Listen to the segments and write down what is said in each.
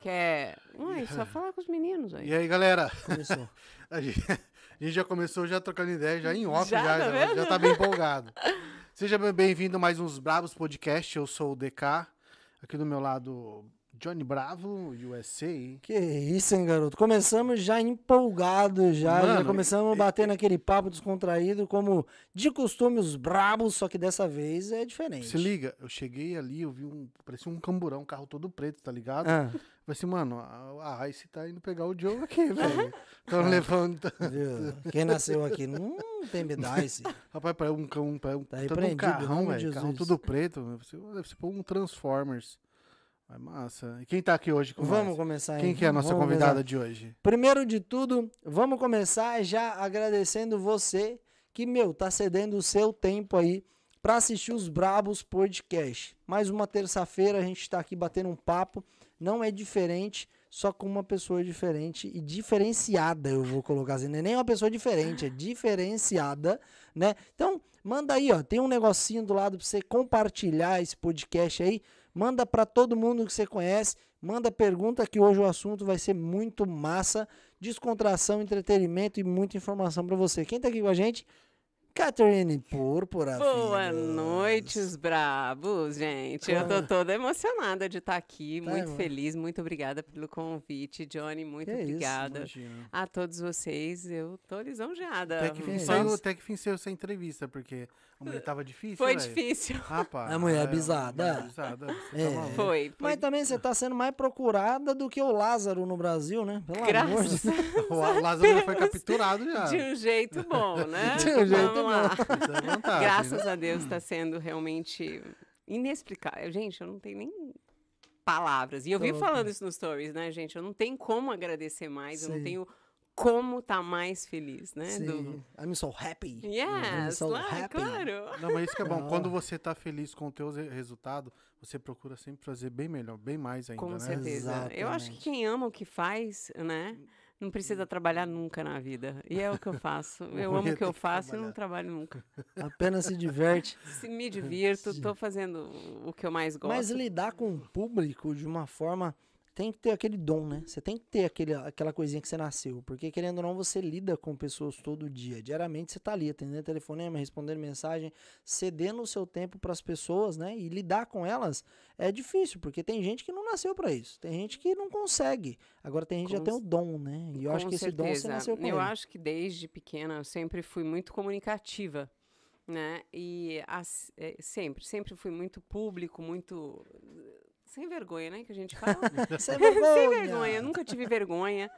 Quer. Ué, só falar com os meninos aí. E aí, galera? Começou. A gente, a gente já começou já trocando ideia, já em off, Já, já, tá já, já tá bem empolgado. Seja bem-vindo a mais uns Bravos Podcast, eu sou o DK. Aqui do meu lado, Johnny Bravo, USA. Que isso, hein, garoto? Começamos já empolgados, já. já Mano, começamos a bater naquele papo descontraído, como de costume os brabos, só que dessa vez é diferente. Se liga, eu cheguei ali, eu vi um, parecia um camburão, um carro todo preto, tá ligado? Ah, Falei assim, mano, a Ice tá indo pegar o Joe aqui, velho. Tão levando. viu? Quem nasceu aqui não tem Bedice. Rapaz, parece um, cão, parece um, Tá um em carrão, velho. Carrão tudo preto. Deve ser, um Transformers. Mas massa. E quem tá aqui hoje com Vamos nós? começar, Quem hein? que é a nossa Vamos convidada começar. de hoje? Primeiro de tudo, vamos começar já agradecendo você que, meu, tá cedendo o seu tempo aí para assistir os Brabos Podcast. Mais uma terça-feira a gente tá aqui batendo um papo, não é diferente, só com uma pessoa diferente e diferenciada, eu vou colocar assim, não é nem uma pessoa diferente, é diferenciada, né? Então, manda aí, ó, tem um negocinho do lado para você compartilhar esse podcast aí, manda para todo mundo que você conhece, manda pergunta que hoje o assunto vai ser muito massa, descontração, entretenimento e muita informação para você. Quem tá aqui com a gente? Catherine Púrpura. Boa filhos. noite, os brabos, gente. Eu tô toda emocionada de estar aqui, Tá, muito mano. feliz, muito obrigada pelo convite, Johnny, muito Que isso, obrigada. Imagina. a todos vocês, eu tô lisonjeada. Até que, fim isso. saiu, até que fim saiu essa entrevista, porque a mulher tava difícil, Foi velho. difícil. Rapaz. A mulher é, abisada. a mulher abisada. Você É. tá. Foi. foi Mas também você tá sendo mais procurada do que o Lázaro no Brasil, né? Pelo amor de Graças Deus. O Lázaro já foi capturado já. de um jeito bom, né? De um jeito Vamos lá. Isso é vantagem, Graças né? a Deus está sendo realmente inexplicável. Gente, eu não tenho nem palavras. E eu Tô- falando isso nos stories, né, gente? Eu não tenho como agradecer mais, eu Sim. não tenho como estar mais feliz, né? Sim. Do... I'm so happy. I'm Yes, so lá, happy. claro. Não, mas isso que é bom. Quando você tá feliz com o teu re- resultado, você procura sempre fazer bem melhor, bem mais ainda, Com né? certeza. Eu acho que Exatamente. quem ama o que faz, né? Não precisa trabalhar nunca na vida. E é o que eu faço. Eu amo o que eu faço e não trabalho nunca. Apenas se diverte. Se me divirto, tô fazendo o que eu mais gosto. Mas lidar com o público de uma forma. Tem que ter aquele dom, né? Você tem que ter aquele, aquela coisinha que você nasceu. Porque, querendo ou não, você lida com pessoas todo dia. Diariamente você tá ali, atendendo telefonema, respondendo mensagem, cedendo o seu tempo para as pessoas, né? E lidar com elas é difícil, porque tem gente que não nasceu para isso. Tem gente que não consegue. Agora tem gente que já tem o dom, né? E eu acho que esse dom você nasceu com Eu ele. acho que desde pequena eu sempre fui muito comunicativa, né? E as- é, sempre, sempre fui muito público, muito sem vergonha, né? Que a gente fala. Sem sem vergonha. vergonha, nunca tive vergonha.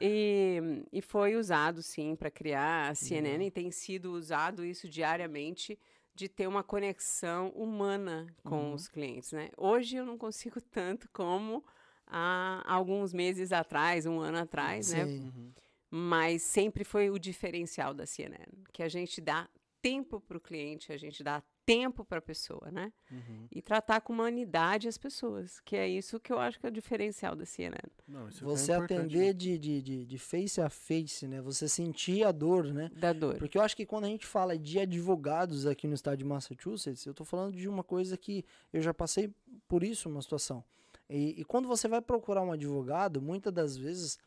E, e foi usado, sim, para criar a CNN e tem sido usado isso diariamente de ter uma conexão humana com Uhum. os clientes, né? Hoje eu não consigo tanto como há alguns meses atrás, um ano atrás, né? Sim. Uhum. Mas sempre foi o diferencial da CNN, que a gente dá tempo para o cliente, a gente dá tempo para a pessoa, né? Uhum. E tratar com humanidade as pessoas, que é isso que eu acho que é o diferencial da CNN. Não, isso é Você importante, atender né? de, de, de, de face a face, né? Você sentir a dor, né? Da dor. Porque eu acho que quando a gente fala de advogados aqui no estado de Massachusetts, eu tô falando de uma coisa que eu já passei por isso, uma situação. E, e quando você vai procurar um advogado, muitas das vezes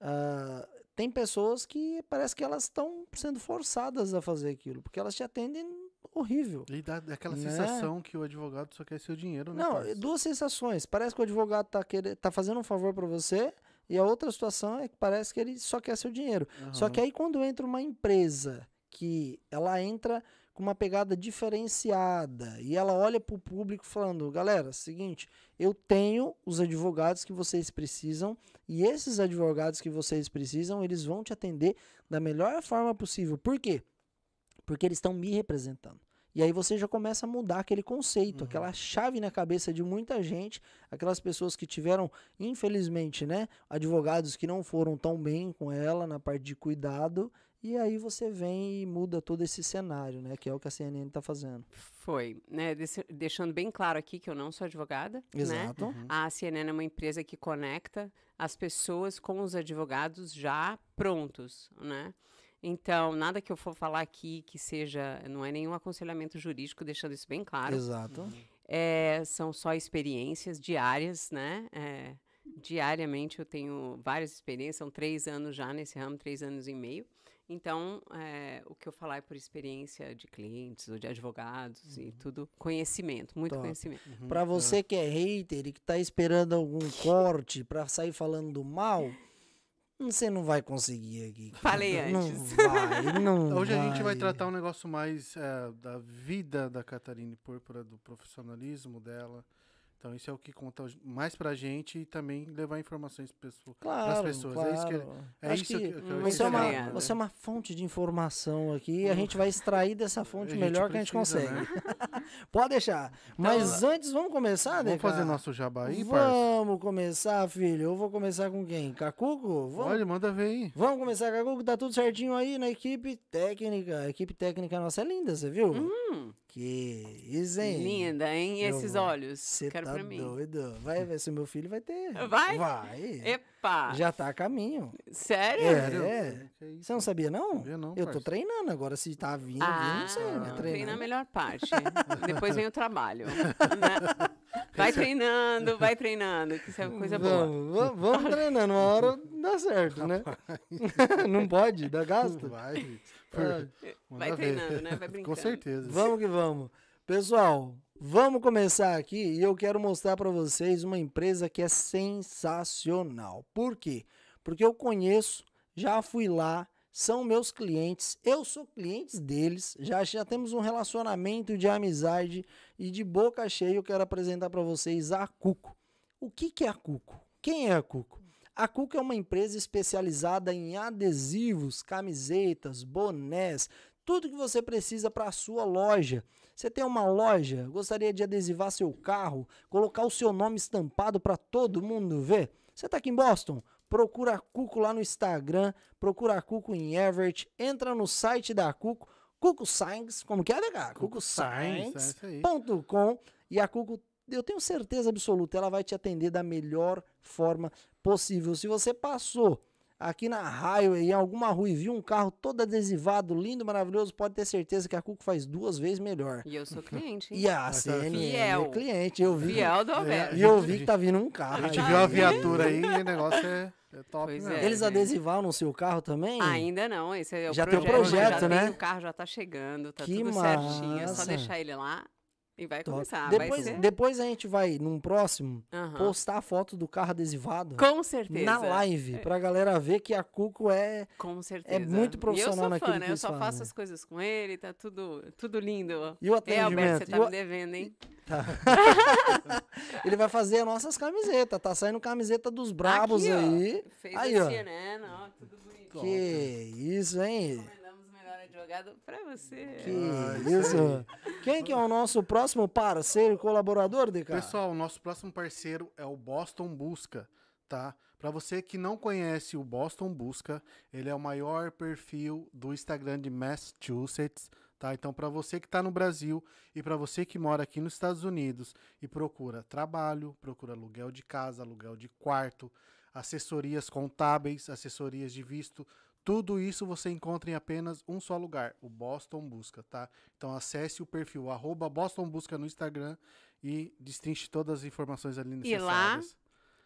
ah, tem pessoas que parece que elas estão sendo forçadas a fazer aquilo, porque elas te atendem horrível. E dá aquela Né? sensação que o advogado só quer seu dinheiro, né? Não, parça? duas sensações. Parece que o advogado tá, querer, tá fazendo um favor para você, e a outra situação é que parece que ele só quer seu dinheiro. Só Aham. que aí quando entra uma empresa que ela entra com uma pegada diferenciada e ela olha para o público falando, galera, seguinte, eu tenho os advogados que vocês precisam e esses advogados que vocês precisam, eles vão te atender da melhor forma possível. Por quê? Porque eles estão me representando. E aí você já começa a mudar aquele conceito, Uhum. aquela chave na cabeça de muita gente, aquelas pessoas que tiveram, infelizmente, né, advogados que não foram tão bem com ela na parte de cuidado, e aí você vem e muda todo esse cenário, né, que é o que a CNN está fazendo. Foi, né? Deixando bem claro aqui que eu não sou advogada, né? Exato. Uhum. A CNN é uma empresa que conecta as pessoas com os advogados já prontos, né? Então, nada que eu for falar aqui que seja, não é nenhum aconselhamento jurídico, deixando isso bem claro. Exato. É, são só experiências diárias, né? é, diariamente eu tenho várias experiências, são três anos já nesse ramo, três anos e meio. Então, é, o que eu falar é por experiência de clientes ou de advogados e tudo, conhecimento, muito Top. conhecimento. Uhum. Pra você que é hater e que tá esperando algum corte pra sair falando do mal, você não vai conseguir aqui. Falei Não antes. vai, não Hoje a gente vai tratar um negócio mais é, da vida da Catarine Púrpura, do profissionalismo dela. Então isso é o que conta mais pra gente e também levar informações pras pessoas. Claro, pessoas, claro. é isso que É Acho isso que, que, que eu você, é uma, você é uma fonte de informação aqui e a gente vai extrair dessa fonte melhor que a gente precisa, consegue. né? Pode deixar. Mas antes, vamos começar, Vamos Deca? fazer nosso jabá aí, parça? Vamos começar, filho. Eu vou começar com quem? Cacuco? Vamos, Olha, manda ver aí. vamos começar, Cacuco. Tá tudo certinho aí na equipe técnica. A equipe técnica nossa é linda, você viu? Hum, Que isso, hein? linda, hein? Eu Esses vou. olhos. Você Quero tá pra mim. doido. Vai ver se meu filho vai ter. Vai? Vai. Epa! Já tá a caminho. Sério? É. Isso? Você não sabia, não? Sabia não, Eu tô parça. treinando agora. Se tá vindo, vindo, Ah, não sei. Mas treina a melhor parte. Depois vem o trabalho. né? Vai treinando, vai treinando, que isso é coisa boa. Vamos, vamos, vamos treinando. Uma hora dá certo, né? não pode, dá gasto. Vai. Ah, Vai Manda ver. treinando, né? Vai brincando. Com certeza. Vamos que vamos. Pessoal, vamos começar aqui e eu quero mostrar para vocês uma empresa que é sensacional. Por quê? Porque eu conheço, já fui lá, são meus clientes, eu sou clientes deles, já, já temos um relacionamento de amizade e de boca cheia eu quero apresentar para vocês a Cuco. O que, que é a Cuco? Quem é a Cuco? A Cuco é uma empresa especializada em adesivos, camisetas, bonés, tudo que você precisa para a sua loja. Você tem uma loja, gostaria de adesivar seu carro, colocar o seu nome estampado para todo mundo ver? Você está aqui em Boston? Procura a Cuco lá no Instagram, procura a Cuco em Everett, entra no site da Cuco, Cuco Signs, como que é, DH? Cuco Science, é e a Cuco, eu tenho certeza absoluta, ela vai te atender da melhor forma possível. Se você passou aqui na highway, em alguma rua e viu um carro todo adesivado, lindo, maravilhoso, pode ter certeza que a Cuco faz duas vezes melhor. E eu sou cliente, hein? E a CNN é Fiel. cliente, eu vi. Fiel do É, Alberto. E eu vi que tá vindo um A carro. gente aí. viu a viatura aí e o negócio é, é top é. Eles gente. adesivaram no seu carro também? Ainda não, esse é o Já tem o projeto. projeto, já né? Tem, o carro já tá chegando, tá Que tudo certinho. É massa. só deixar ele lá e vai Top. começar. depois, vai ser... depois a gente vai, num próximo, Aham. postar a foto do carro adesivado. Com certeza. na live, pra galera ver que a Cuco é. Com certeza. muito profissional eu sou naquilo fã, que né? Eu eles só fazem. faço as coisas com ele, tá tudo, tudo lindo. E o É, Alberto, você atendimento. tá o- me devendo, hein? Tá. Ele vai fazer as nossas camisetas. Tá saindo camiseta dos brabos Aqui, ó, aí. Fez Aí, ó. Ó, tudo bonitinho. Que isso, hein? Advogado pra você. Que Ah, isso. Quem que é o nosso próximo parceiro e colaborador, DK? Pessoal, o nosso próximo parceiro é o Boston Busca, tá? Para você que não conhece o Boston Busca, ele é o maior perfil do Instagram de Massachusetts, tá? Então, para você que está no Brasil e para você que mora aqui nos Estados Unidos e procura trabalho, procura aluguel de casa, aluguel de quarto, assessorias contábeis, assessorias de visto, tudo isso você encontra em apenas um só lugar, o Boston Busca, tá? Então acesse o perfil arroba Boston Busca no Instagram e destrinche todas as informações ali E lá, necessárias.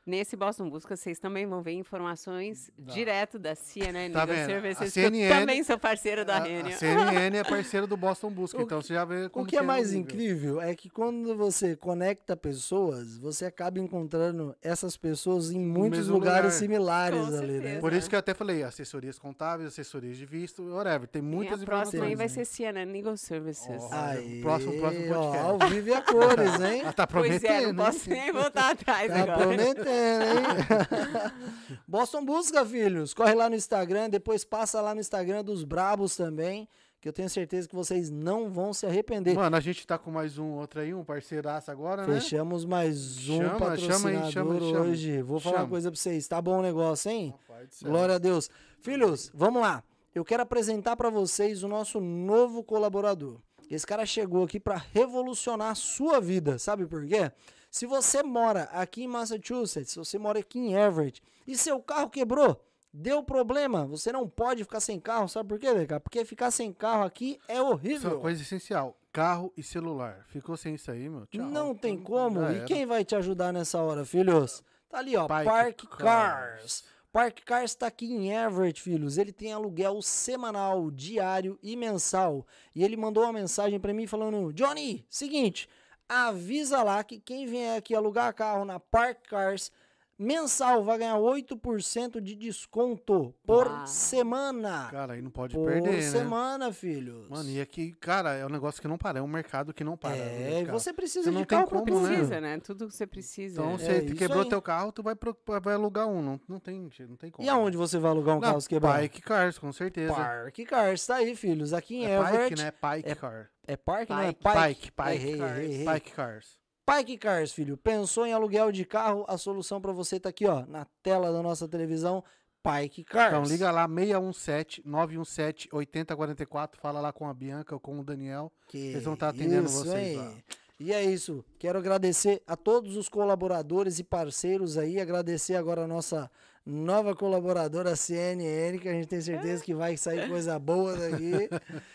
Nesse Boston Busca, vocês também vão ver informações Dá. direto da CNN Tá vendo? Services, CNN eu também sou parceira da Renio. a CNN é parceiro do Boston Busca, O então você já vê como O que é o mais nível. incrível é que quando você conecta pessoas, você acaba encontrando essas pessoas em muitos lugares lugar. similares Com ali, né? certeza. Por isso que eu até falei, assessorias contábeis, assessorias de visto, whatever, tem muitas e a próxima aí vai ser CNN Legal Services. Ó. Aí, próximo- próximo ó, podcast. ao vivo e a cores, hein? Ah, tá pois prometendo, é, não posso nem voltar atrás Tá agora. prometendo, hein? Boston Busca, filhos. Corre lá no Instagram, depois passa lá no Instagram dos Brabos também, que eu tenho certeza que vocês não vão se arrepender. Mano, a gente tá com mais um outro aí, um parceiraço agora, né? Fechamos mais um Chama, patrocinador chama aí, chama, chama. hoje. Vou falar uma Chama. coisa pra vocês. Tá bom o negócio, hein? Glória a Deus. Filhos, vamos lá. Eu quero apresentar para vocês o nosso novo colaborador. Esse cara chegou aqui para revolucionar a sua vida. Sabe por quê? Se você mora aqui em Massachusetts, se você mora aqui em Everett e seu carro quebrou, deu problema, você não pode ficar sem carro. Sabe por quê, Deca? Porque ficar sem carro aqui é Isso é horrível. uma coisa essencial. Carro e celular. Ficou sem isso aí, meu? Tchau. Não tem como. Já E era. quem vai te ajudar nessa hora, filhos? Tá ali, ó, Park Park, Cars. Cars. Park Cars tá aqui em Everett, filhos. Ele tem aluguel semanal, diário e mensal. E ele mandou uma mensagem pra mim falando: Johnny, seguinte, avisa lá que quem vier aqui alugar carro na Park Cars mensal vai ganhar 8% de desconto por Ah. semana. Cara, aí não pode por perder, né? semana, filhos. Mano, e aqui, cara, é um negócio que não para, é um mercado que não para. é, cara. você precisa Você de não carro como, né? Precisa, né? Tudo que você precisa. Então, É você isso quebrou aí. teu carro, tu vai, pro- vai alugar um. Não, não, tem, não tem como. E aonde você vai alugar um Na carro se quebrar? Pike Cars, com certeza. Park Cars, tá aí, filhos. Aqui em É Everett. Pike, né? Pike é Car. É Park, não é Pike. Pike? Pike, Pike, errei. Pike Cars. Pike Cars, filho. Pensou em aluguel de carro? A solução pra você tá aqui, ó, na tela da nossa televisão. Pike Cars. Então, liga lá, 617-917-8044. Fala lá com a Bianca ou com o Daniel. Que Eles vão estar atendendo isso, vocês hein? lá. E é isso. Quero agradecer a todos os colaboradores e parceiros aí. Agradecer agora a nossa nova colaboradora CNN, que a gente tem certeza que vai sair coisa boa daqui.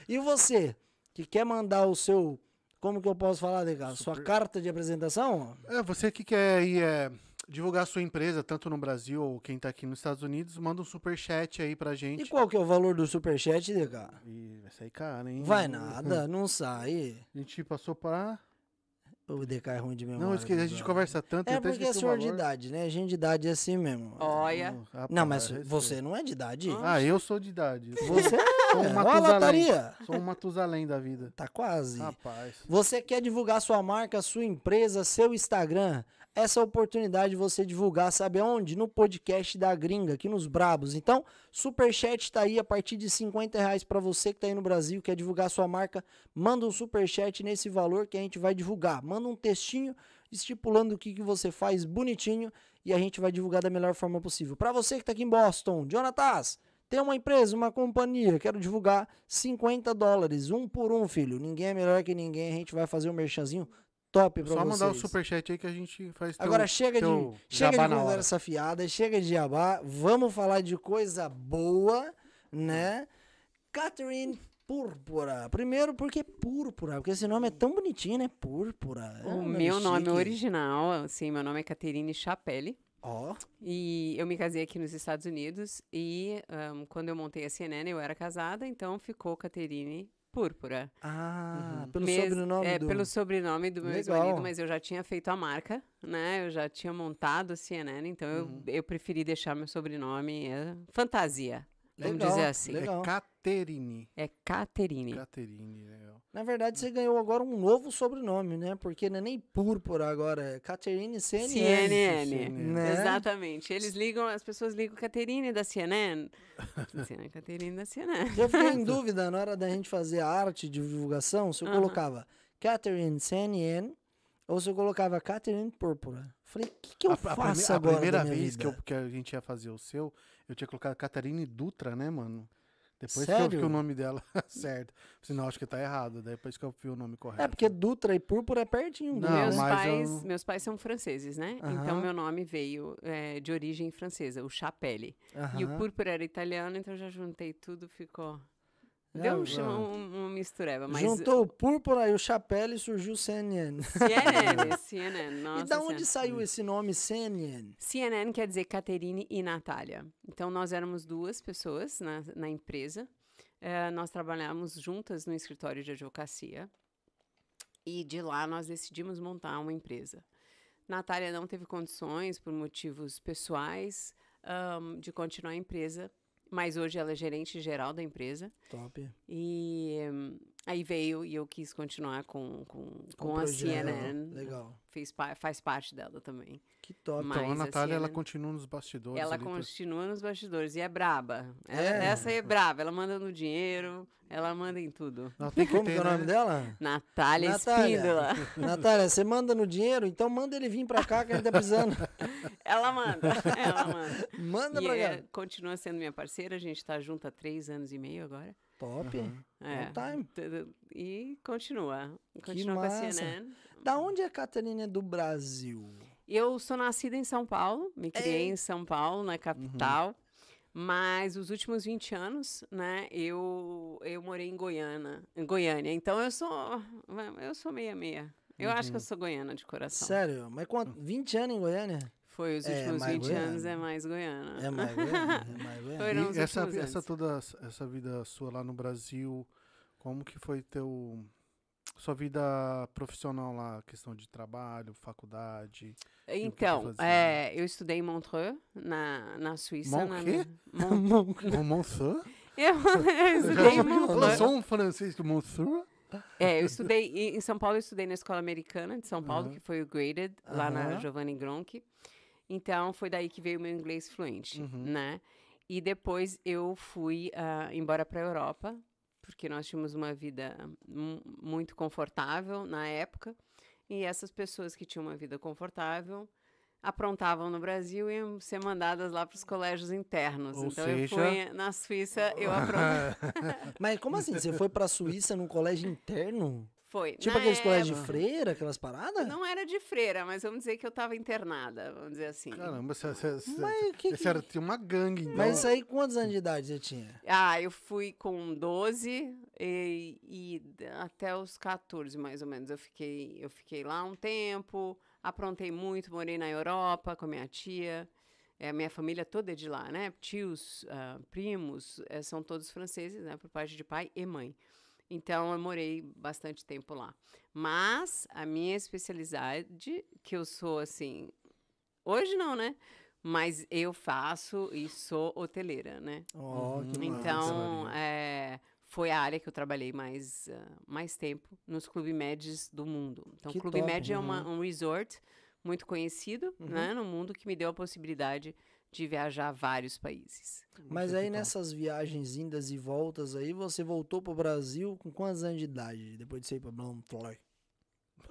E você, que quer mandar o seu. Como que eu posso falar, Deca? Sua Super- carta de apresentação? É, você que quer ir é, divulgar sua empresa, tanto no Brasil ou quem tá aqui nos Estados Unidos, manda um superchat aí pra E gente. qual que é o valor do superchat, Deca? E vai sair caro, hein? Vai nada, não sai. A gente passou pra. O DK é ruim de memória. Não, esqueci, a gente conversa tanto. É até porque é senhor de idade, né? Gente de idade é assim mesmo. Olha. Não, mas respeito. você não é de idade. Ah, eu sou de idade. Você é. Sou um Olha a lataria. Sou um Matusalém da vida. Tá quase. Rapaz. Você quer divulgar sua marca, sua empresa, seu Instagram? Essa é a oportunidade de você divulgar, sabe aonde? No podcast da Gringa, aqui nos Brabos. Então, Superchat tá aí a partir de 50 reais para você que tá aí no Brasil, quer divulgar sua marca, manda um Superchat nesse valor que a gente vai divulgar. Manda um textinho estipulando o que, que você faz bonitinho e a gente vai divulgar da melhor forma possível. Para você que tá aqui em Boston, Jonatas, tem uma empresa, uma companhia, quero divulgar 50 dólares, um por um, filho. Ninguém é melhor que ninguém, a gente vai fazer um merchanzinho top pra Só vocês. mandar o superchat aí que a gente faz teu- Agora chega de, chega de conversa fiada, chega de jabá, vamos falar de coisa boa, né? Catherine Púrpura. Primeiro, porque púrpura? Porque esse nome é tão bonitinho, né? Púrpura. É um O meu nome chique. original, assim, meu nome é Caterine Chapelle. Ó, E eu me casei aqui nos Estados Unidos e ahn, quando eu montei a CNN eu era casada, então ficou Caterine Púrpura. ah, pelo Mes- sobrenome é, do... pelo sobrenome do meu ex-marido, mas eu já tinha feito a marca, né? Eu já tinha montado a CNN, então Uhum. eu, eu preferi deixar meu sobrenome é, fantasia. Vamos Legal, dizer assim. legal. É Caterine. É Caterine. Caterine, legal. Na verdade, você ganhou agora um novo sobrenome, né? Porque não é nem Púrpura agora, é Catherine CNN. CNN. CNN. Né? Exatamente. Eles ligam, as pessoas ligam Caterine da CNN. Caterine da CNN. Eu fiquei em dúvida na hora da gente fazer a arte de divulgação se eu Aham. colocava Catherine CNN ou se eu colocava Catherine Púrpura. Falei, o que, que eu a, a faço a agora primeira da minha vez que, eu- que a gente ia fazer o seu, eu tinha colocado Catarine Dutra, né, mano? Depois que eu vi Sério? o nome dela certo. Falei, não, acho que tá errado. Depois que eu vi o nome correto. É porque Dutra e Púrpura é pertinho do Não, meus, mas pais, eu- meus pais são franceses, né? Aham. Então meu nome veio é, de origem francesa, o Chapelle. E o púrpura era italiano, então eu já juntei tudo, ficou. Deu um, ah. um, um mistureba, mas. Juntou o Púrpura e o Chapelle e surgiu CNN. CNN, CNN, nossa. e da onde Senhora. saiu esse nome CNN? CNN quer dizer Caterine e Natália. Então, nós éramos duas pessoas na, na empresa. Eh, nós trabalhávamos juntas no escritório de advocacia. E de lá nós decidimos montar uma empresa. Natália não teve condições, por motivos pessoais, ahm, de continuar a empresa. Mas hoje ela é gerente geral da empresa. Top. E aí veio e eu quis continuar com, com, com, o a projeto. CNN. Legal. Fez, faz parte dela também. Que top. Mas Então, a a Natália, ela CNN continua nos bastidores. Ela ali, tá- continua nos bastidores e é braba. Ela- É? Essa aí é braba. Ela manda no dinheiro, ela manda em tudo. Não, tem Como ter, que é o nome né? dela? Natália, Natália. Espíndola. Natália, você manda no dinheiro? Então manda ele vir pra cá que a gente tá precisando. Ela manda, ela manda. Manda E pra é, cá. continua sendo minha parceira. A gente tá junto há três anos e meio agora. Top. É. On time. E continua. Continua com a. CNN. Da onde é a Catarina do Brasil? Eu sou nascida em São Paulo, me criei em São Paulo, na capital. Mas os últimos 20 anos, né, eu, eu morei em Goiânia, em Goiânia. Então eu sou eu sou meia meia. Eu acho que eu sou goiana de coração. Sério? Mas quanto? 20 anos em Goiânia? Foi os É, últimos mais 20 anos, Goiânia. é mais Goiânia. É mais Goiânia, é mais Goiânia. Foram E os essa, essa anos. toda essa vida sua lá no Brasil, como que foi teu sua vida profissional lá, questão de trabalho, faculdade? Então, é, eu estudei em Montreux, na, na Suíça. Mon na, quê? Mon- Montreux? eu, eu estudei em Montreux. Lançou um francês do Montreux? É, eu estudei em São Paulo, eu estudei na Escola Americana de São Paulo, Aham. que foi o Graded, lá na Aham. Giovanni Gronk. Então, foi daí que veio o meu inglês fluente, Uhum. né? E depois eu fui ah, embora para a Europa, porque nós tínhamos uma vida mu- muito confortável na época. E essas pessoas que tinham uma vida confortável aprontavam no Brasil e iam ser mandadas lá para os colégios internos. Ou então, seja- eu fui na Suíça, eu aprontei. Mas como assim? Você foi pra Suíça num colégio interno? Foi. Tipo Na aqueles colégios de época- freira, aquelas paradas? Não era de freira, mas vamos dizer que eu estava internada, vamos dizer assim. Caramba, você, você, você, Mas, que, você era, tinha uma gangue, então. mas isso aí, quantos anos de idade você tinha? Ah, eu fui com 12 e, e até os 14, mais ou menos. Eu fiquei, eu fiquei lá um tempo, aprontei muito, morei na Europa com a minha tia. É, a minha família toda é de lá, né? Tios, ah, primos, eh, são todos franceses, né? Por parte de pai e mãe. Então, eu morei bastante tempo lá. Mas a minha especialidade, que eu sou assim. Hoje não, né? Mas eu faço e sou hoteleira, né? Uhum. que. Então, é, foi a área que eu trabalhei mais, ah, mais tempo nos clube médios do mundo. Então, o Clube top, Med é uma- um resort muito conhecido Uhum. né, no mundo que me deu a possibilidade de viajar a vários países. Mas aí nessas viagens indas e voltas aí, você voltou pro Brasil com quantos anos de idade? Depois de você ir pra Blantyre?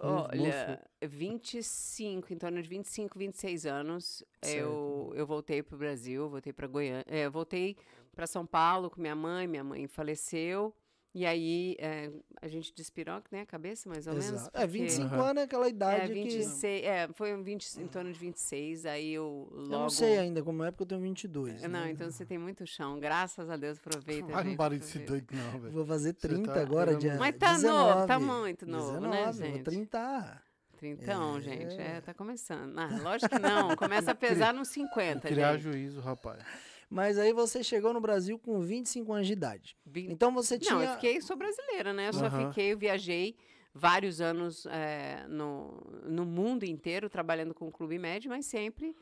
Olha, 25, em torno de 25, 26 anos, eu, eu voltei para o Brasil, voltei para Goiânia, é, voltei para São Paulo com minha mãe, minha mãe faleceu, e aí é, a gente despiroca, né, a cabeça, mais ou menos. Exato. É, 25 Aham. anos é aquela É, idade que... 26, é, foi um 20, em torno de 26, aí eu logo... Eu não sei ainda como é, porque eu tenho 22. É, Não, né? então você tem muito chão, graças a Deus, aproveita. No gente, barulho desse aproveita. doido, não, velho. Vou fazer Você 30 tá agora, dia Mas tá 19. novo, tá muito novo, 19, né, vou gente? 30. Trintão, É. gente, é, tá começando. Ah, lógico que não, começa a pesar nos 50, Criar gente. juízo, rapaz. Mas aí você chegou no Brasil com 25 anos de idade. Então você tinha... Não, eu fiquei, sou brasileira, né? Eu só Aham. fiquei, eu viajei vários anos é, no, no mundo inteiro trabalhando com o Clube Médio, mas sempre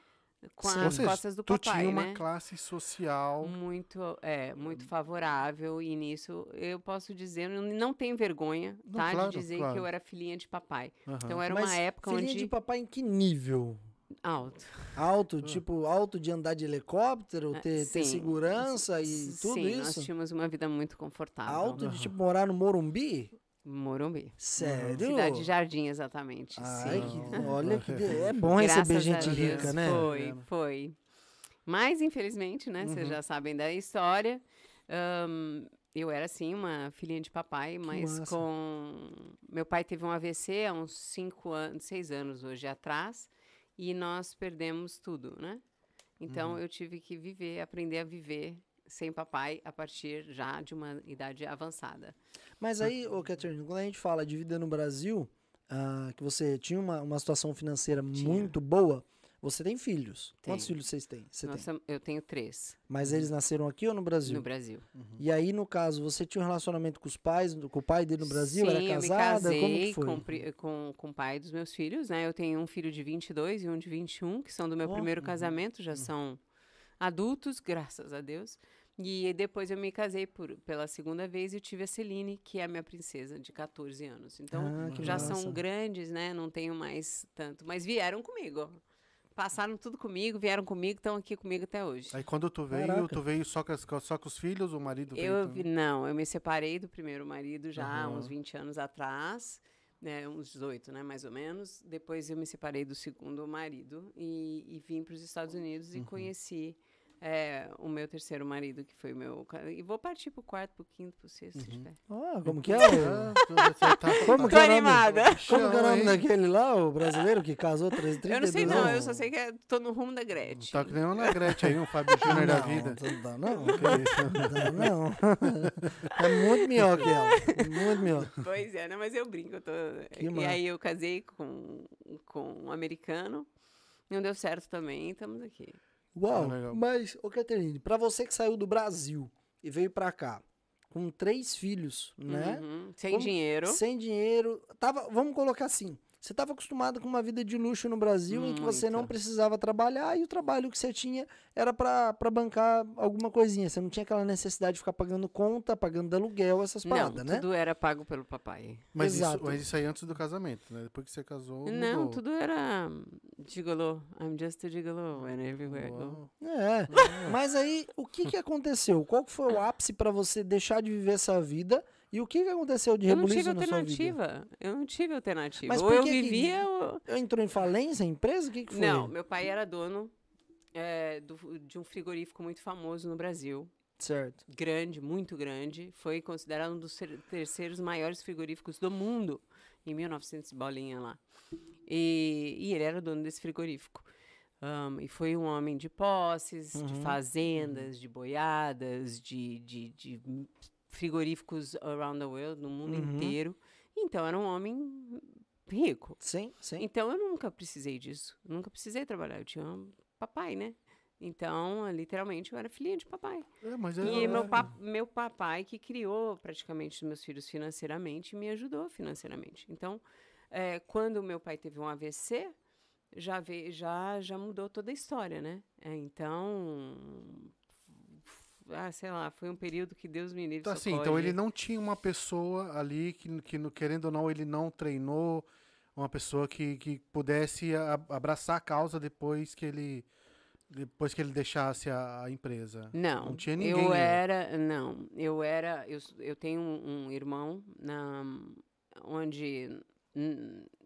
com Sim. as seja, costas do tu papai, tinha uma né? classe social. Muito, é, muito favorável e nisso eu posso dizer, eu não tenho vergonha, Não, tá? claro, de dizer claro. que eu era filhinha de papai. Aham. Então era Mas uma época filhinha onde de papai em que nível? Alto. Alto, tipo, alto de andar de helicóptero, Ah, ter, ter sim. segurança e tudo Sim, nós isso? tínhamos uma vida muito confortável. Alto de, tipo, morar no Morumbi? Morumbi. Sério? Cidade Jardim, exatamente. Ai, sim. que, olha que... de- É bom receber Graças a gente Deus, rica, né? Foi, foi. Mas, infelizmente, né? Vocês Uhum. já sabem da história. ahn, eu era, assim, uma filhinha de papai, mas com... Meu pai teve um AVC há uns cinco anos, seis anos hoje atrás, e nós perdemos tudo, né? Então, Uhum. eu tive que viver, aprender a viver sem papai a partir já de uma idade avançada. Mas aí, ô Catherine, quando a gente fala de vida no Brasil, ah, que você tinha uma, uma situação financeira Tinha. muito boa, você tem filhos. Quantos Tenho. filhos vocês têm? Você tem. Nossa, eu tenho três Mas eles nasceram aqui ou no Brasil? no Brasil. E aí, no caso, você tinha um relacionamento com os pais, com o pai dele no Brasil? Sim, era eu me casada? casei Como que foi? Com, com, com o pai dos meus filhos, né? Eu tenho um filho de 22 e um de 21, que são do meu Ó, primeiro uhum, casamento, já são adultos, graças a Deus. E depois eu me casei por, pela segunda vez e tive a Celine, que é a minha princesa, de 14 anos. Então, Ah, já massa. são grandes, né? Não tenho mais tanto. Mas vieram comigo. Passaram tudo comigo, vieram comigo, estão aqui comigo até hoje. Aí quando tu veio, Caraca. tu veio só com, só com os filhos, o marido veio Eu também? não, eu me separei do primeiro marido já há Aham. uns 20 anos atrás, né, uns 18, né, mais ou menos. Depois eu me separei do segundo marido e, e vim para os Estados Unidos Uhum. e conheci é, o meu terceiro marido, que foi o meu. E vou partir pro quarto, pro quinto, pro sexto, se tiver. Ah, como que é o... Ah, tu- você tá- Como que Tô é o nome? animada. Como que é o nome daquele lá, o brasileiro que casou 32 Eu não sei não, anos? eu só sei que é- tô no rumo da Gretchen. Tá que nem uma Gretchen aí, um Fábio Júnior da Não, vida. Não dá, não. Não não. É muito melhor que ela. Muito melhor. Pois é, né? Mas eu brinco. Eu tô... E massa. aí eu casei com, com um americano. Não deu certo também, estamos aqui. Uau, legal. mas, ô Caterine, pra você que saiu do Brasil e veio pra cá com três filhos, né? Uhum, Sem Como- dinheiro. Sem dinheiro. Tava, vamos colocar assim. Você estava acostumado com uma vida de luxo no Brasil em que você não precisava trabalhar e o trabalho que você tinha era pra pra bancar alguma coisinha. Você não tinha aquela necessidade de ficar pagando conta, pagando aluguel, essas Não, paradas, né? tudo era pago pelo papai. Mas isso, mas isso aí antes do casamento, né? Depois que você casou. Não, mudou. tudo era gigolô. I'm just a gigolô and everywhere I go. É. Mas aí, o que que aconteceu? Qual que foi o ápice pra você deixar de viver essa vida? E o que aconteceu de rebuliço na sua vida? alternativa. Eu não tive alternativa. Mas ou eu que que- vivia ou... Entrou em falência a empresa? O que que foi? Não, meu pai era dono é, do- de um frigorífico muito famoso no Brasil. Certo. Grande, muito grande. Foi considerado um dos ter- terceiros maiores frigoríficos do mundo. Em 1900 e bolinha lá. E, e ele era dono desse frigorífico. Ahn, e foi um homem de posses, de Uhum. fazendas, de boiadas, de, de, de frigoríficos around the world, no mundo Uhum. inteiro. Então, era um homem rico. Sim, sim. Então, eu nunca precisei disso. Eu nunca precisei trabalhar. Eu tinha um papai, né? Então, literalmente, eu era filhinha de papai. É, mas E é- meu, pa- meu papai que criou praticamente os meus filhos financeiramente e me ajudou financeiramente. Então, eh, quando meu pai teve um AVC, já, ve, já, já mudou toda a história, né? É, então, ah, sei lá, foi um período que Deus me livre. Tá assim, então ele não tinha uma pessoa ali que, que querendo ou não, ele não treinou uma pessoa que, que pudesse abraçar a causa depois que ele depois que ele deixasse a, empresa. Não, Não tinha ninguém eu era, não, eu era, eu, eu tenho um, um irmão na, onde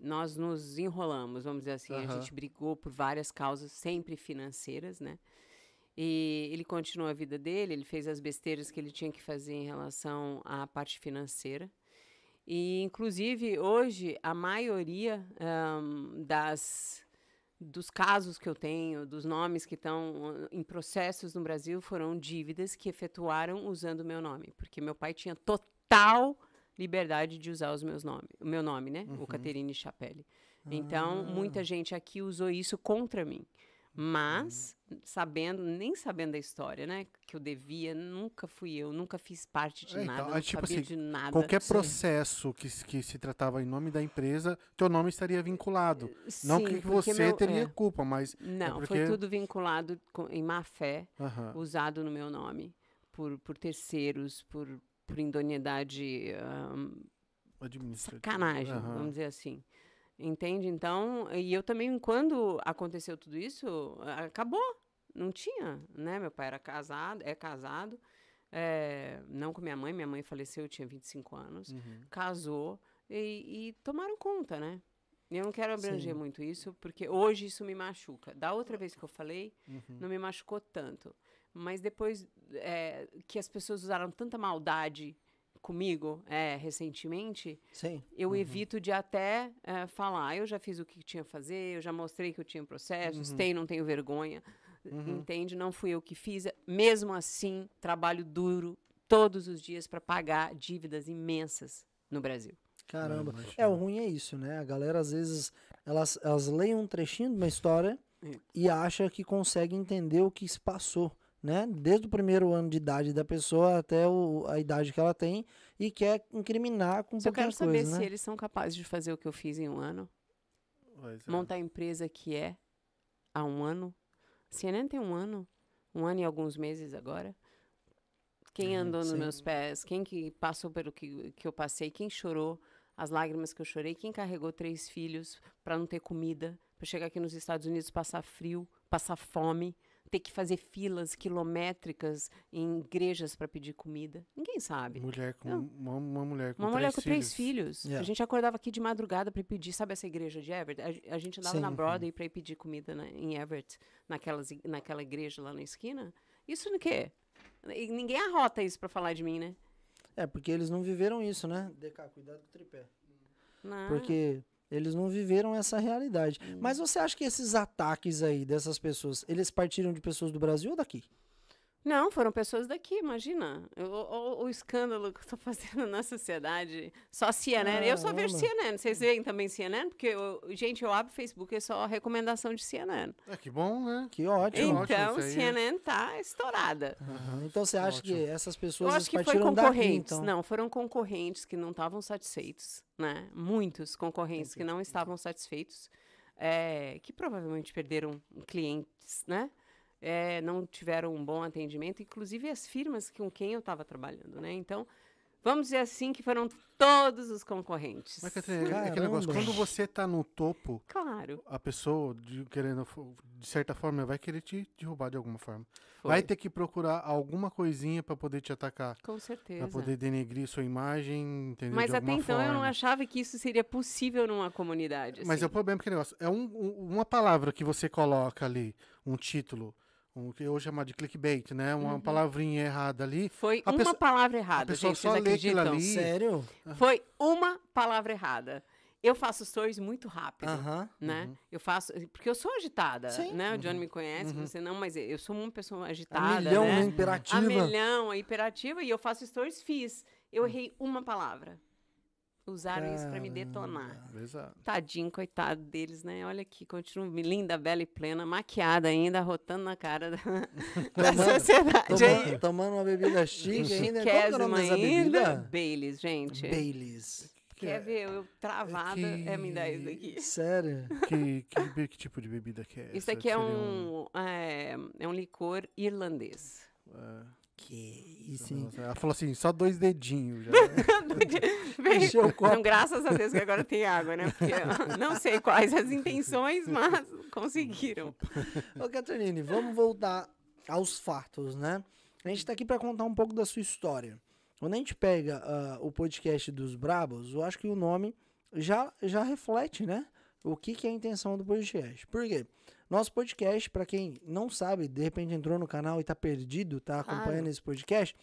nós nos enrolamos, vamos dizer assim, a gente brigou por várias causas, sempre financeiras, né? E ele continuou a vida dele, ele fez as besteiras que ele tinha que fazer em relação à parte financeira. E, inclusive, hoje, a maioria ahn, das, dos casos que eu tenho, dos nomes que estão ah, em processos no Brasil, foram dívidas que efetuaram usando o meu nome. Porque meu pai tinha total liberdade de usar os meus nome, o meu nome, né? O Caterine Chapelle. Então, muita gente aqui usou isso contra mim. Mas, sabendo, nem sabendo da história, né? Que eu devia, nunca fui eu, nunca fiz parte de É, então, nada, é não tipo sabia assim, de nada. Qualquer Sim. processo que, se- que se tratava em nome da empresa, teu nome estaria vinculado. não Sim, que porque você meu- teria é. culpa, mas Não, porque- foi tudo vinculado com- em má fé, usado no meu nome, por, por terceiros, por, por indonidade, administrativo. sacanagem, vamos dizer assim. Entende? Então, e eu também, quando aconteceu tudo isso, acabou. Não tinha, né? Meu pai era casado, é casado, é, não com minha mãe, minha mãe faleceu, eu tinha 25 anos, Uhum. casou e, e tomaram conta, né? Eu não quero abranger Sim. muito isso, porque hoje isso me machuca. Da outra vez que eu falei, Uhum. não me machucou tanto. Mas depois é, que as pessoas usaram tanta maldade comigo é, recentemente, Sim. eu evito de até é, falar. Eu já fiz o que tinha a fazer, eu já mostrei que eu tinha processos, tenho, não tenho vergonha. Entende? Não fui eu que fiz. Mesmo assim, trabalho duro todos os dias para pagar dívidas imensas no Brasil. Caramba. É, o ruim é isso, né? A galera, às vezes, elas, elas leem um trechinho de uma história É. e acha que consegue entender o que se passou, né? Desde o primeiro ano de idade da pessoa até o- a idade que ela tem e quer incriminar com eu qualquer quero saber coisa, se né? eles são capazes de fazer o que eu fiz em um ano, Pois é. montar a empresa que é há um ano. CNN tem um ano, um ano e alguns meses agora. Quem andou nos meus pés, quem que passou pelo que, que eu passei, quem chorou, as lágrimas que eu chorei, quem carregou três filhos para não ter comida, para chegar aqui nos Estados Unidos passar frio, passar fome, ter que fazer filas quilométricas em igrejas para pedir comida. Ninguém sabe. Mulher com uma, uma mulher com Uma três mulher com três filhos. Yeah. A gente acordava aqui de madrugada para pedir, sabe essa igreja de Everett? A, a gente andava Sim. na Uhum. Broadway para ir pedir comida na- em Everett, naquelas, naquela igreja lá na esquina. Isso no quê? E ninguém arrota isso para falar de mim, né? É, porque eles não viveram isso, né? DK, cuidado com o tripé. Não. Porque eles não viveram essa realidade. Hum. Mas você acha que esses ataques aí dessas pessoas, eles partiram de pessoas do Brasil ou daqui? Não, foram pessoas daqui, imagina. O, o- o escândalo que eu tô fazendo na sociedade. Só CNN. Eu só vejo. CNN. Vocês veem também CNN? Porque, eu- gente, eu abro o Facebook e é só recomendação de CNN. É, que bom, né? Que ótimo. ótimo, Então, é- CNN tá estourada. Aham. Então você acha que Ótimo. essas Eu pessoas acho que foi partiram daqui, concorrentes. então? Não, foram concorrentes que não estavam satisfeitos, né? Muitos concorrentes que não estavam satisfeitos, é, que provavelmente perderam clientes, né? É, não tiveram um bom atendimento, inclusive as firmas com quem eu estava trabalhando, né? Então, vamos dizer assim que foram todos os concorrentes. Mas, Catarina, é aquele negócio, quando você tá no topo, Claro. a pessoa, de, querendo, de certa forma, vai querer te derrubar de alguma forma. Foi. Vai ter que procurar alguma coisinha pra poder te atacar. Com certeza. poder denegrir sua imagem, entendeu? Mas de até então eu não forma. achava que isso seria possível numa comunidade. Mas é assim. o problema é que negócio. É um- um- uma palavra que você coloca ali, um título, um, que eu chamo de clickbait, né? Uma Uhum. palavrinha errada ali. Foi a uma pessoa- palavra errada, pessoa gente. só Vocês lê aquilo acreditam? ali. Sério? Foi uma palavra errada. Eu faço stories muito rápido, Aham. né? Uhum. Eu faço, porque eu sou agitada, Sim. né? O Johnny me conhece, Uhum. você não, mas eu sou uma pessoa A agitada, milhão, né? né? A Imperativa. milhão, a hiperativa, e eu faço stories, fiz. Eu errei uma palavra. Usaram isso pra me detonar. Exato. Tadinho, coitado deles, né? Olha aqui, continuo linda, bela e plena, maquiada ainda, rotando na cara da, da Tomando- sociedade. Tomando, tomando uma bebida chique ainda. Qual que é o nome dessa bebida? Baileys, gente. Baileys. Quer ver eu travada? que- É me dar isso daqui. Sério? Que, que, que tipo de bebida que é essa? Isso aqui é Seria um, é, é um licor irlandês. é, Que isso, hein? Ela falou assim, só dois dedinhos já. Encheu o copo. Então, graças a Deus que agora tem água, né? Porque eu não sei quais as intenções, mas conseguiram. Ô, Catrinine, vamos voltar aos fatos, né? A gente tá aqui para contar um pouco da sua história. Quando a gente pega ah, o podcast dos Brabos, eu acho que o nome já, já reflete, né? O que, que é a intenção do podcast. Por quê? Nosso podcast, para quem não sabe, de repente entrou no canal e tá perdido, tá acompanhando esse podcast,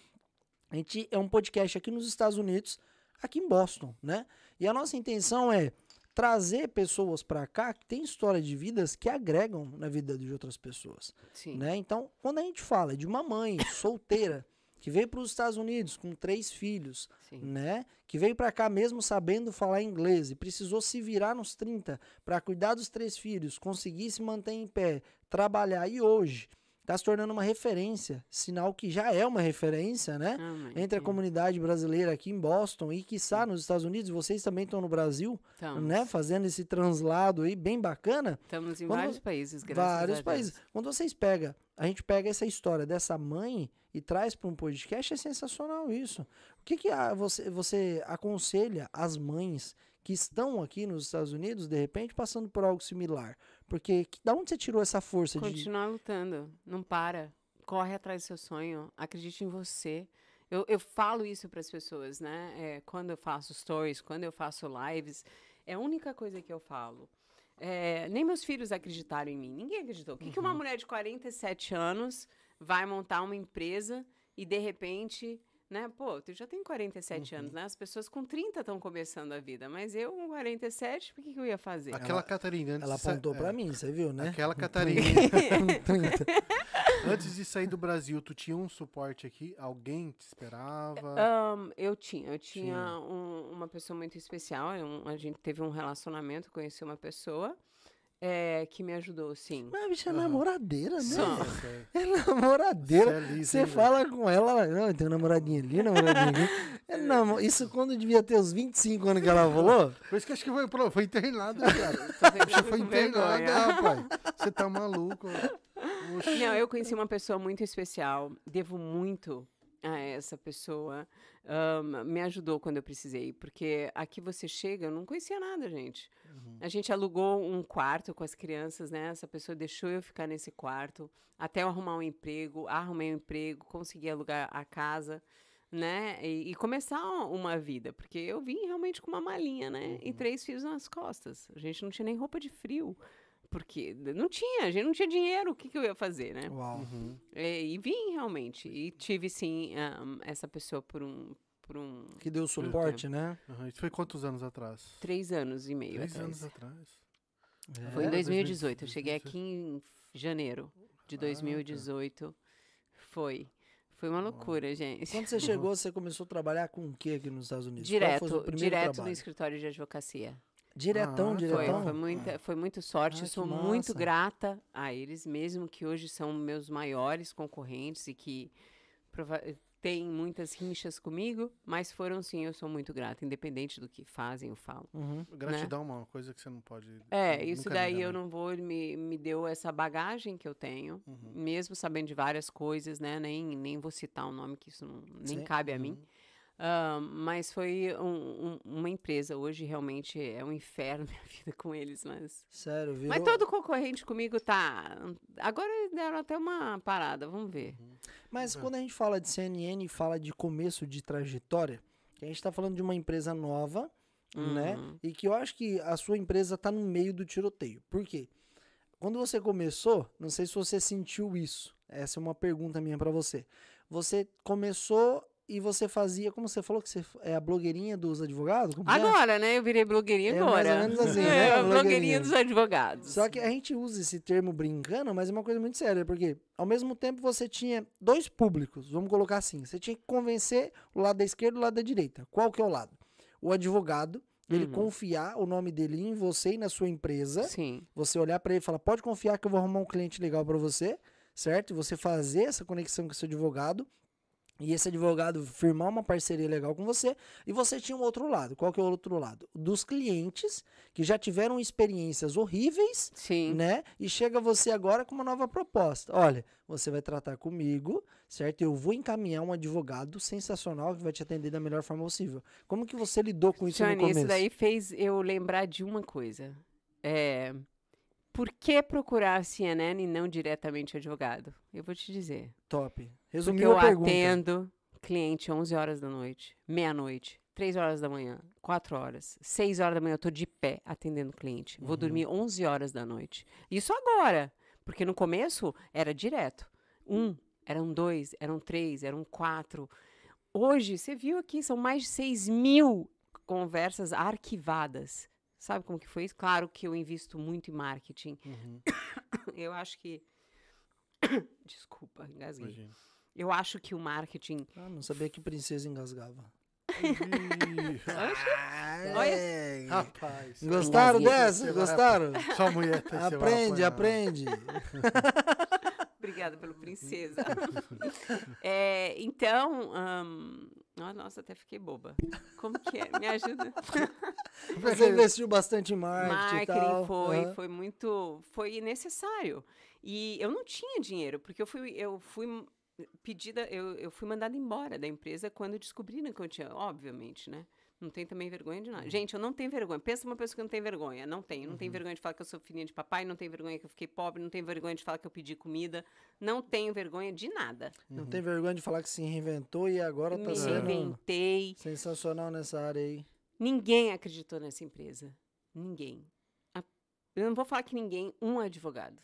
a gente é um podcast aqui nos Estados Unidos, aqui em Boston, né? E a nossa intenção é trazer pessoas para cá que têm história de vidas que agregam na vida de outras pessoas, Sim. né? Então, quando a gente fala de uma mãe solteira que veio para os Estados Unidos com três filhos, Sim. né? Que veio para cá mesmo sabendo falar inglês e precisou se virar nos 30 para cuidar dos três filhos, conseguir se manter em pé, trabalhar e hoje está se tornando uma referência, sinal que já é uma referência, né? Amém. Entre a comunidade brasileira aqui em Boston e quiçá nos Estados Unidos, vocês também estão no Brasil, Estamos, né? Fazendo esse translado aí bem bacana. estamos em Quando vários países, graças a vários Deus. países. Quando vocês pegam, a gente pega essa história dessa mãe e traz para um podcast, é sensacional isso. O que, que a- você, você aconselha as mães que estão aqui nos Estados Unidos, de repente, passando por algo similar? Porque que- da onde você tirou essa força de. Continuar lutando, não para. Corre atrás do seu sonho, acredite em você. Eu, eu falo isso para as pessoas, né? É, quando eu faço stories, quando eu faço lives, é a única coisa que eu falo. É, nem meus filhos acreditaram em mim. Ninguém acreditou. O que, que uma mulher de 47 anos vai montar uma empresa e de repente, né? Pô, tu já tem 47 anos, né? As pessoas com 30 estão começando a vida, mas eu com 47, por que, que eu ia fazer? Aquela Catarina antes Ela sa- apontou é, para mim, você viu, né? Aquela Catarina. Com 30. antes de sair do Brasil, tu tinha um suporte aqui? Alguém te esperava? Ahn, eu tinha, eu tinha, Tinha. um- uma pessoa muito especial. é um- a gente teve um relacionamento, conheci uma pessoa é, que me ajudou, sim. Mas a bicha é Aham. namoradeira, né? Só. É namoradeira. você é fala com ela, não, tem uma namoradinha ali, namoradinha aqui. É, não, isso quando devia ter os 25 anos que ela falou. Por isso que acho que foi, foi internada, cara. Com foi internada, rapaz. Você tá maluco. Oxi. Não, eu conheci uma pessoa muito especial. Devo muito a essa pessoa. Ahn, me ajudou quando eu precisei. Porque aqui você chega, eu não conhecia nada, gente. A gente alugou um quarto com as crianças, né? Essa pessoa deixou eu ficar nesse quarto até eu arrumar um emprego. Arrumei um emprego, consegui alugar a casa, né? E, e começar uma vida. Porque eu vim realmente com uma malinha, né? E três filhos nas costas. A gente não tinha nem roupa de frio. Porque não tinha, a gente não tinha dinheiro. O que, que eu ia fazer, né? Uau. Uhum. É, e vim realmente. E tive, sim, ahn, essa pessoa por um, por um Que deu suporte, né? Uhum. Isso foi quantos anos atrás? três anos e meio Três atrás. anos atrás. Foi em É, 2018. Eu cheguei 2018. aqui em janeiro de Ah, tá. 2018. Foi. Foi uma loucura, gente. Quando você chegou, você começou a trabalhar com o que aqui nos Estados Unidos? Qual Direto, foi o primeiro direto no trabalho? escritório de advocacia. Diretão, Ah, Foi, diretão? foi, muita, foi muito sorte. Eu sou muito grata a eles, mesmo que hoje são meus maiores concorrentes e que prova- têm muitas rinchas comigo, mas foram sim, eu sou muito grata, independente do que fazem ou falam. Uhum. Gratidão é uma coisa que você não pode. É, isso daí eu né? não vou, ele me, me deu essa bagagem que eu tenho, Uhum. mesmo sabendo de várias coisas, né? Nem, nem vou citar um nome que isso não, nem Sim. cabe a mim. Uhum. Ah, mas foi um- um- uma empresa. Hoje realmente é um inferno minha vida com eles, mas. Sério, virou... Mas todo concorrente comigo tá. Agora deram até uma parada, vamos ver. Mas quando a gente fala de CNN e fala de começo de trajetória, a gente tá falando de uma empresa nova, né? Uhum. E que eu acho que a sua empresa tá no meio do tiroteio. Por quê? Quando você começou, não sei se você sentiu isso. Essa é uma pergunta minha pra você. Você começou e você fazia, como você falou que você é a blogueirinha dos advogados? Que é? Agora, né? Eu virei blogueirinha É mais ou agora. menos assim, É, né? Blogueirinha. blogueirinha dos advogados. Só que a gente usa esse termo brincando, mas é uma coisa muito séria, porque ao mesmo tempo você tinha dois públicos, vamos colocar assim, você tinha que convencer o lado da esquerda e o lado da direita. Qual que é o lado? O advogado, ele Uhum. confiar o nome dele em você e na sua empresa, Sim. você olhar pra ele e falar, pode confiar que eu vou arrumar um cliente legal pra você, certo? E você fazer essa conexão com o seu advogado, e esse advogado firmar uma parceria legal com você, e você tinha um outro lado. Qual que é o outro lado? Dos clientes que já tiveram experiências horríveis Sim. né? E chega você agora com uma nova proposta. Olha, você vai tratar comigo, certo? Eu vou encaminhar um advogado sensacional que vai te atender da melhor forma possível. Como que você lidou com isso no Johnny, começo? isso daí fez eu lembrar de uma coisa. É, por que procurar a CNN e não diretamente o advogado? Eu vou te dizer. Top. Resumiu eu a pergunta. atendo cliente 11 horas da noite, meia-noite, 3 horas da manhã, 4 horas, 6 horas da manhã eu tô de pé atendendo cliente. Uhum. Vou dormir 11 horas da noite. Isso agora, porque no começo era direto. Um, eram dois, eram três, eram quatro. Hoje, você viu aqui, são mais de 6 mil conversas arquivadas. Sabe como que foi isso? Claro que eu invisto muito em marketing. Uhum, Eu acho que... Desculpa, engasguei. imagina. Eu acho que o marketing Ah, não sabia que princesa engasgava. Olha. Rapaz. Gostaram dessa? Gostaram? Sua mulher tá Aprende, aprende. Obrigada pelo princesa. É, então, nossa, até fiquei boba. Como que é? Me ajuda. Você investiu bastante em marketing, e Marketing tal. foi, Aham. foi muito, foi necessário. E eu não tinha dinheiro, porque eu fui, eu fui pedida, eu, eu fui mandada embora da empresa quando descobriram que eu tinha, obviamente, né? Não tem também vergonha de nada. Gente, eu não tenho vergonha. Pensa uma pessoa que não tem vergonha. Não tenho. Não tenho vergonha de falar que eu sou filhinha de papai, não tenho vergonha que eu fiquei pobre, não tenho vergonha de falar que eu pedi comida. Não tenho vergonha de nada. Não tem vergonha de falar que se reinventou e agora tá Me sendo reinventei. sensacional nessa área aí. Ninguém acreditou nessa empresa. Ninguém. Eu não vou falar que ninguém, um advogado.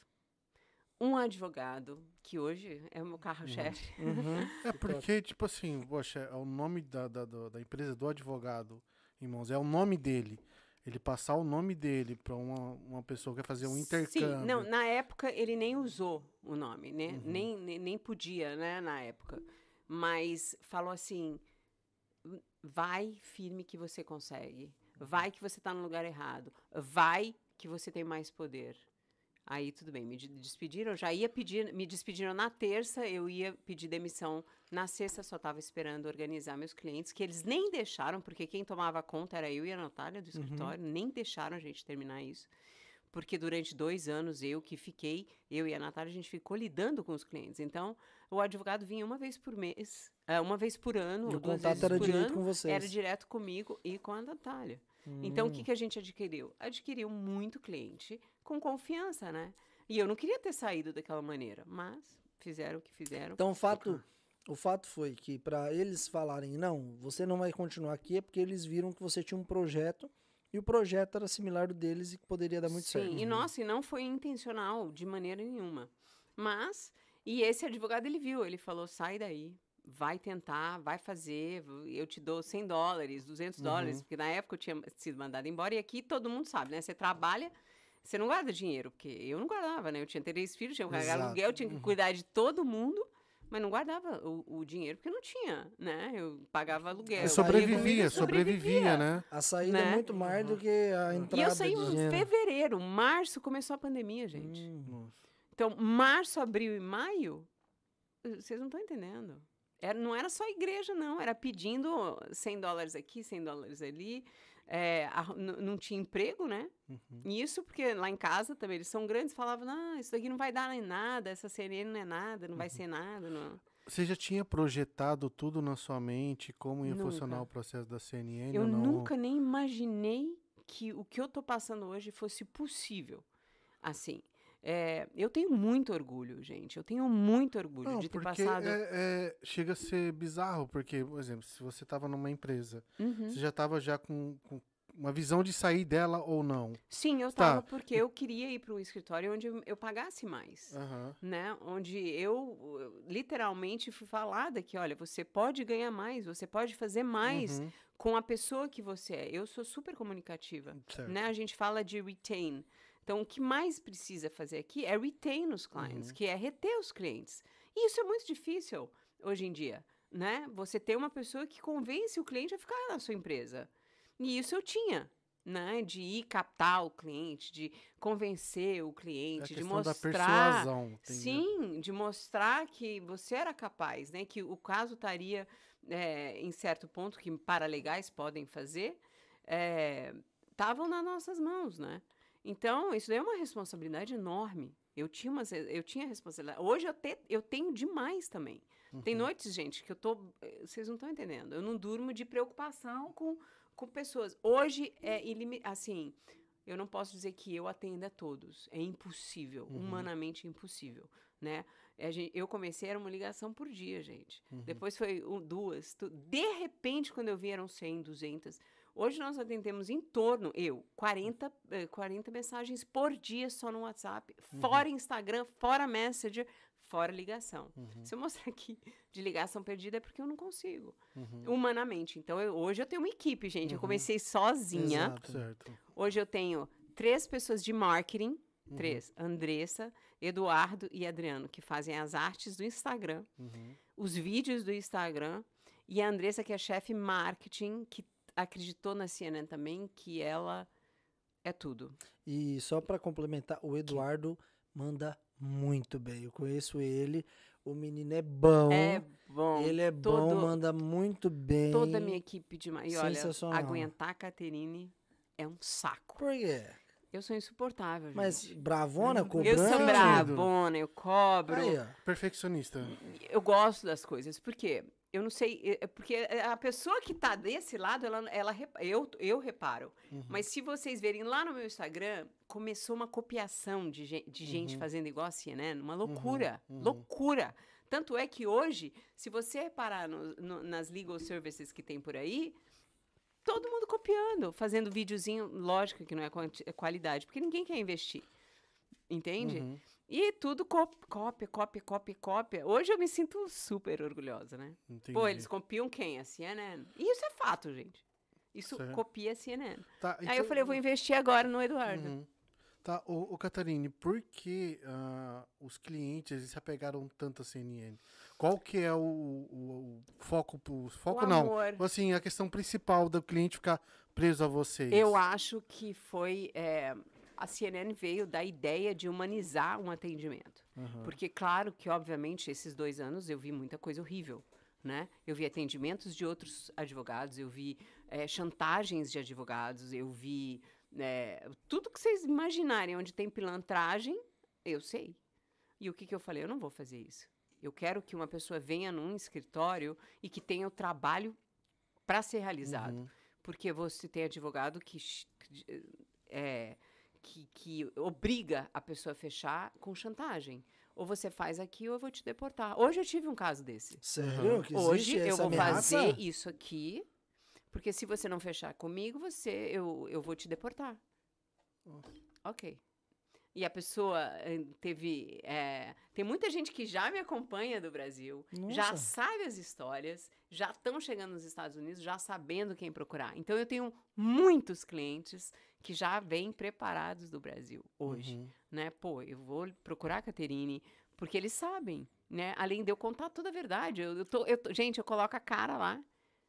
Um advogado, que hoje é o meu carro-chefe. Uhum. É porque, tipo assim, poxa, é o nome da, da, da- empresa do advogado, irmãos, é o nome dele. Ele passar o nome dele pra uma, uma pessoa que quer fazer um intercâmbio. Sim, não, na época ele nem usou o nome, né? Uhum. Nem, nem, nem podia, né, na época. Mas falou assim: "V- vai firme que você consegue. Vai que você tá no lugar errado. Vai que você tem mais poder. Aí tudo bem, me de- despediram, já ia pedir, me despediram na terça, eu ia pedir demissão na sexta, só estava esperando organizar meus clientes, que eles nem deixaram, porque quem tomava conta era eu e a Natália do escritório, nem deixaram a gente terminar isso. Porque durante dois anos eu que fiquei, eu e a Natália, a gente ficou lidando com os clientes. Então, o advogado vinha uma vez por mês, eh, uma vez por ano, E o contato era direto ano, com vocês. Era direto comigo e com a Natália. Então, o Hum. que, que a gente adquiriu? Adquiriu muito cliente com confiança, né? E eu não queria ter saído daquela maneira, mas fizeram o que fizeram. Então o fato, o fato foi que para eles falarem, não, você não vai continuar aqui, é porque eles viram que você tinha um projeto e o projeto era similar do deles e que poderia dar muito Sim, certo. e nossa, e não foi intencional de maneira nenhuma. Mas, e esse advogado ele viu, ele falou: sai daí, vai tentar, vai fazer, eu te dou 100 dólares, 200 dólares, porque na época eu tinha sido mandada embora e aqui todo mundo sabe, né? Você trabalha. Você não guarda dinheiro, porque eu não guardava, né? Eu tinha três filhos, tinha que pagar aluguel, tinha que cuidar de todo mundo, mas não guardava o, o dinheiro porque não tinha, né? Eu pagava aluguel. Eu Aí sobrevivia, comida sobrevivia, né? A saída é Né? muito mais do que a entrada E eu saí de em dinheiro. fevereiro, março começou a pandemia, gente. Hum. Então, março, abril e maio, vocês não estão entendendo. Era, não era só igreja, não. Era pedindo 100 dólares aqui, 100 dólares ali. É, a- não tinha emprego, né? Uhum. E isso porque lá em casa também, eles são grandes, falavam, não, isso daqui não vai dar em nada, essa CNN não é nada, não vai ser nada. Não. Você já tinha projetado tudo na sua mente, como ia funcionar Nunca. o processo da CNN Eu não? nunca nem imaginei que o que eu tô passando hoje fosse possível. Assim, é, eu tenho muito orgulho, gente. Eu tenho muito orgulho Não, de ter passado. é- é- chega a ser bizarro, porque, por exemplo, se você estava numa empresa, Uhum. você já estava já com, com uma visão de sair dela ou não. Sim, eu Tá. estava porque eu queria ir para um escritório onde eu, pagasse mais. Aham. Né? Onde eu eu literalmente fui falada que, olha, você pode ganhar mais, você pode fazer mais Uhum. com a pessoa que você é. Eu sou super comunicativa. Certo. né? A gente fala de retain. Então, o que mais precisa fazer aqui é retain os clients, Uhum. que é reter os clientes. E isso é muito difícil hoje em dia, né? Você ter uma pessoa que convence o cliente a ficar na sua empresa. E isso eu tinha, né? De ir captar o cliente, de convencer o É a cliente, de questão da mostrar... persuasão. entendeu? Sim, de mostrar que você era capaz, né? Que o caso estaria é, em certo ponto que paralegais podem fazer, estavam nas nossas mãos, né? Então, isso daí é uma responsabilidade enorme. Eu tinha, umas, eu tinha responsabilidade. Hoje eu, te, eu tenho demais também. Tem Uhum. noites, gente, que eu tô. eh, Vocês não estão entendendo. Eu não durmo de preocupação com, com pessoas. Hoje é ilimi- assim. Eu não posso dizer que eu atenda a todos. É impossível, Uhum. humanamente impossível, né? Eu comecei era uma ligação por dia, gente. Uhum. Depois foi um, duas. De repente, quando eu vi, eram 100, 200. Hoje nós atendemos em torno, eu, 40, eh, 40 mensagens por dia só no WhatsApp, Uhum. fora Instagram, fora Messenger, fora ligação. Uhum. Se eu mostrar aqui de ligação perdida é porque eu não consigo, Uhum. humanamente. Então, eu- hoje eu tenho uma equipe, gente. Eu Uhum. comecei sozinha. Exato. Certo. Hoje eu tenho três pessoas de marketing, Uhum. três, Andressa, Eduardo e Adriano, que fazem as artes do Instagram, Uhum. os vídeos do Instagram, e a Andressa, que é chefe marketing, que acreditou na CNN também, que ela é tudo. E só pra complementar, o Eduardo manda muito bem. Eu conheço ele. O menino é bom. É bom. ele é bom, todo- manda muito bem. Toda a minha equipe de... E olha, aguentar a Caterine é um saco. Por quê? Eu sou insuportável, gente. Mas bravona, cobrando? eu sou bravona, eu cobro. Aí. Perfeccionista. Eu gosto das coisas, porque eu não sei, é- é porque a pessoa que tá desse lado, ela, ela eu, eu reparo. Uhum. Mas se vocês verem lá no meu Instagram, começou uma copiação de, gen- de gente Uhum. fazendo igual a CNN, uma loucura, uhum. loucura. Tanto é que hoje, se você reparar no- no- nas legal services que tem por aí, todo mundo copiando, fazendo videozinho, lógico que não é é qualidade, porque ninguém quer investir. Entende? E tudo cópia, cópia, cópia, cópia. Hoje eu me sinto super orgulhosa, né? Entendi. Pô, eles copiam quem? A CNN. E isso é fato, gente. Isso Certo. copia a CNN. Tá, Aí eu então- falei, eu vou investir agora no Eduardo. Uhum. Tá, ô, ô Catarine, por que ah, os clientes se apegaram tanto a CNN? Qual que é o, o- o foco, o foco o não, amor. assim, a questão principal do cliente ficar preso a vocês? Eu acho que foi. é, a CNN veio da ideia de humanizar um atendimento. Aham. Porque, claro que, obviamente, esses dois anos eu vi muita coisa horrível. Né? Eu vi atendimentos de outros advogados, eu vi eh, chantagens de advogados, eu vi eh, tudo que vocês imaginarem onde tem pilantragem, eu sei. E o que, que eu falei? Eu não vou fazer isso. Eu quero que uma pessoa venha num escritório e que tenha o trabalho para ser realizado. Uhum. Porque você tem advogado que, é, que, que obriga a pessoa a fechar com chantagem. Ou você faz aqui ou eu vou te deportar. Hoje eu tive um caso desse. Sério? Que Hoje eu vou ameaça? fazer isso aqui, porque se você não fechar comigo, você eu, eu vou te deportar. Ok. E a pessoa teve. eh, tem muita gente que já me acompanha do Brasil, já Nossa. sabe as histórias, já estão chegando nos Estados Unidos, já sabendo quem procurar. Então eu tenho muitos clientes que já vêm preparados do Brasil hoje Uhum. né? Pô, eu vou procurar a Caterine Porque eles sabem, né? Além de eu contar toda a verdade. Eu, eu tô, eu tô- gente, eu coloco a cara lá.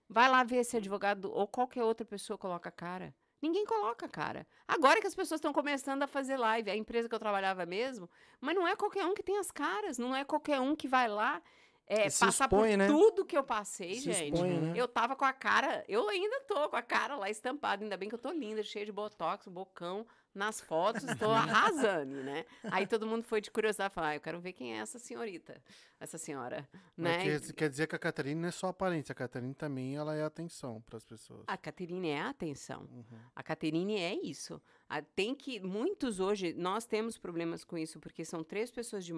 Vai lá ver se advogado ou qualquer outra pessoa coloca a cara. Ninguém coloca a cara. Agora que as pessoas estão começando a fazer live, a empresa que eu trabalhava mesmo, mas não é qualquer um que tem as caras, não é qualquer um que vai lá é, E se passar expõe, por né? tudo que eu passei, Se gente. expõe, né? Eu tava com a cara, eu ainda tô com a cara lá estampada, ainda bem que eu tô linda, cheia de botox, bocão nas fotos, estou arrasando, né? Aí todo mundo foi de curiosidade falar, ah, eu quero ver quem é essa senhorita, essa senhora, né? Quer, quer dizer que a Catarina não é só aparência, a Catarina também ela é atenção para as pessoas. A Caterine é a atenção. Uhum. A Caterine é isso. A- tem que. Muitos hoje, nós temos problemas com isso, porque são três pessoas de,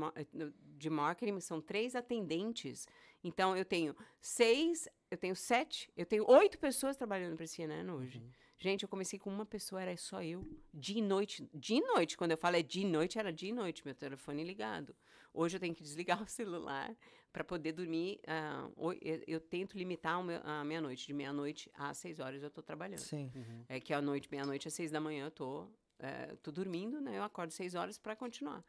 de marketing, são três atendentes. Então, eu tenho seis, eu tenho sete, eu tenho oito pessoas trabalhando para a CNN hoje. Gente, eu comecei com uma pessoa, era só eu. De noite. De noite, quando eu falo é de noite, era de noite, meu telefone ligado. Hoje eu tenho que desligar o celular para poder dormir. oi- eu, eu tento limitar o meu- a meia-noite. De meia-noite às seis horas eu estou trabalhando. Sim. É que à noite, meia-noite às seis da manhã, eu tô, é, tô dormindo, né? Eu acordo seis horas para continuar.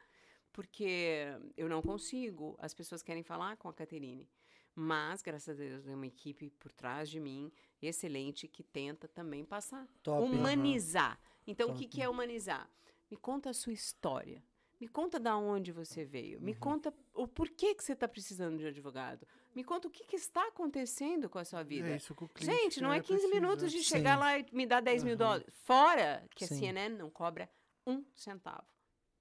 Porque eu não consigo, as pessoas querem falar com a Caterine. Mas, graças a Deus, tem uma equipe por trás de mim, excelente, que tenta também passar. Top. Humanizar. Então, o que, Top. que é humanizar? Me conta a sua história. Me conta da onde você veio. Me conta o porquê que você está precisando de advogado. Me conta o que, que está acontecendo com a sua vida. É isso que o cliente Gente, não é quer, 15 precisa. minutos de Sim. chegar lá e me dar 10 mil dólares. Fora que a Sim. CNN não cobra um centavo.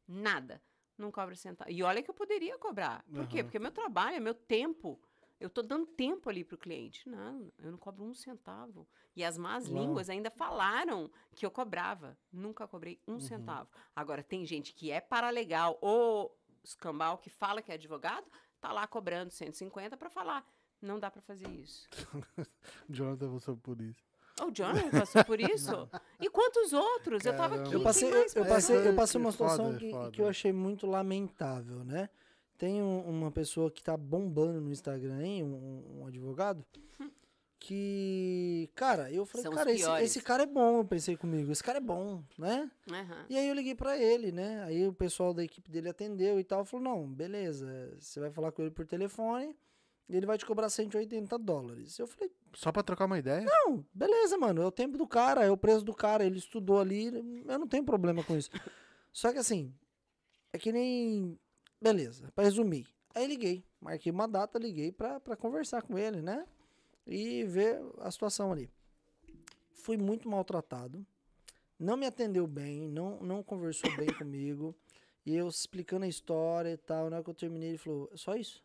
Nada. Não cobra centavo. E olha que eu poderia cobrar. Por quê? Aham. Porque é meu trabalho, é meu tempo. Eu tô dando tempo ali pro cliente. Não, eu não cobro um centavo. E as más línguas ainda falaram que eu cobrava. Nunca cobrei um centavo. Agora, tem gente que é paralegal ou escambau que fala que é advogado, tá lá cobrando 150 para falar. Não dá para fazer isso. Jonathan passou por isso. O Jonathan passou por isso? E quantos outros? Eu tava Caramba. aqui. Eu passei, eu, eu passei, eu passei uma é foda, situação é que, foda. que eu achei muito lamentável, né? Tem um- uma pessoa que tá bombando no Instagram, hein? Um, um advogado, que, cara, eu falei, São cara, esse, esse cara é bom, eu pensei comigo, esse cara é bom, né? Aham. E aí eu liguei pra ele, né? Aí o pessoal da equipe dele atendeu e tal, falou, não, beleza, você vai falar com ele por telefone e ele vai te cobrar 180 dólares. Eu falei, Só pra trocar uma ideia? não, beleza, mano. É o tempo do cara, é o preço do cara. Ele estudou ali, eu não tenho problema com isso. Só que assim, é que nem. Beleza, pra resumir. Aí liguei, marquei uma data, liguei pra, pra conversar com ele, né? E ver a situação ali. Fui muito maltratado. Não me atendeu bem, não, não conversou bem comigo. E eu explicando a história e tal. Na hora que eu terminei, ele falou: só isso?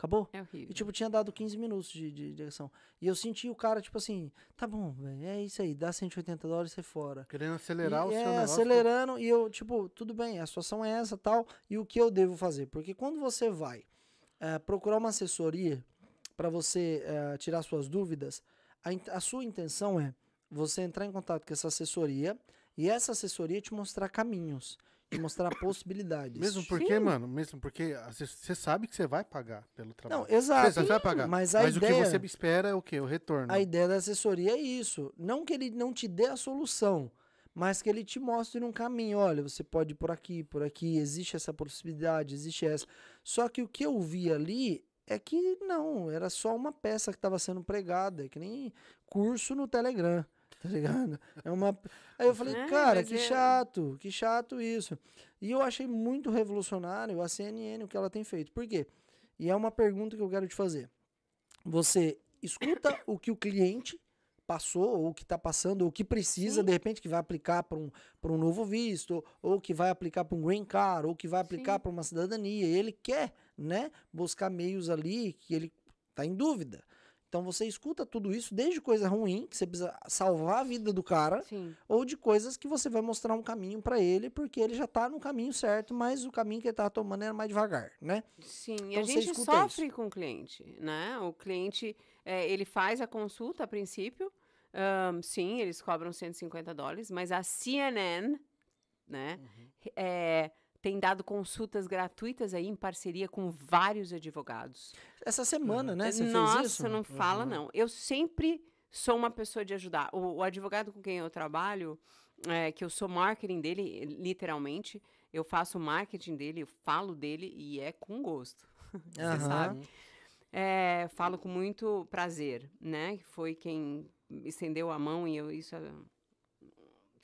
Acabou? É horrível. E, tipo, tinha dado 15 minutos de, de direção. E eu senti o cara, tipo assim, tá bom, velho, é isso aí, dá 180 dólares e sai fora. Querendo acelerar E, o seu é, negócio. acelerando, e eu, tipo, tudo bem, a situação é essa tal, e o que eu devo fazer? Porque quando você vai eh, procurar uma assessoria para você eh, tirar suas dúvidas, a, a sua intenção é você entrar em contato com essa assessoria e essa assessoria te mostrar caminhos, te mostrar possibilidades. Mesmo porque, Sim. mano, mesmo porque você sabe que você vai pagar pelo trabalho. Não, exato. Você vai pagar. Mas a Mas o ideia... que você espera é o quê? O retorno. A ideia da assessoria é isso. Não que ele não te dê a solução, mas que ele te mostre um caminho. Olha, você pode ir por aqui, por aqui, existe essa possibilidade, existe essa. Só que o que eu vi ali é que não, era só uma peça que estava sendo pregada, é que nem curso no Telegram. Tá ligado? É uma. Aí eu falei, É, cara, que é- chato, que chato isso. E eu achei muito revolucionário a CNN, o que ela tem feito. Por quê? E é uma pergunta que eu quero te fazer. Você escuta o que o cliente passou, ou o que está passando, ou o que precisa, Sim. de repente, que vai aplicar para um, pra um novo visto, ou que vai aplicar para um green card, ou que vai aplicar para uma cidadania. Ele quer, né, buscar meios ali que ele está em dúvida. Então você escuta tudo isso, desde coisa ruim, que você precisa salvar a vida do cara, Sim. ou de coisas que você vai mostrar um caminho para ele, porque ele já tá no caminho certo, mas o caminho que ele tá tomando era mais devagar, né? Sim, e Então a você gente sofre com o cliente, né? O cliente, é, ele faz a consulta a princípio, ahn, sim, eles cobram 150 dólares, mas a CNN, né, é, tem dado consultas gratuitas aí em parceria com vários advogados. Essa semana, né? Você Nossa, fez isso? não fala Uhum. não. Eu sempre sou uma pessoa de ajudar. O, o advogado com quem eu trabalho, é, que eu sou marketing dele, literalmente, Eu faço o marketing dele, eu falo dele e é com gosto. Você sabe? É, falo com muito prazer, né? Foi quem estendeu a mão e eu isso é,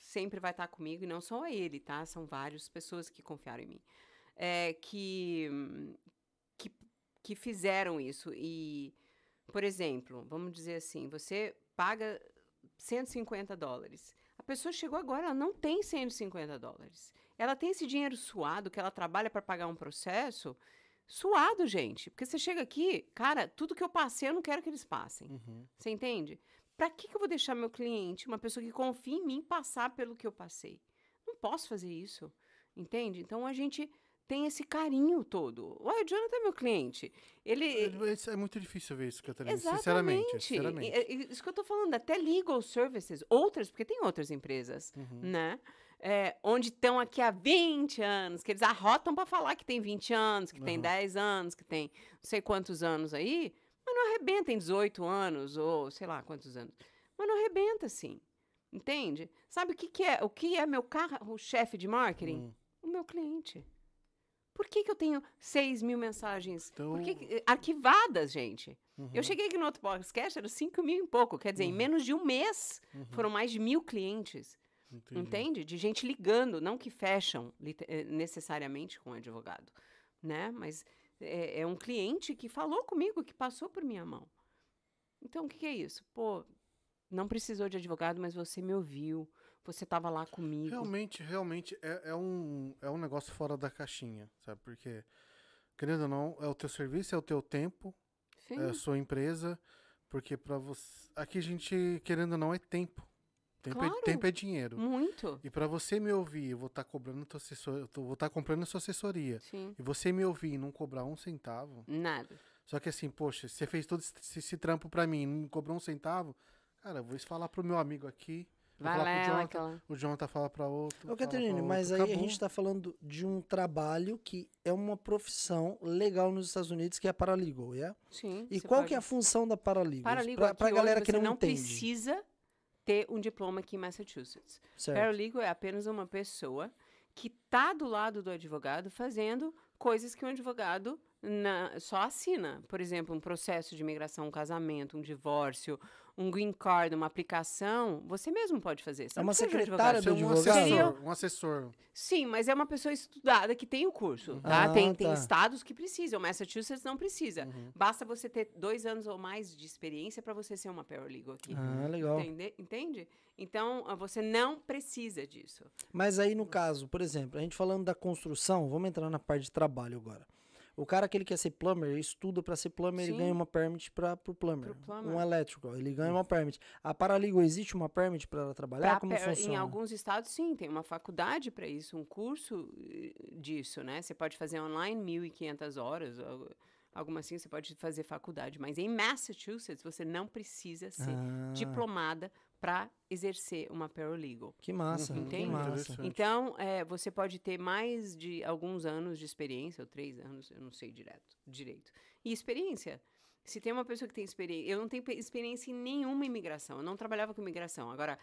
sempre vai estar comigo e não só ele, tá? São várias pessoas que confiaram em mim, é, que, que que fizeram isso e, por exemplo, vamos dizer assim, você paga 150 dólares. A pessoa chegou agora, ela não tem 150 dólares. Ela tem esse dinheiro suado que ela trabalha para pagar um processo suado, gente. Porque você chega aqui, cara, tudo que eu passei eu não quero que eles passem. Uhum. Você entende? Para que, que eu vou deixar meu cliente, uma pessoa que confia em mim, passar pelo que eu passei? Não posso fazer isso, entende? Então a gente tem esse carinho todo. O Jonathan é meu cliente. Ele. Ele- isso É muito difícil ver isso, Catarina. Sinceramente. Exatamente. sinceramente. E- e- Isso que eu tô falando, até legal services, outras, porque tem outras empresas, Uhum. né? É, onde estão aqui há 20 anos, que eles arrotam para falar que tem 20 anos, que tem Uhum. 10 anos, que tem não sei quantos anos aí, mas não arrebenta em 18 anos, ou sei lá quantos anos. Mas não arrebenta, assim. Entende? Sabe o que, que é? O que é meu carro-chefe de marketing? Hum. O meu cliente. Por que, que eu tenho 6 mil mensagens Então- que- arquivadas, gente? Uhum. Eu cheguei aqui no outro podcast, era 5 mil e pouco. Quer dizer, em menos de um mês, Uhum. foram mais de mil clientes. Entendi. Entende? De gente ligando, não que fecham eh, necessariamente com o advogado, né? Mas é, é um cliente que falou comigo, que passou por minha mão. Então, o que, que é isso? Pô, não precisou de advogado, mas você me ouviu, você estava lá comigo. Realmente, realmente é, é um, é um negócio fora da caixinha, sabe? Porque, querendo ou não, é o teu serviço, é o teu tempo, Sim. é a sua empresa, porque para você. Aqui a gente, querendo ou não, é tempo. Tempo, Claro. é, tempo é dinheiro. Muito. E para você me ouvir, eu vou estar cobrando a tua assessor, eu tô- vou estar comprando a sua assessoria. Sim. E você me ouvir e não cobrar um centavo. Nada. Só que assim, poxa, você fez todo esse, esse trampo para mim e não cobrou um centavo, cara, eu vou falar pro meu amigo aqui. vou Vai falar lá, Jonathan, aquela. O Jonathan fala para outro. Ô, pra mas aí a acabou. gente tá falando de um trabalho que é uma profissão legal nos Estados Unidos, que é a paralegal, é? Sim. E qual pode- que é a função da paralegal? Paralegal Pra, aqui pra hoje galera que não, não entende. precisa ter um diploma aqui em Massachusetts. Certo. Paralegal é apenas uma pessoa que está do lado do advogado fazendo coisas que um advogado na- só assina. Por exemplo, um processo de imigração, um casamento, um divórcio, um green card, uma aplicação. Você mesmo pode fazer. Você É uma precisa de um secretária Ser do um advogado? assessor, um assessor. Sim, mas é uma pessoa estudada que tem o curso, tá? Ah, tem, tem tá. estados que precisam, Massachusetts não precisa. Uhum. Basta você ter dois anos ou mais de experiência para você ser uma paralegal aqui. Ah, legal. Entende? Entende? Então, ah, você não precisa disso. Mas aí, no caso, por exemplo, a gente falando da construção, vamos entrar na parte de trabalho agora. O cara que ele quer ser plumber, ele estuda para ser plumber, ele Sim. ganha uma permit para pro plumber. Pro plumber. Um elétrico, ele ganha uma permit. A paralegal existe uma permit para ela trabalhar? Pra Como per- funciona? Em alguns estados, sim, tem uma faculdade para isso, um curso eh, disso, né? Você pode fazer online 1.500 horas, alguma assim, você pode fazer faculdade. Mas em Massachusetts, você não precisa ser Ah, diplomada para exercer uma paralegal. Que massa, Uhum, que Entende? massa. Interessante. Então, é, você pode ter mais de alguns anos de experiência, ou três anos, eu não sei direto, direito. E experiência. Se tem uma pessoa que tem experiência. Eu não tenho pe- experiência em nenhuma imigração. Eu não trabalhava com imigração. Agora,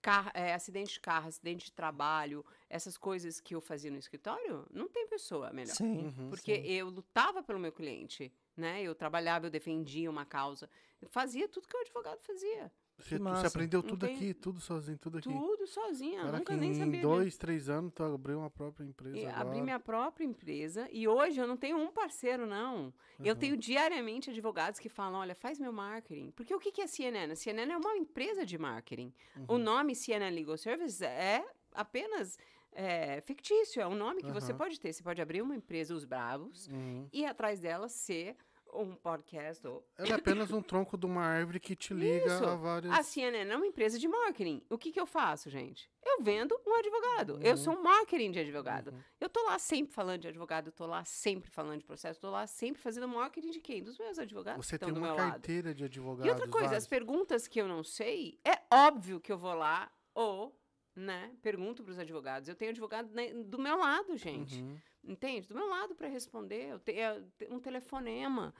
car- é, acidente de carro, acidente de trabalho, essas coisas que eu fazia no escritório, não tem pessoa melhor. Sim. Uhum. Porque eu lutava pelo meu cliente, né? Eu trabalhava, eu defendia uma causa. Eu fazia tudo que o advogado fazia. Você, você aprendeu tudo tem- aqui, tudo sozinho, tudo aqui. Tudo sozinha. Cara, nunca nem em sabia. de- dois, três anos tu abriu uma própria empresa abri minha própria empresa e hoje eu não tenho um parceiro, não. Eu Uhum. tenho diariamente advogados que falam: olha, faz meu marketing. Porque o que que é CNN? A CNN é uma empresa de marketing. O Uhum. nome CNN Legal Services é apenas é, fictício, é um nome que você Aham. pode ter. Você pode abrir uma empresa, os Bravos, Uhum. e atrás dela ser um podcast ou Ela é apenas um tronco de uma árvore que te liga Isso. a várias. A CNN é uma empresa de marketing. O que, que eu faço, gente? Eu vendo um advogado. Eu Uhum. sou um marketing de advogado. Eu tô lá sempre falando de advogado, eu tô lá sempre falando de processo, tô lá sempre fazendo marketing de quem? Dos meus advogados Você tem uma meu lado. carteira de advogados. E outra coisa, as vários. perguntas que eu não sei, é óbvio que eu vou lá ou, né, pergunto para os advogados. Eu tenho advogado né, do meu lado, gente. Uhum. Entende? Do meu lado para responder. Eu tenho é, um telefonema.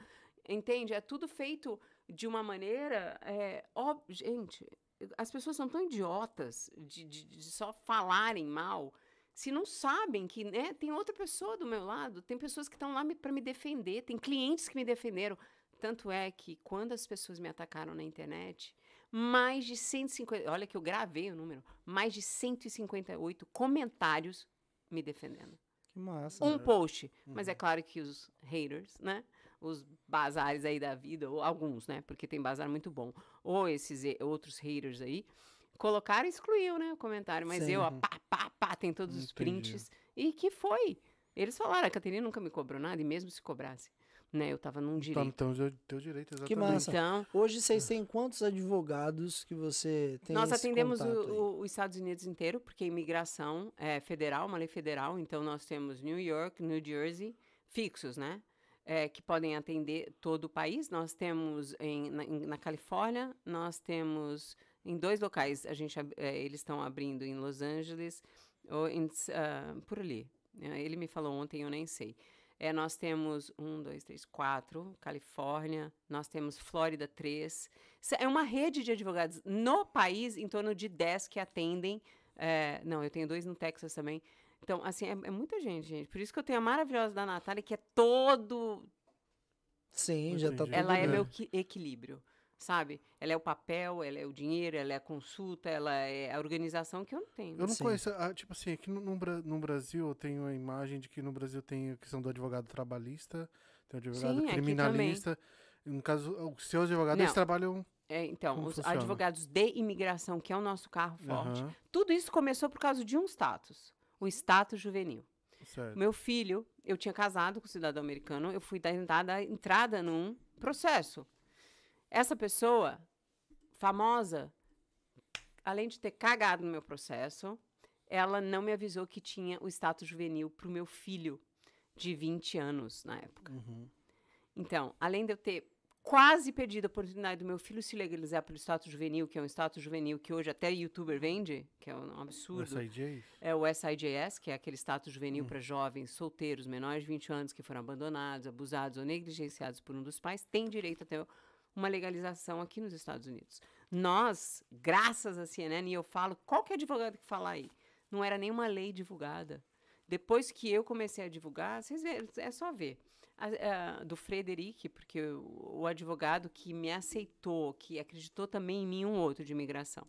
Entende? É tudo feito de uma maneira. É, ó, gente, as pessoas são tão idiotas de, de- de só falarem mal se não sabem que né, tem outra pessoa do meu lado, tem pessoas que estão lá para me defender, tem clientes que me defenderam. Tanto é que quando as pessoas me atacaram na internet, mais de 150, olha que eu gravei o número, mais de 158 comentários me defendendo. Que massa. Um né? post. Mas Uhum. é claro que os haters, né? Os bazares aí da vida, ou alguns, né? Porque tem bazar muito bom. Ou esses e- outros haters aí, colocaram e excluiu, né? O comentário. Mas Sim. eu, ó, pá, pá, pá, tem todos os Entendi. prints. E que foi. Eles falaram, a Caterina nunca me cobrou nada, e mesmo se cobrasse, né? Eu tava num Então, direito. então teu, teu direito, exatamente. Que massa. Então, Hoje vocês têm quantos advogados que você tem Nós esse atendemos o- contato aí? o- os Estados Unidos inteiro, porque imigração é federal, uma lei federal. Então, nós temos New York, New Jersey, fixos, né? É, que podem atender todo o país. Nós temos em, na, em- na Califórnia, nós temos em dois locais. A gente, é, eles estão abrindo em Los Angeles, ou em, ah, por ali. É, Ele me falou ontem, eu nem sei. É, nós temos um, dois, três, quatro, Califórnia, nós temos Flórida, três. É uma rede de advogados no país, em torno de 10 que atendem. é, não, eu tenho dois no Texas também. Então, assim, é, é muita gente, gente. Por isso que eu tenho a maravilhosa da Natália, que é todo. Sim, já tá Entendi. tudo Ela é bem. meu qui- equilíbrio, sabe? Ela é o papel, ela é o dinheiro, ela é a consulta, ela é a organização que eu não tenho. Eu não Sim. conheço, ah, tipo assim, aqui no, no, Bra- no Brasil eu tenho a imagem de que no Brasil tem a questão do advogado trabalhista, tem o advogado Sim, aqui criminalista. No caso, os seus advogados, Não. eles trabalham... É, então, Como os funciona? advogados de imigração, que é o nosso carro forte, Aham, tudo isso começou por causa de um status, o status juvenil. certo. Meu filho, eu tinha casado com um cidadão americano, eu fui dar entrada num processo. Essa pessoa, famosa, além de ter cagado no meu processo, ela não me avisou que tinha o status juvenil para o meu filho de 20 anos na época. Uhum. Então, além de eu ter quase perdido a oportunidade do meu filho se legalizar pelo status juvenil, que é um status juvenil que hoje até youtuber vende, que é um absurdo. SIJ? É o SIJS, que é aquele status juvenil para jovens solteiros menores de 20 anos que foram abandonados, abusados ou negligenciados por um dos pais, tem direito a ter uma legalização aqui nos Estados Unidos. Nós, graças à CNN, e eu falo, qualquer advogado que falar aí, não era nenhuma lei divulgada. Depois que eu comecei a divulgar, vocês vê, é só ver. A- a- do Frederic, porque o, o advogado que me aceitou, que acreditou também em mim, um outro de imigração,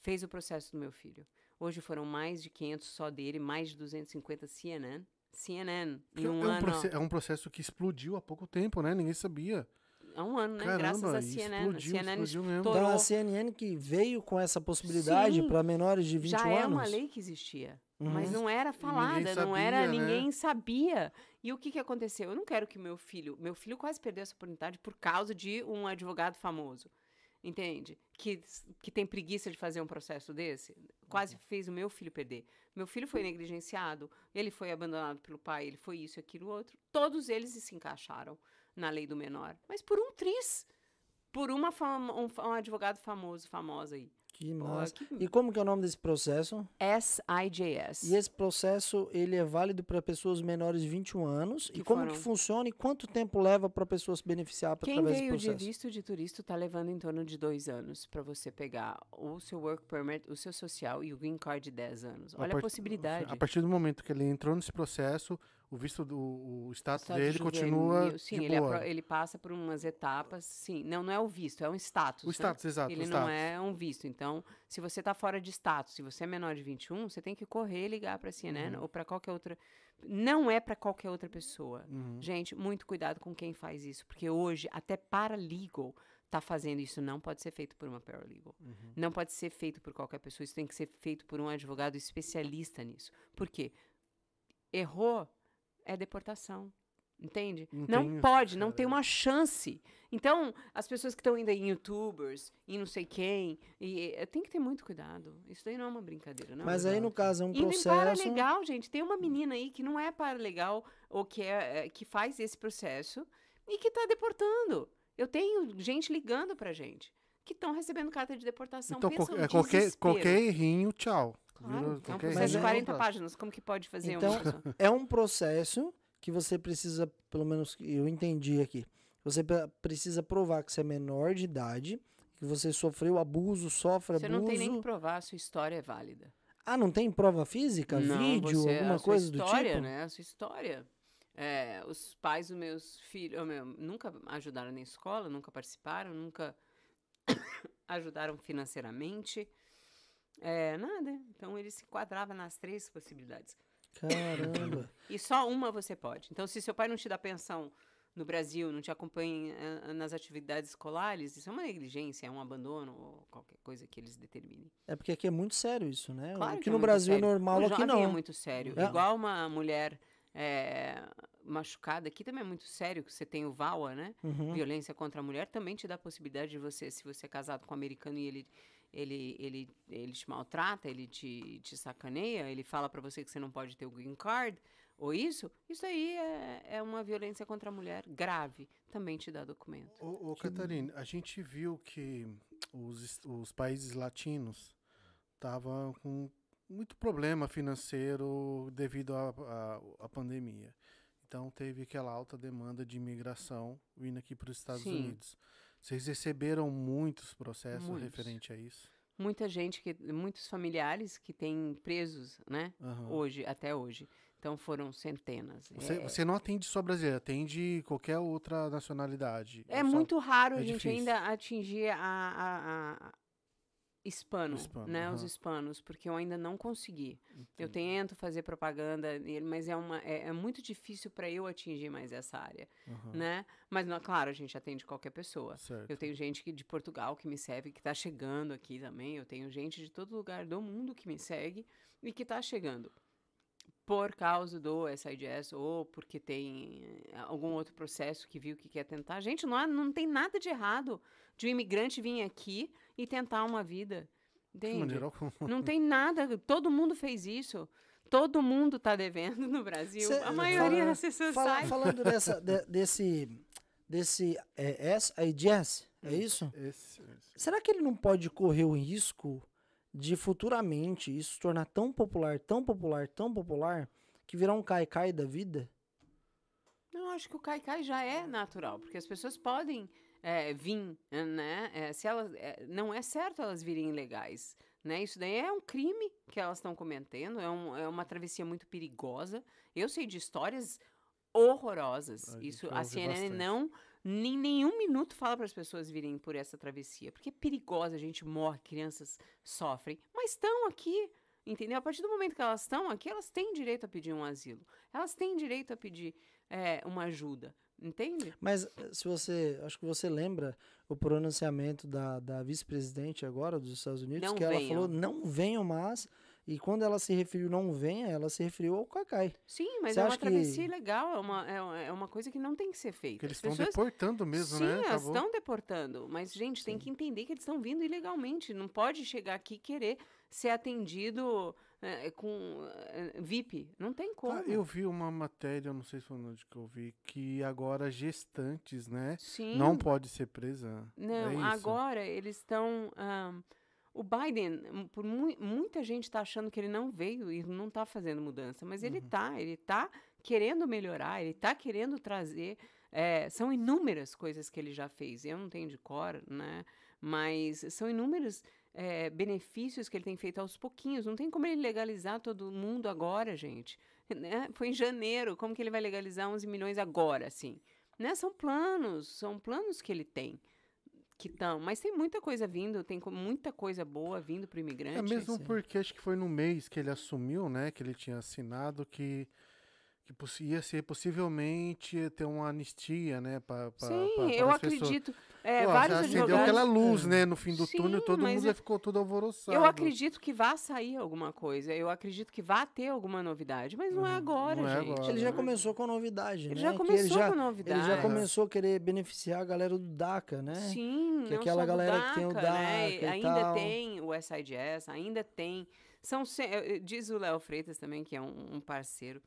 fez o processo do meu filho. Hoje foram mais de 500 só dele, mais de 250 CNN. CNN, em É um um ano. é um processo que explodiu há pouco tempo, né? Ninguém sabia. Há um ano, né? Caramba, Graças a e CNN. explodiu, CNN explodiu mesmo. Então a CNN que veio com essa possibilidade para menores de 21 Já anos. é uma lei que existia. Uhum. Mas não era falada, não sabia, era, né? ninguém sabia. E o que, que aconteceu? Eu não quero que meu filho. Meu filho quase perdeu essa oportunidade por causa de um advogado famoso. Entende? Que, que tem preguiça de fazer um processo desse. Quase fez o meu filho perder. Meu filho foi negligenciado, ele foi abandonado pelo pai, ele foi isso, aquilo, outro. Todos eles se encaixaram na lei do menor. Mas por um tris. Por uma fama- um, um advogado famoso, famosa aí. Que massa. que- E como que é o nome desse processo? SIJS. E esse processo, ele é válido para pessoas menores de 21 anos. Que e como foram- que funciona e quanto tempo leva para a pessoa se beneficiar pra- Quem através veio do de processo? visto de turista está levando em torno de dois anos para você pegar o seu work permit, o seu social e o green card de 10 anos. A Olha a, part- possibilidade. A partir do momento que ele entrou nesse processo, o visto do o status, Status dele continua Sim, de ele, boa. apro- ele passa por umas etapas. Sim, não, não é o visto, é um status. O né? status, exato. Ele não status. é um visto. Então, se você está fora de status, se você é menor de 21, você tem que correr e ligar para a CNN Uhum. ou para qualquer outra. Não é para qualquer outra pessoa. Uhum. Gente, muito cuidado com quem faz isso, porque hoje até paralegal tá fazendo isso. Não pode ser feito por uma paralegal. Uhum. Não pode ser feito por qualquer pessoa. Isso tem que ser feito por um advogado especialista nisso. Por quê? Errou é deportação. Entende? Não Não, tem- pode, não é. tem uma chance. Então, as pessoas que estão indo em youtubers, em não sei quem, e, eh, tem que ter muito cuidado. Isso daí não é uma brincadeira, não. Mas aí, no caso, é um Indo processo... legal, gente. Tem uma menina aí que não é para legal ou que, é, é, que faz esse processo e que está deportando. Eu tenho gente ligando pra gente que estão recebendo carta de deportação. Então, um é qualquer, qualquer errinho, tchau. Claro, é um processo de é- 40 páginas. Como que pode fazer Então, uma pessoa? é um processo que você precisa, pelo menos que eu entendi aqui, você pre- precisa provar que você é menor de idade, que você sofreu abuso, sofre Você não tem nem que abuso. provar, a sua história é válida. Ah, não tem prova física? Não, vídeo, você- alguma a sua coisa do história, tipo? né? A sua história. É, os pais dos meus filhos eu, meu, nunca ajudaram na escola, nunca participaram, nunca ajudaram financeiramente. É, nada. Então ele se enquadrava nas três possibilidades. Caramba. E só uma você pode. Então, se seu pai não te dá pensão no Brasil, não te acompanha eh, nas atividades escolares, isso é uma negligência, é um abandono ou qualquer coisa que eles determinem. É porque aqui é muito sério isso, né? Claro o que que é no muito Brasil sério. é normal, o aqui jovem não. é muito sério. É. Igual uma mulher eh, machucada, aqui também é muito sério, que você tem o VAWA, né? Uhum. Violência contra a mulher também te dá a possibilidade de você, se você é casado com um americano e ele, ele, ele, ele te maltrata, ele te, te sacaneia, ele fala pra você que você não pode ter o green card, ou isso, isso aí é, é uma violência contra a mulher grave. Também te dá documento. Ô, ô Catarina, a gente viu que os, os países latinos estavam com muito problema financeiro devido à pandemia. Então teve aquela alta demanda de imigração vindo aqui para os Estados Sim. Unidos. Vocês receberam muitos processos Muitos. referente a isso? Muita gente, que, muitos familiares que têm presos, né? Aham. Hoje, até hoje. Então foram centenas. Você, é, você não atende só brasileiro, atende qualquer outra nacionalidade. é Ou só- muito raro é a gente difícil. ainda atingir a, a- a- hispano, Hispano, né? Os hispanos, porque eu ainda não consegui. Eu Entendi. tento fazer propaganda mas é, uma, é, é muito difícil para eu atingir mais essa área, né? Mas, não, claro, a gente atende qualquer pessoa. Certo. Eu tenho gente que, de Portugal que me segue, que está chegando aqui também. Eu tenho gente de todo lugar do mundo que me segue e que está chegando. Por causa do SIDS ou porque tem eh, algum outro processo que viu que quer tentar. Gente, não, há- não tem nada de errado de um imigrante vir aqui e tentar uma vida. De Entende? Não tem nada. Todo mundo fez isso. Todo mundo está devendo no Brasil. Cê- a maioria fala- das pessoas Fala- sai. falando dessa, de- desse, desse é, SIDS, é isso? Esse- esse. Será que ele não pode correr o risco de futuramente isso se tornar tão popular, tão popular, tão popular, que virar um cai-cai da vida? Não, acho que o caicai já é natural, porque as pessoas podem eh, vir, né? eh, se elas, eh, não é certo elas virem ilegais, né? Isso daí é um crime que elas estão cometendo, é, um- é uma travessia muito perigosa. Eu sei de histórias horrorosas. A Isso a CNN bastante. não nem nenhum minuto fala para as pessoas virem por essa travessia, porque é perigosa, a gente morre, crianças sofrem, mas estão aqui. Entendeu? A partir do momento que elas estão aqui, elas têm direito a pedir um asilo. Elas têm direito a pedir é, uma ajuda. Entende? Mas eh, se você, acho que você lembra o pronunciamento da, da vice-presidente agora dos Estados Unidos, Não que ela venham. falou não venham mais, e quando ela se referiu não venha, ela se referiu ao cacai. Sim, mas Você é uma que- travessia legal, é uma, é, uma- é uma coisa que não tem que ser feita. Que eles As estão pessoas- deportando mesmo, Sim, né? elas Acabou. estão deportando. Mas, gente, tem que entender que eles estão vindo ilegalmente. Não pode chegar aqui e querer ser atendido é, com é, VIP. Não tem como. Ah, eu vi uma matéria, eu não sei se foi onde que eu vi, que agora gestantes, né? Sim. Não pode ser presa. Não, é agora eles estão. ahn, o Biden, hum, por mui- muita gente está achando que ele não veio e não está fazendo mudança, mas Uhum. ele está, ele está querendo melhorar, ele está querendo trazer. é, são inúmeras coisas que ele já fez. Eu não tenho de cor, né? Mas são inúmeros é, benefícios que ele tem feito aos pouquinhos. Não tem como ele legalizar todo mundo agora, gente. Né? Foi em janeiro. Como que ele vai legalizar 11 milhões agora, assim? Né? São planos, são planos que ele tem que estão. Mas tem muita coisa vindo, tem muita coisa boa vindo para o imigrante. É mesmo porque acho que foi no mês que ele assumiu, né? Que ele tinha assinado que, que ia ser possivelmente ter uma anistia, né? Pra, pra, Sim, pra- eu para as pessoas. acredito. É, Pô, vários já acendeu aquela luz, né? No fim do Sim, túnel, todo mas mundo eu- já ficou todo alvoroçado. Eu acredito que vá sair alguma coisa. Eu acredito que vá ter alguma novidade, mas não é Uhum, agora, não é gente. agora, Ele já né? começou com novidade, Ele né? já começou ele já, com novidade. Ele já começou a querer beneficiar a galera do DACA, né? Sim, Que não aquela galera que tem o DACA, né? DACA e Ainda tal. tem o SIDS, ainda tem. São, ce- eh, diz o Léo Freitas também, que é um, um parceiro.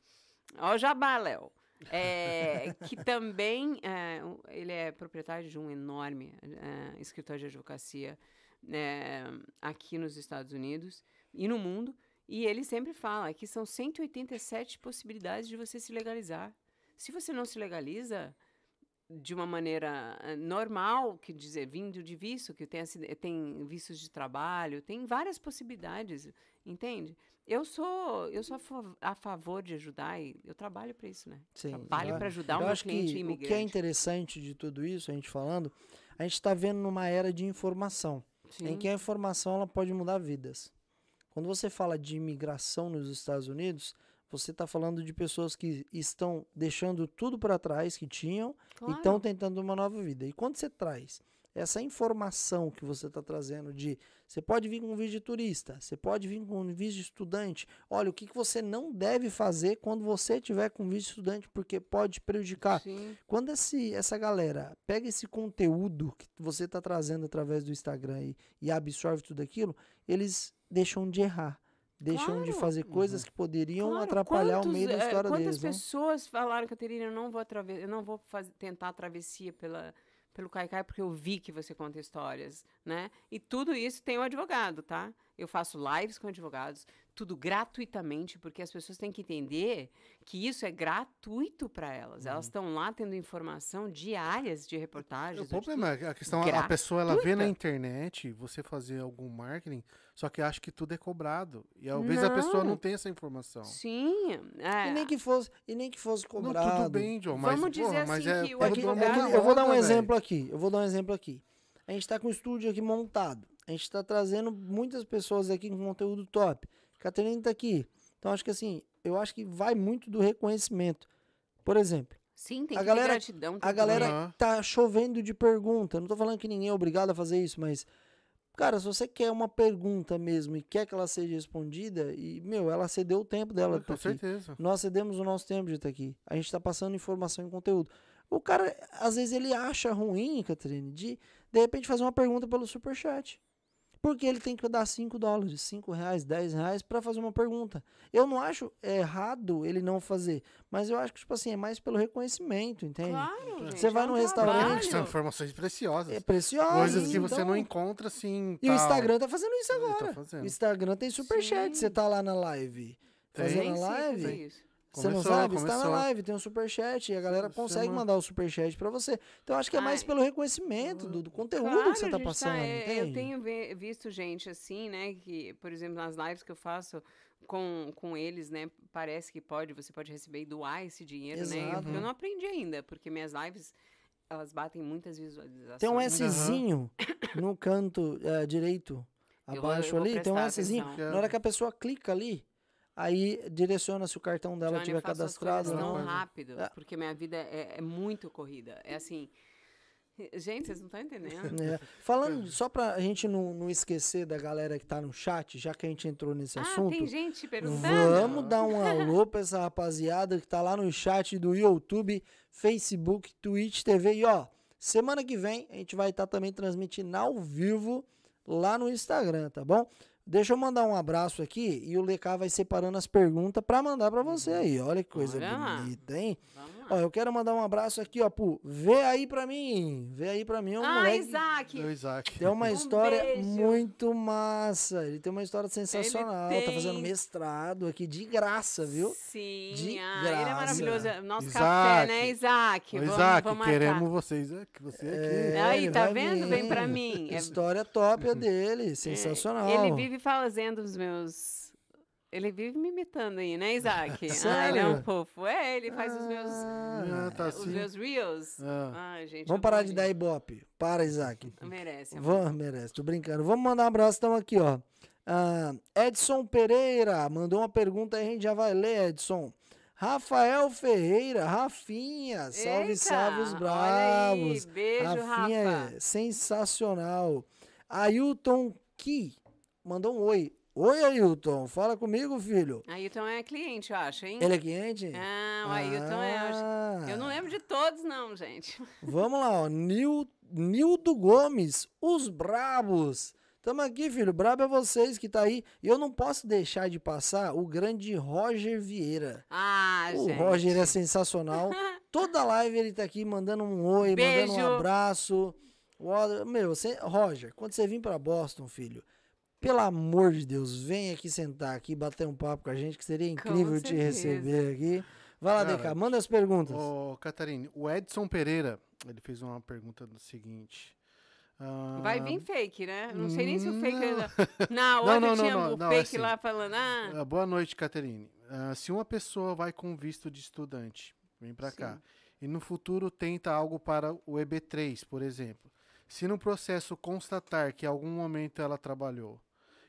Ó, o Jabá, Léo. É, que também é, ele é proprietário de um enorme é, escritório de advocacia é, aqui nos Estados Unidos e no mundo. E ele sempre fala que são 187 possibilidades de você se legalizar. Se você não se legaliza, de uma maneira eh, normal, que dizer, vindo de visto, que tem, tem vistos de trabalho, tem várias possibilidades, entende? Eu sou, eu sou a, fa- a favor de ajudar e eu trabalho para isso, né? Sim, trabalho para ajudar o Eu meu cliente que o que é imigrante. interessante de tudo isso, a gente falando, a gente está vendo numa era de informação, em Sim. que a informação ela pode mudar vidas. Quando você fala de imigração nos Estados Unidos, você está falando de pessoas que estão deixando tudo para trás que tinham e Claro. estão tentando uma nova vida. E quando você traz essa informação que você está trazendo de você pode vir com um vídeo de turista, você pode vir com um vídeo de estudante. Olha, o que, que você não deve fazer quando você tiver com vídeo de estudante, porque pode prejudicar. Sim. Quando esse, essa galera pega esse conteúdo que você está trazendo através do Instagram e, e absorve tudo aquilo, eles deixam de errar. Deixam de Claro. fazer coisas que poderiam Claro, atrapalhar o quantos, meio da eh, história Quantas deles. né? pessoas falaram, Caterina, eu não vou, eu não vou faz- tentar a travessia pela, pelo Caicai porque eu vi que você conta histórias, né? E tudo isso tem um advogado, tá? Eu faço lives com advogados, tudo gratuitamente, porque as pessoas têm que entender que isso é gratuito para elas. Elas Uhum. estão lá tendo informação diárias de reportagens. O problema é a questão, a pessoa ela vê na gratuita. internet você fazer algum marketing, só que acha que tudo é cobrado. E às vezes a pessoa não Não. tem essa informação. Sim, é. E nem que fosse, e nem que fosse Não, cobrado. tudo bem, John, mas, Vamos dizer porra, mas assim é, que o é que- que mundo eu vou dar um exemplo aqui. Eu vou dar um exemplo aqui. A gente está com o estúdio aqui montado. A gente está trazendo muitas pessoas aqui com conteúdo top. Caterina tá aqui. Então acho que assim, eu acho que vai muito do reconhecimento. Por exemplo, Sim, tem A que galera- ter gratidão. a galera tá chovendo de pergunta. Não tô falando que ninguém é obrigado a fazer isso, mas cara, se você quer uma pergunta mesmo e quer que ela seja respondida, e meu, ela cedeu o tempo dela de tá Com aqui. certeza. Nós cedemos o nosso tempo de estar aqui. A gente está passando informação e conteúdo. O cara, às vezes, ele acha ruim, Catarine, de de repente fazer uma pergunta pelo superchat. Porque ele tem que dar 5 dólares, 5 reais, 10 reais para fazer uma pergunta. Eu não acho errado ele não fazer, mas eu acho que, tipo assim, é mais pelo reconhecimento, entende? Claro, gente, Você vai é um num restaurante. São informações preciosas. É precioso. Coisas que você então- não encontra assim. E o tal. Instagram tá fazendo isso tá agora. fazendo. O Instagram tem superchat. Sim. Você tá lá na live. Tem. Fazendo a live. fazer Você não Começou, sabe? Você tá na começou. live, tem um superchat e a galera consegue mandar o superchat pra você. Então acho que é mais Ai. pelo reconhecimento do, do conteúdo Claro, que você tá gente, passando, é, entende? Eu tenho visto gente assim, né, que, por exemplo, nas lives que eu faço com, com eles, né, parece que pode, você pode receber e doar esse dinheiro, né? Eu, Exato. eu não aprendi ainda, porque minhas lives, elas batem muitas visualizações. Tem um Szinho no canto eh, direito, Eu abaixo eu vou ali, tem um Szinho. atenção. Na hora que a pessoa clica ali, aí direciona se o cartão dela Johnny, estiver eu faço as cadastrado ou tão não. rápido, É. porque minha vida é, é muito corrida. É assim... Gente, vocês não estão entendendo. É. Falando, só pra gente não, não esquecer da galera que tá no chat, já que a gente entrou nesse ah, assunto. tem gente perguntando? Vamos dar um alô pra essa rapaziada que tá lá no chat do YouTube, Facebook, Twitch TV. E ó, semana que vem a gente vai estar também transmitindo ao vivo lá no Instagram, tá bom? Deixa eu mandar um abraço aqui e o Lecar vai separando as perguntas pra mandar pra você aí. Olha que coisa Olha bonita, hein? Vamos. Ó, eu quero mandar um abraço aqui, ó, pro Vê aí pra mim. Vê aí pra mim, é um ah, moleque. Isaac! É o Isaac. Tem uma Um história beijo. muito massa. Ele tem uma história sensacional. Tá fazendo tem. mestrado aqui de graça, viu? Sim, De ah, ele é graça. maravilhoso. Nosso Isaac. café, né, Isaac? Ô, Vamos- Isaac, vamos marcar. queremos vocês aqui. Você aqui. É, Aí, tá vendo? Vem pra mim. É- História top a dele, sensacional. Ele vive fazendo os meus. Ele vive me imitando aí, né, Isaac? Ah, ele é um fofo. É, ele faz os meus. Ah, tá os assim. meus reels. Ah. Ai, gente. Vamos parar de dar ibope. Para, Isaac. Merece. Vamos, merece, tô brincando. Vamos mandar um abraço, então aqui, ó. Ah, Edson Pereira mandou uma pergunta aí, a gente já vai ler, Edson. Rafael Ferreira, Rafinha, salve, Eita, salve os olha aí, bravos. Beijo, Rafinha Rafa. é sensacional. Ailton Ki mandou um oi. Oi, Ailton, fala comigo, filho. Ailton é cliente, eu acho, hein? Ele é cliente? Ah, o Ailton é. eu acho- Eu não Ah, lembro de todos, não, gente. Vamos lá, ó. Nil, Nildo Gomes, os brabos. Tamo aqui, filho. Brabo é vocês que tá aí. E eu não posso deixar de passar o grande Roger Vieira. Ah, o gente. Roger é sensacional. Toda live ele tá aqui mandando um oi, mandando um Beijo. abraço. O Meu, você, Roger, quando você vir pra Boston, filho, pelo amor de Deus, vem aqui sentar aqui, bater um papo com a gente, que seria incrível te receber aqui. Vai lá, DK, manda as perguntas. Ô, Catarine, o Edson Pereira, ele fez uma pergunta do seguinte. Vai ah, vir fake, né? Não sei nem se o fake não. ainda. Na outra não, não, tinha não, o não, é fake assim. lá falando, ah, ah, boa noite, Caterine. Ah, se uma pessoa vai com visto de estudante, vem para cá, e no futuro tenta algo para o EB3, por exemplo, se no processo constatar que em algum momento ela trabalhou,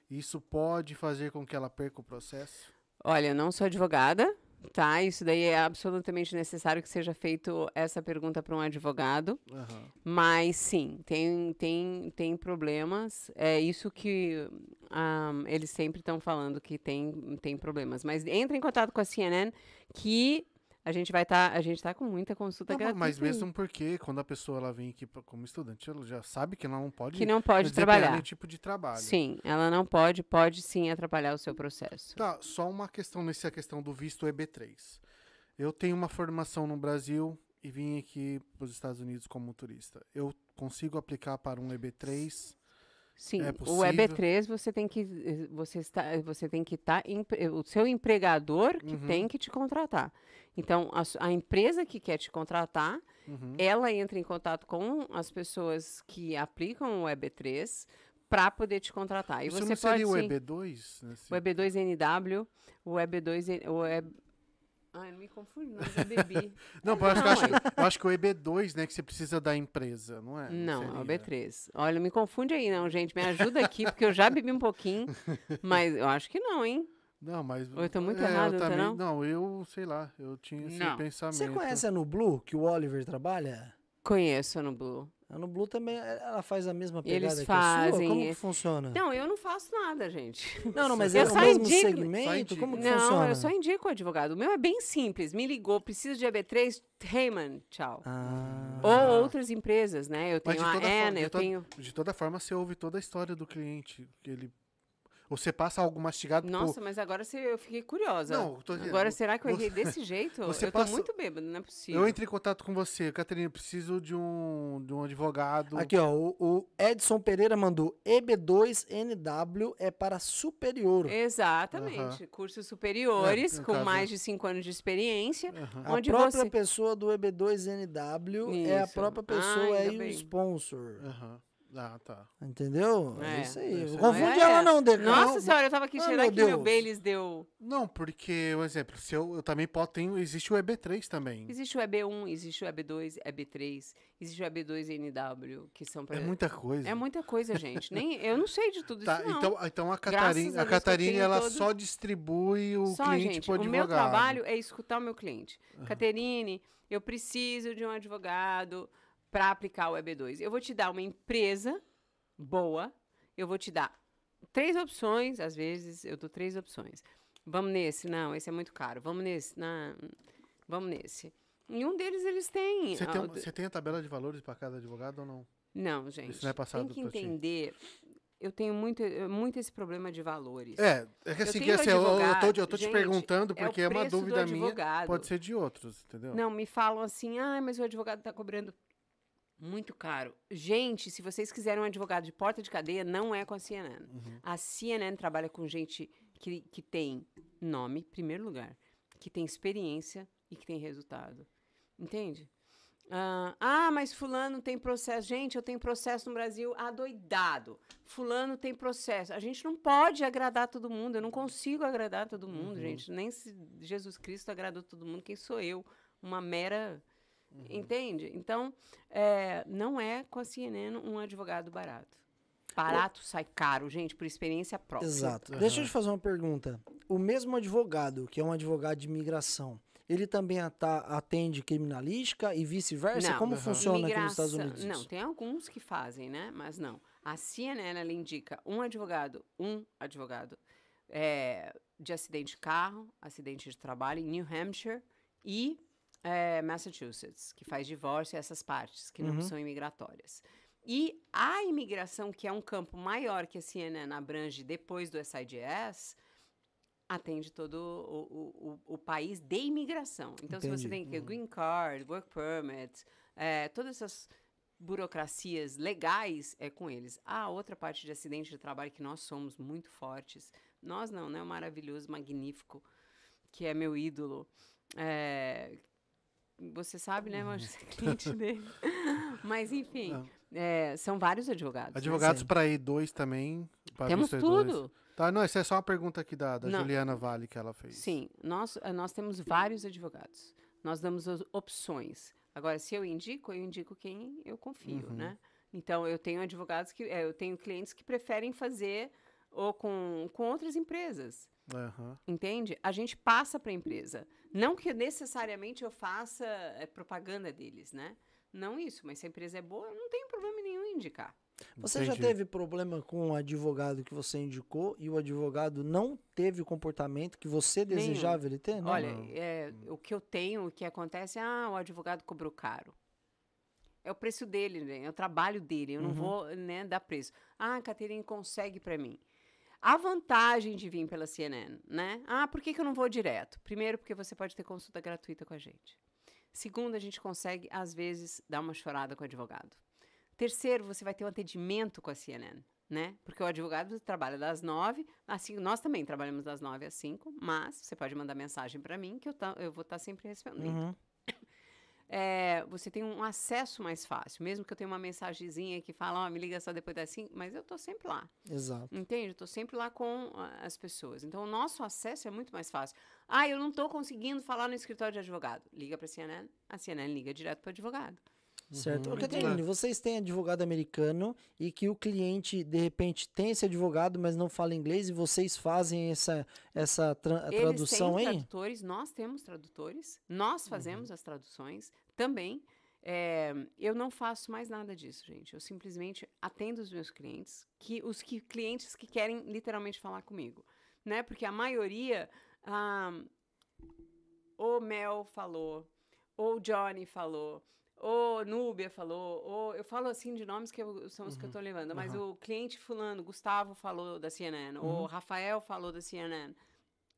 isso pode fazer com que ela perca o processo? olha, eu não sou advogada, tá? Isso daí é absolutamente necessário que seja feito essa pergunta para um advogado. Aham. Mas sim, tem, tem, tem problemas. É isso que ah, eles sempre estão falando que tem, tem problemas. Mas entre em contato com a CNN que a gente vai estar. a gente tá com muita consulta Não, gratuita. mas aí, mesmo porque quando a pessoa ela vem aqui como estudante, ela já sabe que ela não pode que não pode trabalhar. nenhum tipo de trabalho. Sim, ela não pode, pode sim atrapalhar o seu processo. Tá, só uma questão nessa questão do visto EB3. Eu tenho uma formação no Brasil e vim aqui para os Estados Unidos como turista. Eu consigo aplicar para um EB3? Sim, É o possível? EB3 você tem que eh, você está você tem que estar o seu empregador que Uhum. tem que te contratar. Então a, a empresa que quer te contratar, Uhum. ela entra em contato com as pessoas que aplicam o EB3 para poder te contratar. E Isso você não pode seria o sim, EB2? Nesse- o EB2NW, o EB2 o EB... Ai, não me confunde, não, eu já bebi. Não, eu acho, que, eu acho, Não, eu acho que o EB2, né, que você precisa da empresa, não é? Não, é o seria? B3. Olha, me confunde aí, não, gente. Me ajuda aqui, porque eu já bebi um pouquinho. Mas eu acho que não, hein? Não, mas... Ou eu tô muito é, errado, eu não também, não? não, eu, sei lá, eu tinha esse Não. pensamento. Você conhece a Nublu, que o Oliver trabalha? Conheço no Blue. A Nublu também, ela faz a mesma Eles pegada que a sua? fazem Como que funciona? Não, eu não faço nada, gente. Não, não, mas Eu é o mesmo indico- Só segmento? indico. Como que Não, funciona? eu só indico o advogado. O meu é bem simples. Me ligou, preciso de EB3, Heyman, tchau. Ah, Ou outras empresas, né? Eu tenho de a Ana, eu tenho... De toda forma, você ouve toda a história do cliente, que ele... Você passa algo mastigado Nossa, mas agora você, eu fiquei curiosa. Não, eu tô dizendo, agora, será que eu você- errei desse jeito? você eu tô passa- muito bêbado, não é possível. Eu entrei em contato com você, Catarina, eu preciso de um, de um advogado. Aqui, ó, o, o Edson Pereira mandou EB2NW é para superior. Exatamente. Cursos superiores, É, com caso, mais de cinco anos de experiência. Aham. A onde própria você- pessoa do EB2NW é a Isso. própria Ah, pessoa aí o sponsor. Aham. Ah, tá. Entendeu? É, É, isso aí. isso aí. Confunde É, ela é. não, Decão. Nossa senhora, eu tava aqui Ah, cheirando meu que meu Deus. Baileys deu. Não, porque, um exemplo, se eu, eu também posso, tenho, existe o EB3 também. Existe o EB1, existe o EB2, EB3, existe o EB2NW, que são pra... É muita coisa. É muita coisa, gente. Nem, eu não sei de tudo Tá, isso, não. então, então a Graças Catarina, a a Deus que eu Catarina tenho ela todo- só distribui o Só, cliente gente, pro o advogado. meu trabalho é escutar o meu cliente. Caterine, eu preciso de um advogado para aplicar o EB2. Eu vou te dar uma empresa boa, eu vou te dar três opções, às vezes eu dou três opções. Vamos nesse? Não, esse é muito caro. Vamos nesse? Não, vamos nesse. Em um deles eles têm. Você tem, você tem a tabela de valores para cada advogado ou não? Não, gente. não é passado tem que entender. Eu tenho muito, muito esse problema de valores. É, é que assim, que tenho assim, eu, eu tô, advogado, eu tô te gente, perguntando é porque é, uma preço do dúvida minha, advogado. pode ser de outros, entendeu? Não, me falam assim, ah, mas o advogado está cobrando muito caro. Gente, se vocês quiserem um advogado de porta de cadeia, não é com a CNN. Uhum. A CNN trabalha com gente que, que tem nome, primeiro lugar, que tem experiência e que tem resultado. Entende? Ah, ah, mas fulano tem processo. Gente, eu tenho processo no Brasil adoidado. Fulano tem processo. A gente não pode agradar todo mundo. Eu não consigo agradar todo mundo, Uhum. gente. Nem se Jesus Cristo agradou todo mundo. Quem sou eu? Uma mera... Uhum. Entende? Então, é, não é com a CNN um advogado barato. Barato sai caro, gente, por experiência própria. Exato. Aham. Deixa eu te fazer uma pergunta. O mesmo advogado, que é um advogado de imigração, ele também atende criminalística e vice-versa? Não. Como Aham. funciona aqui nos Estados Unidos? Não, tem alguns que fazem, né? Mas não. A CNN, ela indica um advogado, um advogado é, de acidente de carro, acidente de trabalho em New Hampshire e é, Massachusetts, que faz divórcio e essas partes, que não Uhum. são imigratórias. E a imigração, que é um campo maior que a CNN abrange depois do SIDS, atende todo o, o, o, o país de imigração. Então, se você Entendi. tem que green card, work permit, é, todas essas burocracias legais é com eles. A outra parte de acidente de trabalho que nós somos muito fortes, nós não, né? O maravilhoso, magnífico, que é meu ídolo, é, você sabe, né? Mas você é cliente dele. Mas, enfim, é, são vários advogados. né? Advogados para E2 também. Temos visto E2. tudo. Tá, não, essa é só uma pergunta aqui da, da. Juliana Vale que ela fez. Sim, nós, eh, nós temos vários advogados. Nós damos as opções. Agora, se eu indico, eu indico quem eu confio, Uhum. né? Então, eu tenho advogados que... eh, eu tenho clientes que preferem fazer ou com, com outras empresas. Aham. Entende? A gente passa para a empresa. Não que necessariamente eu faça eh, propaganda deles, né? Não isso, mas se a empresa é boa, eu não tenho problema nenhum em indicar. Você já Entendi. teve problema com o advogado que você indicou e o advogado não teve o comportamento que você Nenhum. desejava ele ter? Não? Olha, é, o que eu tenho, o que acontece, é, ah, o advogado cobrou caro. É o preço dele, né? é o trabalho dele. Eu não Uhum. vou né, dar preço. Ah, a Caterine consegue para mim. A vantagem de vir pela CNN, né? Ah, por que, que eu não vou direto? Primeiro, porque você pode ter consulta gratuita com a gente. Segundo, a gente consegue, às vezes, dar uma chorada com o advogado. Terceiro, você vai ter um atendimento com a CNN, né? Porque o advogado trabalha das nove, assim, nós também trabalhamos das nove às cinco, mas você pode mandar mensagem para mim que eu, tá- eu vou estar sempre respondendo. Uhum. É, você tem um acesso mais fácil, mesmo que eu tenha uma mensagenzinha que fala, ó, me liga só depois das cinco, mas eu tô sempre lá. Exato. Entende? Eu tô sempre lá com ah, as pessoas. Então, o nosso acesso é muito mais fácil. Ah, eu não tô conseguindo falar no escritório de advogado. Liga pra CNN, a CNN liga direto pro advogado. Certo. Uhum. Caterine, vocês têm advogado americano e que o cliente, de repente, tem esse advogado, mas não fala inglês e vocês fazem essa, essa tra- Eles tradução têm aí? tradutores, nós temos tradutores, nós fazemos as traduções também. É, eu não faço mais nada disso, gente. Eu simplesmente atendo os meus clientes, que os que, clientes que querem literalmente falar comigo, né? Porque a maioria, ah, o Mel falou, ou o Johnny falou, ou Núbia falou, ou eu falo assim de nomes que eu- são os que eu estou levando, mas o cliente fulano, Gustavo falou da CNN, o Rafael falou da CNN.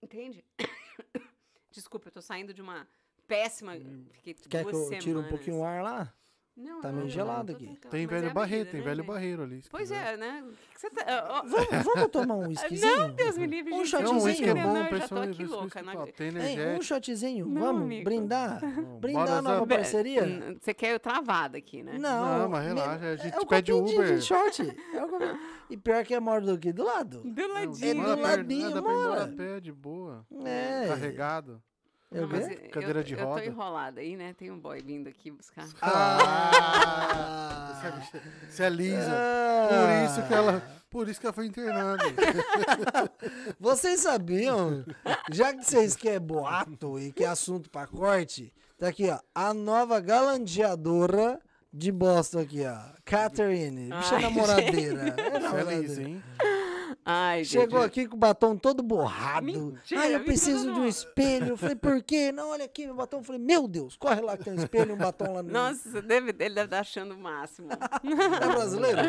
Entende? Desculpa, eu tô saindo de uma péssima. Fiquei Quer duas que eu semanas. tire um pouquinho o ar lá? Não, Tá não, meio não, gelado aqui. tranquila. Tem é velho a barreiro, tem né, velho gente? barreiro ali. Pois quiser. é, né? O que que você tá. Vamos, vamos tomar um whiskyzinho? Não, Deus me livre, Um shotzinho. Não, é Não, bom, eu já tô pessoal. aqui louca, não Tem Hein, um energético. shotzinho? Não, vamos amigo. brindar? Não, Brindar a nova parceria? Você quer eu travada aqui, né? Não, Não, mas relaxa, a gente é pede Uber. De short. É. E pior que é maior do que do lado. Do Não, ladinho. do mora perto, ladinho, dá pra ir embora a mora. pé, de boa. É. Carregado. Eu Não, eu- Cadeira de eu, Eu roda. tô enrolada aí, né? Tem um boy vindo aqui buscar. Ah! Você é, lisa. Por isso que ela, por isso que ela foi internada. Vocês sabiam? Já que vocês querem boato e que é assunto pra corte, tá aqui, ó. A nova galanteadora de Boston aqui, ó. Catherine. Bicha Ai, namoradeira. É é namoradeira. lisa, hein? Ai, Chegou gente. aqui com o batom todo borrado. Mentira, Ai, eu preciso de um espelho. Eu falei, por quê? Não, olha aqui meu batom. Eu falei, meu Deus, corre lá que tem um espelho e um batom lá no. Nossa, deve, ele deve estar achando o máximo. É brasileiro?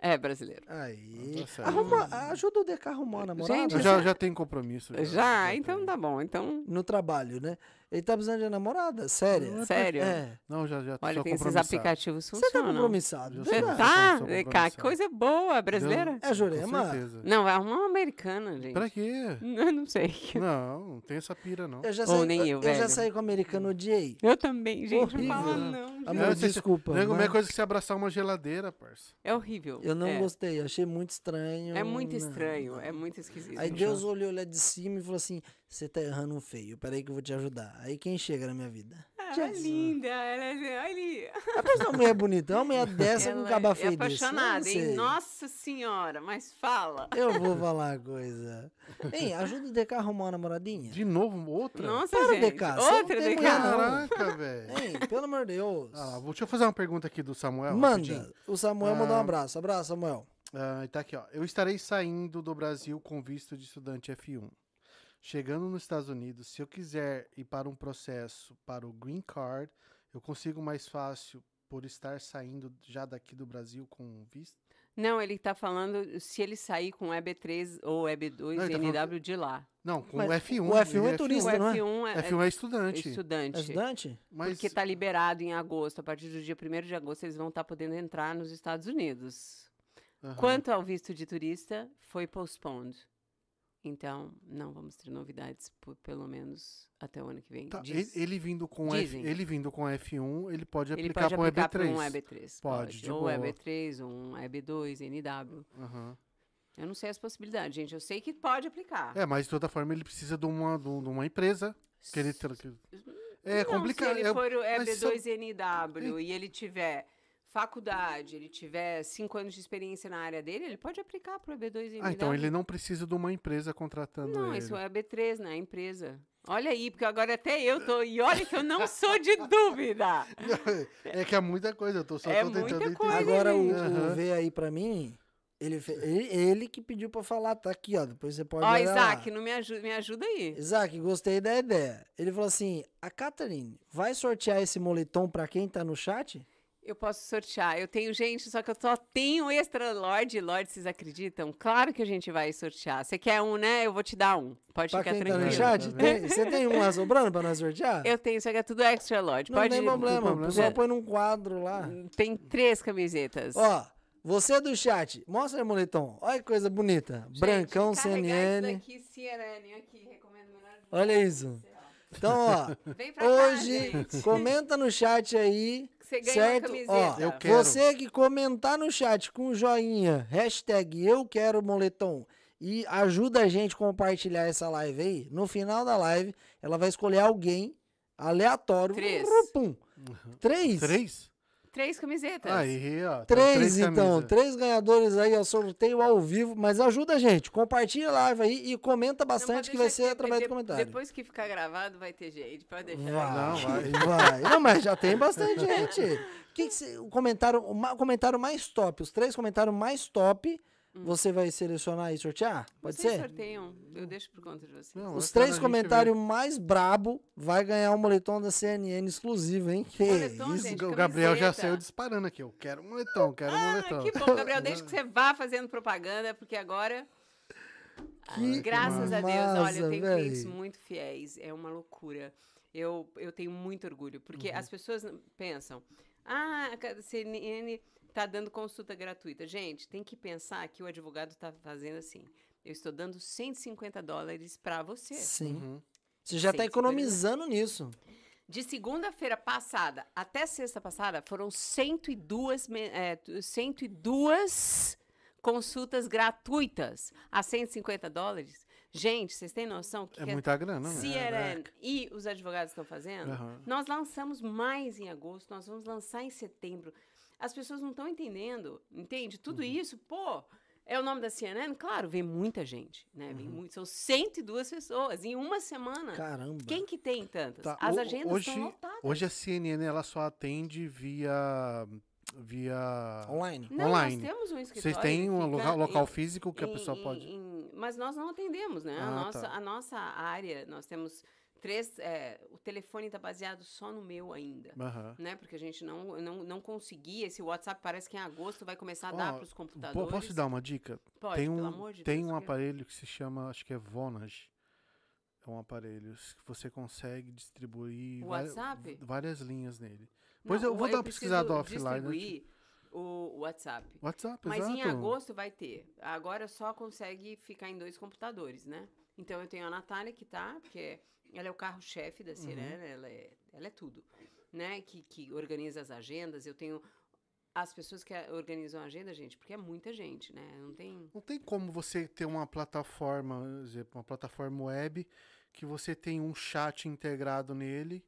é brasileiro. Aí. Tá certo. Arruma, ajuda o Deca a arrumar uma namorada. Gente, Eu já, já tem compromisso. Já? tem. Então tá bom. Então, No trabalho, né? Ele tá precisando de namorada? Sério? sério. É. Não, já, já Olha, tem esses aplicativos Você tá funcionam. compromissado? Eu Você Verdade. tá? sou Cara, compromissado. coisa boa, brasileira. É Com Jurema? certeza. Não, vai arrumar uma americana, gente. Pra quê? Eu não sei. Não, não tem essa pira, não. Eu já Ou saí, nem eu, já velho. saí com o americano, odiei. Eu também, gente. Horrível. Fala não. gente. Amor, Não, você- desculpa. Não é mas coisa que você abraçar uma geladeira, parça. É horrível. Eu não é. gostei, achei muito estranho. É muito não. estranho, é muito esquisito. Aí Deus olhou lá de cima e falou assim: Você tá errando feio, peraí que eu vou te ajudar. Aí quem chega na minha vida? Ela é linda, ela é. Olha ali. A pessoa mulher bonita, uma mulher dessa com um caba é feio desse. eu não apaixonada, hein? sei. Nossa senhora, mas fala. Eu vou falar uma coisa. Hein, ajuda o DK a arrumar uma namoradinha. De novo, outra? Nossa, Para, gente. DK, Outra DK. Caraca, velho. Hein, pelo amor de Deus. Ah, deixa eu fazer uma pergunta aqui do Samuel. Manda. rapidinho. O Samuel mandou um Ah. abraço. Abraço, Samuel. Ah, tá aqui, ó. Eu estarei saindo do Brasil com visto de estudante F1. Chegando nos Estados Unidos, se eu quiser ir para um processo para o Green Card, eu consigo mais fácil por estar saindo já daqui do Brasil com visto? Não, ele tá falando se ele sair com EB3 ou EB2 Não, ele tá NW de lá. Não, com Mas o F1. o F1 é ele turista, O não é? F1 é, F1 é estudante. é estudante. É estudante? Mas Porque tá liberado em agosto. A partir do dia 1 de agosto, eles vão estar podendo entrar nos Estados Unidos. Aham. Quanto ao visto de turista, foi postponed. Então, não vamos ter novidades por pelo menos até o ano que vem. Tá, ele, ele vindo com F, ele vindo com F1, ele pode Ele aplicar pode para um aplicar para EB3. um EB3. Pode, de ou boa. EB3, ou um EB2, NW. Aham. Eu não sei as possibilidades, gente. Eu sei que pode aplicar. É, mas de toda forma ele precisa de uma, de um- uma empresa que ele É não, complicado. Se ele é- for o mas EB2NW e ele tiver faculdade, ele tiver cinco anos de experiência na área dele, ele pode aplicar para o EB2NW. Ah, então ele não precisa de uma empresa contratando Não, ele. isso é EB3, né? A empresa. Olha aí, porque agora até eu tô. E olha que eu não sou de dúvida. É que é muita coisa, eu tô só É tô tentando muita entender. coisa, Agora o, Aham. V aí pra mim, ele, ele, ele que pediu pra falar, tá aqui, ó. Depois você pode Ó, olhar lá. Isaac, não me ajuda, me ajuda aí. Isaac, gostei da ideia. Ele falou assim: a Catherine vai sortear esse moletom pra quem tá no chat? Eu posso sortear. Eu tenho, gente, só que eu só tenho extra Lorde. Lorde, vocês acreditam? Claro que a gente vai sortear. Você quer um, né? Eu vou te dar um. Pode Pra ficar quem tá tranquilo. no chat? Tem- você tem um lá sobrando pra nós sortear? Eu tenho, só que é tudo extra Lorde. Não Pode tem problema, problema. o pessoal põe num quadro lá. Tem três camisetas. Ó, você do chat, mostra aí, moletom. Olha que coisa bonita. Gente, Brancão, CNN. Isso daqui, CNN, aqui, recomendo melhor. Olha isso. Então, ó, Vem pra cá, hoje, gente. comenta no chat aí. Que Você ganha certo? uma Ó, camiseta. Eu quero. Você que comentar no chat com joinha, hashtag eu quero moletom e ajuda a gente a compartilhar essa live aí, no final da live, ela vai escolher alguém aleatório. Três. Pum. Três? Três? Três camisetas. Aí, ó. tá Três, então. camisas. Três ganhadores aí, ó, sorteio ao vivo. Mas ajuda a gente, compartilha a live aí e comenta bastante que vai ser através de- do comentário. Depois que ficar gravado, vai ter jeito. Pode deixar. Vai, Não, vai. vai. Não, mas já tem bastante gente. Que que cê- o comentário, o o comentário mais top, os três comentários mais top, você vai selecionar e sortear? Pode Vocês ser? sorteiam. Eu deixo por conta de vocês. Não, Os três comentários mais brabo vai ganhar um moletom da CNN exclusivo, hein? Que Moletom, isso? gente. O Gabriel já camiseta. saiu disparando aqui. Eu quero um moletom, quero um Ah, moletom. que bom, Gabriel. Deixa que você vá fazendo propaganda, porque agora, Que graças a Deus, olha, eu tenho véi. clientes muito fiéis. É uma loucura. Eu, eu tenho muito orgulho, porque as pessoas pensam, ah, a CNN está dando consulta gratuita. Gente, tem que pensar que o advogado está fazendo assim. Eu estou dando 150 dólares para você. Sim. Uhum. Você já tá sim, economizando nisso. De segunda-feira passada até sexta passada, foram 102, me- é, tu- 102 consultas gratuitas a 150 dólares. Gente, vocês têm noção que É que a muita grana, né? CNN e os advogados estão fazendo? Aham. Nós lançamos mais em agosto, nós vamos lançar em setembro. As pessoas não estão entendendo, entende? Tudo Uhum. isso, pô, é o nome da CNN? Claro, vem muita gente, né? Uhum. Vem muito, são 102 pessoas em uma semana. Caramba. Quem que tem tantas? Tá, As agendas hoje, estão lotadas. hoje a CNN ela só atende via via Online. Não, online. nós temos um escritório. Vocês têm um local, local em- físico que a em- pessoa em- pode. em- mas nós não atendemos, né? a, Ah, nossa, tá. a nossa área, nós temos três. é, o telefone está baseado só no meu ainda. Aham. Né? Porque a gente não, não, não conseguia. Esse WhatsApp parece que em agosto vai começar a dar Ó, para os computadores. Posso te dar uma dica? Pode, tem pelo um, amor de tem Deus. um que- aparelho que se chama, acho que é Vonage. É um aparelho que você consegue distribuir WhatsApp? várias linhas nele. Não, Pois eu vou dar uma pesquisada offline distribuir o WhatsApp. WhatsApp, Mas em exato. agosto vai ter. Agora só consegue ficar em dois computadores, né? Então eu tenho a Natália que tá, porque ela é o carro-chefe da CNN, Uhum. ela, é, ela é tudo, né? Que, que organiza as agendas. Eu tenho as pessoas que organizam a agenda, gente, porque é muita gente, né? Não tem. Não tem como você ter uma plataforma, uma plataforma web que você tem um chat integrado nele,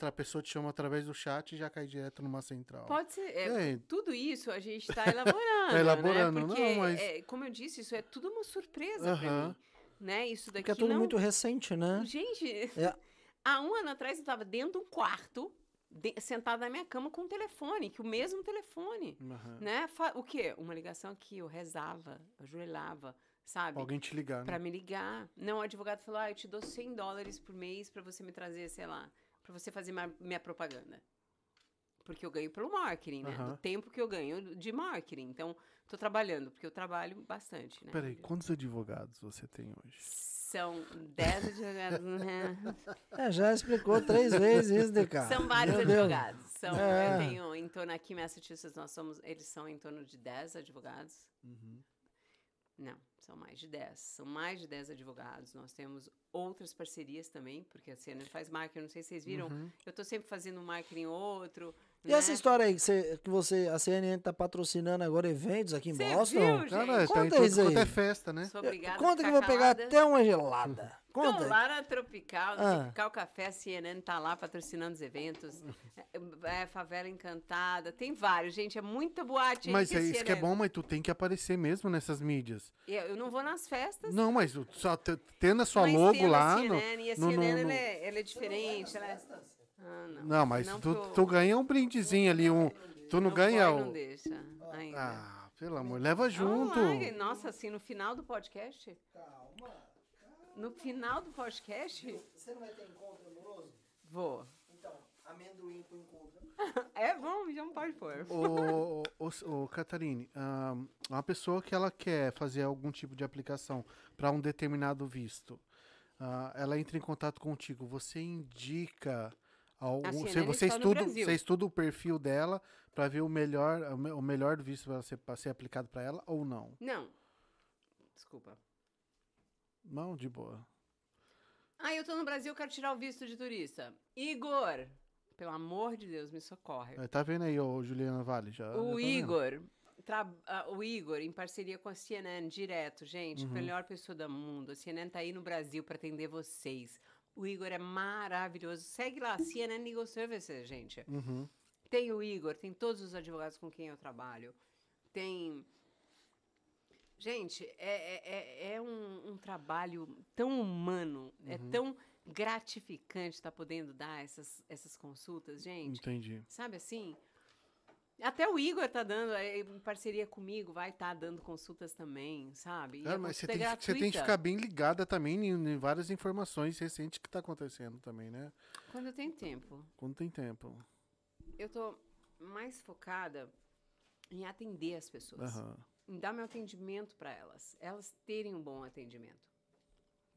a pessoa te chama através do chat e já cai direto numa central. Pode ser. é, É. Tudo isso a gente está elaborando. Tá elaborando, né? não, Porque, mas- é, como eu disse, isso é tudo uma surpresa para Aham. mim. Né? Isso daqui Porque é tudo não... muito recente, né? Gente, É. há um ano atrás eu estava dentro de um quarto, de- sentada na minha cama com um telefone, que o mesmo telefone. Aham. Né? Fa- O quê? Uma ligação aqui, eu rezava, ajoelhava, sabe? Alguém te ligar, né? Pra me ligar. Não, o advogado falou: ah, eu te dou 100 dólares por mês pra você me trazer, sei lá, pra você fazer minha propaganda. Porque eu ganho pelo marketing, né? Aham. Do tempo que eu ganho de marketing. Então, tô trabalhando, porque eu trabalho bastante, né? Peraí, quantos advogados você tem hoje? São 10 advogados. né? É, já explicou três vezes isso, DK. São vários Meu Deus. advogados. São, É. Eu tenho em torno aqui em Massachusetts, nós somos, eles são em torno de 10 advogados. Não, são mais de 10. São mais de 10 advogados. Nós temos outras parcerias também, porque a CNN faz marketing, não sei se vocês viram. Uhum. Eu tô sempre fazendo um marketing outro. E né? essa história aí que você, que você, a CNN tá patrocinando agora eventos aqui em Cê Boston? viu, gente? Cara, tá Conta isso aí. quanto é festa, né? Sou obrigada Conta que eu vou pegar calada. até uma gelada. Conta. lá na Tropical, Ah. Tropical Café, a CNN tá lá patrocinando os eventos. É, é, Favela Encantada, tem vários, gente, é muita boate. aí Mas é isso que é CNN bom, mas tu tem que aparecer mesmo nessas mídias. Eu, eu não vou nas festas. Não, mas só te- tendo a sua mas logo lá. A no- CNN, e a no- no- CNN, no- ela, é, ela é diferente. Ela é... Ah, não. Não, mas Não, tu, porque o- tu ganha um brindezinho ali, um. Tu não o ganha o. não deixa ainda. Ah, pelo amor, leva junto. lá, Nossa, assim, no final do podcast? No final do podcast? Você não vai ter encontro amoroso? Vou. Então, amendoim com encontro. É bom, já não pode pôr. Ô, ô, ô, ô, Catarine, uma pessoa que ela quer fazer algum tipo de aplicação para um determinado visto, ah, ela entra em contato contigo, você indica ao, A você, CNN você está estuda, você estuda o perfil dela para ver o melhor, o me- o melhor visto para ser, pra ser aplicado para ela ou não? Não. Desculpa. Não, de boa. Ah, eu tô no Brasil, quero tirar o visto de turista. Igor, pelo amor de Deus, me socorre. É, Tá vendo aí, ô Juliana Vale? Já, O? Igor, tra- ah, o Igor, em parceria com a CNN, direto, gente, Uhum. melhor pessoa do mundo. A CNN tá aí no Brasil para atender vocês. O Igor é maravilhoso. Segue lá, CNN Legal Services, gente. Uhum. Tem o Igor, tem todos os advogados com quem eu trabalho. Tem. Gente, é, é- é, é um, um trabalho tão humano, é Uhum. tão gratificante estar podendo dar essas, essas consultas, gente. Entendi. Sabe assim? Até o Igor tá dando, é, em parceria comigo, vai estar dando consultas também, sabe? Cara, mas você consulta tem, é que, você tem que ficar bem ligada também em, em várias informações recentes que tá acontecendo também, né? Quando tenho tempo. Quando tem tempo. Eu tô mais focada em atender as pessoas. Aham. Em dar meu atendimento para elas. Elas terem um bom atendimento.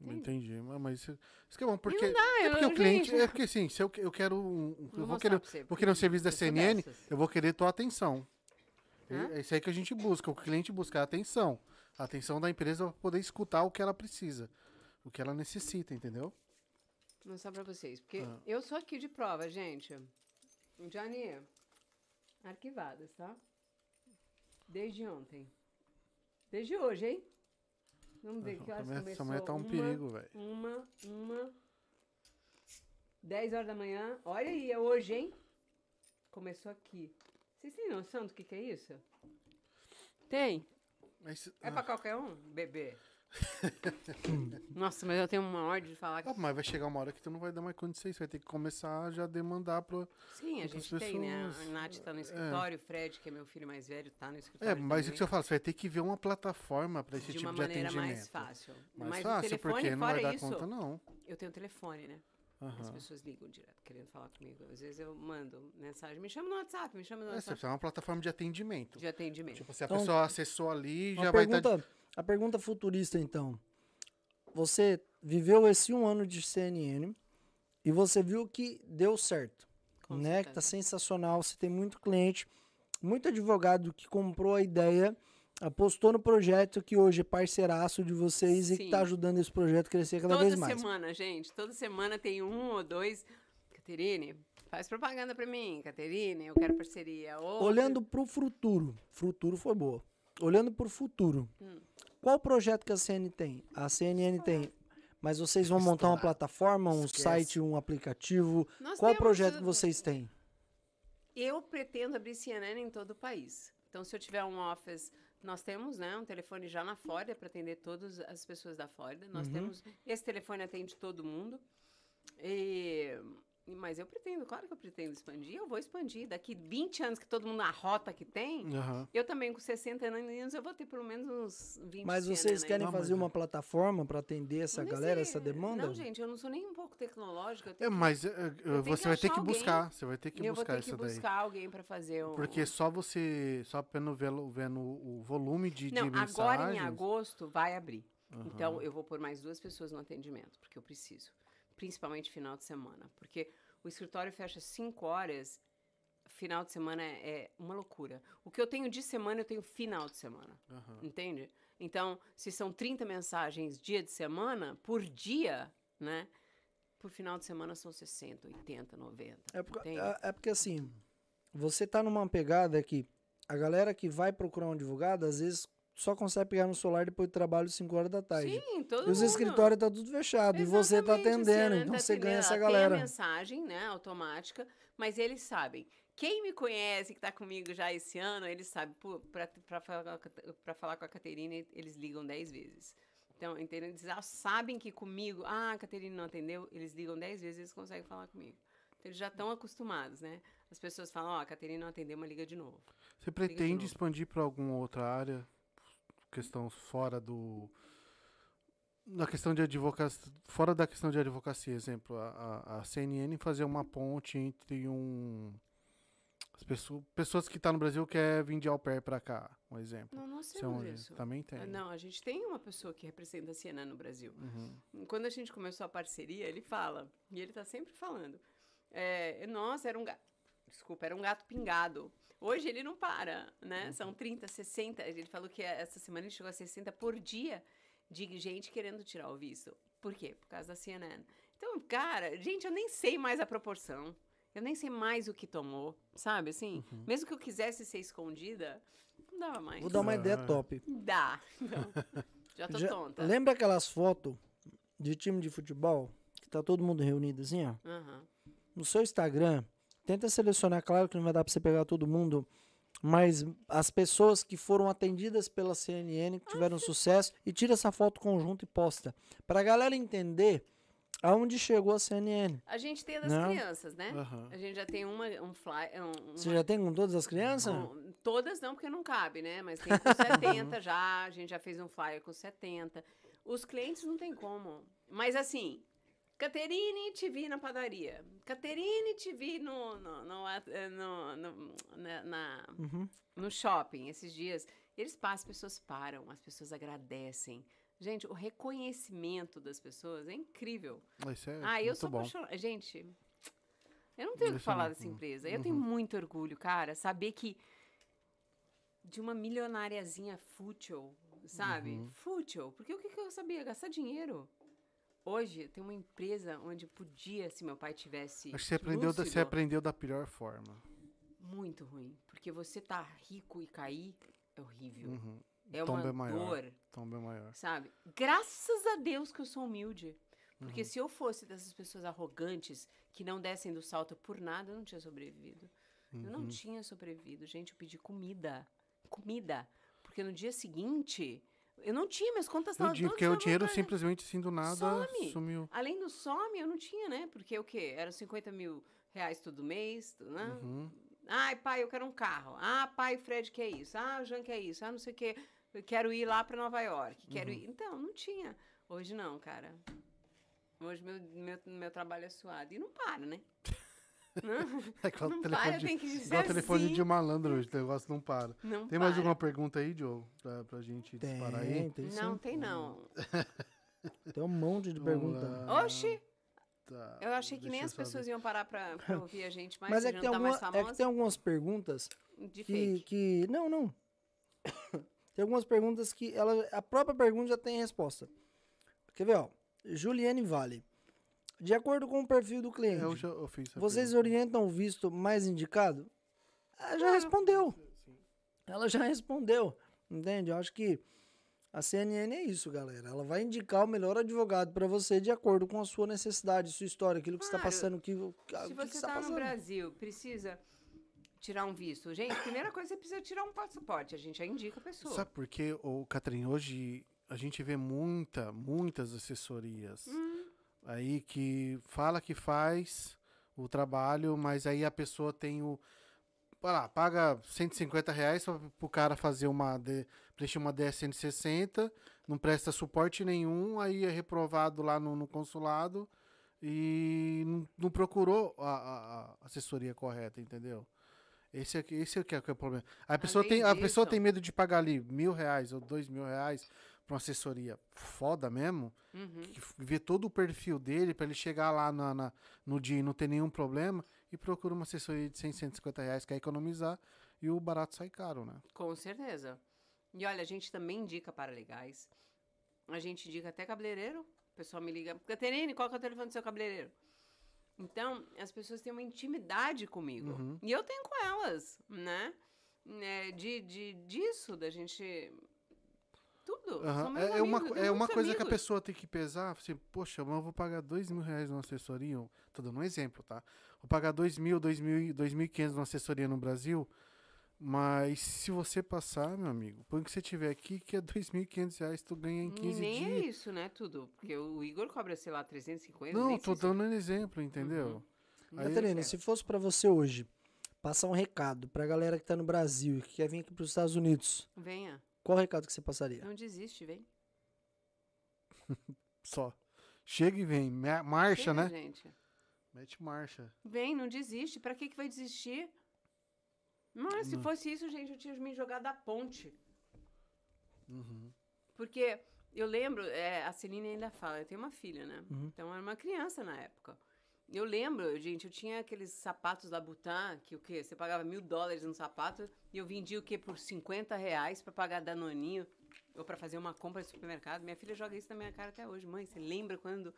Entende? Entendi. Mas- Mas isso, isso que é bom, porque, Ah, é eu- porque o cliente. gente, É porque assim, se eu, eu quero. um- eu vou querer, você, vou porque querer um serviço da CNN, dessas. eu vou querer tua atenção. Hã? É isso aí que a gente busca. O cliente busca a atenção. A atenção da empresa para poder escutar o que ela precisa. O que ela necessita, entendeu? Vou mostrar pra vocês. Porque Ah. eu sou aqui de prova, gente. Johnny, arquivadas, tá? Desde ontem. Desde hoje, hein? Vamos ver que horas Essa começou. mulher tá um uma, perigo, velho. Uma, uma. 10 horas da manhã. Olha aí, é hoje, hein? Começou aqui. Vocês têm noção do que, que é isso? Tem. Mas, É ah, pra qualquer um? Bebê. Nossa, mas eu tenho uma ordem de falar que ah, mas vai chegar uma hora que tu não vai dar mais condição. Você vai ter que começar a já demandar pro. Sim, a gente tem, né? A pessoas, Nath tá no escritório, o Fred, que é meu filho mais velho, tá no É, escritório. mas o também, que eu falo, você vai ter que ver uma plataforma para esse de tipo uma de maneira atendimento. mais fácil. Mais mas o fácil, telefone, porque não fora vai dar isso, conta, não. eu tenho telefone, né? As Aham. pessoas ligam direto, querendo falar comigo. Às vezes eu mando mensagem, me chama no WhatsApp, me chama no É, você WhatsApp precisa de uma plataforma de atendimento. de atendimento. Tipo, se a Então, pessoa acessou ali, Uma já vai estar. A pergunta futurista, então. Você viveu esse um ano de CNN e você viu que deu certo, Com né? Que tá certeza. sensacional. Você tem muito cliente, muito advogado que comprou a ideia, apostou no projeto que hoje é parceiraço de vocês e que Sim. tá ajudando esse projeto a crescer cada Toda vez mais. semana, gente, toda semana tem um ou dois. Caterine, faz propaganda pra mim. Caterine, eu quero parceria. Olhando pro futuro, futuro foi boa. Olhando pro futuro, Hum. Qual projeto que a CNN tem? A CNN tem, mas vocês vão montar uma plataforma, um Esquece. site, um aplicativo? Nós Qual temos projeto o- que vocês têm? Eu pretendo abrir CNN em todo o país. Então, se eu tiver um office, nós temos né, um telefone já na Flórida para atender todas as pessoas da Flórida. Nós Uhum. temos. Esse telefone atende todo mundo. E, mas eu pretendo, claro que eu pretendo expandir. Eu vou expandir. Daqui 20 anos que todo mundo na rota que tem, Aham. eu também com 60 anos eu vou ter pelo menos uns 20 Mas vocês querem Não, mas fazer é- uma plataforma para atender essa Nem galera, sei. essa demanda? Não, gente, eu não sou nem um pouco tecnológica. É, mas é, é, que você vai ter que alguém. buscar. Você vai ter que eu vou buscar ter que isso daí. buscar alguém para fazer um. Porque só você, só vendo, vendo, vendo o volume de, Não, de mensagens... agora em agosto vai abrir. Aham. Então eu vou pôr mais duas pessoas no atendimento, porque eu preciso. Principalmente final de semana. Porque o escritório fecha 5 horas, final de semana é, uma loucura. O que eu tenho de semana, eu tenho final de semana. Aham. Entende? Então, se são 30 mensagens dia de semana, por dia, né? Por final de semana são 60, 80, 90. É porque, Entende? é, é porque assim, você tá numa pegada que a galera que vai procurar um advogado, às vezes só consegue pegar no celular depois do trabalho 5 horas da tarde. Sim, todo E os mundo. escritórios tá tudo fechado. E você tá Exatamente, atendendo, então Tá você ganha atendendo. essa Ela galera. Tem a mensagem, né, automática, mas eles sabem. Quem me conhece, que tá comigo já esse ano, eles sabem, pra, falar, com a- pra falar com a Caterina, eles ligam 10 vezes. Então, entendeu? Eles já sabem que comigo, ah, a Caterina não atendeu, eles ligam 10 vezes e eles conseguem falar comigo. Então, eles já estão acostumados, né? As pessoas falam, ó, a Caterina não atendeu, mas liga de novo. Você de pretende expandir para alguma outra área? Questão fora do. Na questão de advocacia. Fora da questão de advocacia, exemplo, a, a, CNN fazer uma ponte entre um. As pessoas, pessoas que estão no Brasil querem vir de au pair para cá, um exemplo. Não, não Isso é temos um- isso. Também tem. Ah, Não, a gente tem uma pessoa que representa a CNN no Brasil. Uhum. Quando a gente começou a parceria, ele fala, e ele tá sempre falando. É, nossa, era um gato. Desculpa, era um gato pingado. Hoje ele não para, né? São 30, 60. Ele falou que essa semana ele chegou a 60 por dia de gente querendo tirar o visto. Por quê? Por causa da CNN. Então, cara, gente, eu nem sei mais a proporção. Eu nem sei mais o que tomou, sabe? Assim, mesmo que eu quisesse ser escondida, não dava mais. Vou dar uma ideia top. Dá. Não. Já tô Já- tonta. lembra aquelas fotos de time de futebol? Que tá todo mundo reunido assim, ó? Aham. No seu Instagram, tenta selecionar, claro que não vai dar pra você pegar todo mundo, mas as pessoas que foram atendidas pela CNN, que tiveram sucesso, e tira essa foto conjunto e posta. Pra galera entender aonde chegou a CNN. A gente tem a das Não. crianças, né? Aham. A gente já tem uma, um fly, um, Você uma- já tem com todas as crianças? um- todas não, porque não cabe, né? Mas tem com 70 já, a gente já fez um flyer com 70. Os clientes não tem como. Mas assim, Caterine te vi na padaria. Caterine te vi no, no, no, eh, no- no- na- na, Uhum. no shopping esses dias. Eles passam, as pessoas param, as pessoas agradecem. Gente, o reconhecimento das pessoas é incrível. Isso é Ah, eu sou apaixonada. Gente, eu não tenho o que é falar dessa empresa. Eu tenho muito orgulho, cara, saber que de uma milionariazinha fútil, sabe? Uhum. Fútil. Porque o que, que eu sabia? Gastar dinheiro. Hoje tem uma empresa onde podia, se meu pai tivesse. Que você aprendeu, da, você lúcido, aprendeu da pior forma. Muito ruim. Porque você tá rico e cair é horrível. Uhum. É uma é maior. dor. Tom bem maior. sabe? Graças a Deus que eu sou humilde. Uhum. Porque se eu fosse dessas pessoas arrogantes que não descem do salto por nada, eu não tinha sobrevivido. Eu Uhum. não tinha sobrevivido. Gente, eu pedi comida. Comida. Porque no dia seguinte, eu não tinha, minhas contas O estavam din- todas porque o dinheiro levantadas. simplesmente assim do nada Some. sumiu. Além do some, eu não tinha, né? Porque o quê? Eram 50 mil reais todo mês, né? Uhum. Ai, pai, eu quero um carro. Ah, pai, o Fred quer isso. Ah, o Jean quer isso. Ah, não sei o quê. Eu quero ir lá para Nova York. Quero Uhum. ir. Então, não tinha. Hoje não, cara. Hoje meu, meu, meu trabalho é suado. E não para, né? Não, É igual não telefone para, de, tem que dizer igual telefone assim. de malandro hoje, o negócio não para. Não Tem mais para. alguma pergunta aí, Diogo? Pra, pra gente disparar aí? Tem, tem Não, sim. tem não. Tem um monte de pergunta. Oxi, Tá, eu achei que nem as pessoas iam parar pra, pra ouvir a gente mais. Mas a é que, tem não tá alguma, mais é que tem algumas perguntas De que, que. Não, não. tem algumas perguntas que ela, a própria pergunta já tem resposta. Quer ver, ó? Juliane Vale. De acordo com o perfil do cliente, Eu já eu vocês pergunta. orientam o visto mais indicado? Ela já respondeu. Ela já respondeu. Entende? Eu acho que a CNN é isso, galera. Ela vai indicar o melhor advogado para você de acordo com a sua necessidade, sua história, aquilo que você está Claro. passando, o que, que, Se você você tá tá no. Brasil, precisa tirar um visto. Gente, primeira coisa, você precisa tirar um passaporte. A gente já indica a pessoa. Sabe por quê, ô, Catherine? Hoje a gente vê muita, muitas assessorias Hum. Aí que fala que faz o trabalho, mas aí a pessoa tem o. Lá, paga 150 reais para o cara fazer uma. Preencher uma DSN 60, não presta suporte nenhum, aí é reprovado lá no, no consulado e não, não procurou a, a- assessoria correta, entendeu? Esse é, que- esse é que é, que é o problema. A pessoa, Além tem, a pessoa tem medo de pagar ali mil reais ou dois mil reais para uma assessoria foda mesmo, Uhum. ver todo o perfil dele para ele chegar lá na, na- no dia e não ter nenhum problema, e procura uma assessoria de 100, 150 reais, quer economizar, e o barato sai caro, né? Com certeza. E olha, a gente também indica para legais. A gente indica até cabeleireiro. O pessoal me liga, Caterine, qual que é o telefone do seu cabeleireiro? Então, as pessoas têm uma intimidade comigo. Uhum. E eu tenho com elas, né? Né, De, de, disso, da gente. Tudo. Meus É, é uma, amigos, é uma coisa que a amigos. pessoa tem que pesar, assim, poxa, mas eu vou pagar dois mil reais numa assessoria, tô dando um exemplo, tá? Vou pagar dois mil, dois mil, dois mil e quinhentos numa assessoria no Brasil, mas se você passar, meu amigo, põe que você tiver aqui, que é dois mil e quinhentos reais, tu ganha em E 15 nem é dias. isso, né? Tudo. Porque o Igor cobra, sei lá, 350. Não, tô dando um exemplo, entendeu? Uhum. Aí- Catarina, É. se fosse pra você hoje passar um recado pra galera que tá no Brasil e que quer vir aqui pros Estados Unidos, Venha. Qual recado que você passaria? Não desiste, vem. Só. Chega e vem, ma- marcha, Chega, né? gente. Mete marcha. Vem, não desiste. Pra que, que vai desistir? Mas se Não. fosse isso, gente, eu tinha me jogado da ponte. Uhum. Porque eu lembro, é, a Celine ainda fala, eu tenho uma filha, né? Uhum. Então era uma criança na época. Eu lembro, gente, eu tinha aqueles sapatos da Butan, que o quê? Você pagava mil dólares no sapato e eu vendia o quê? Por 50 reais pra pagar danoninho ou pra fazer uma compra no supermercado. Minha filha joga isso na minha cara até hoje. Mãe, você lembra quando,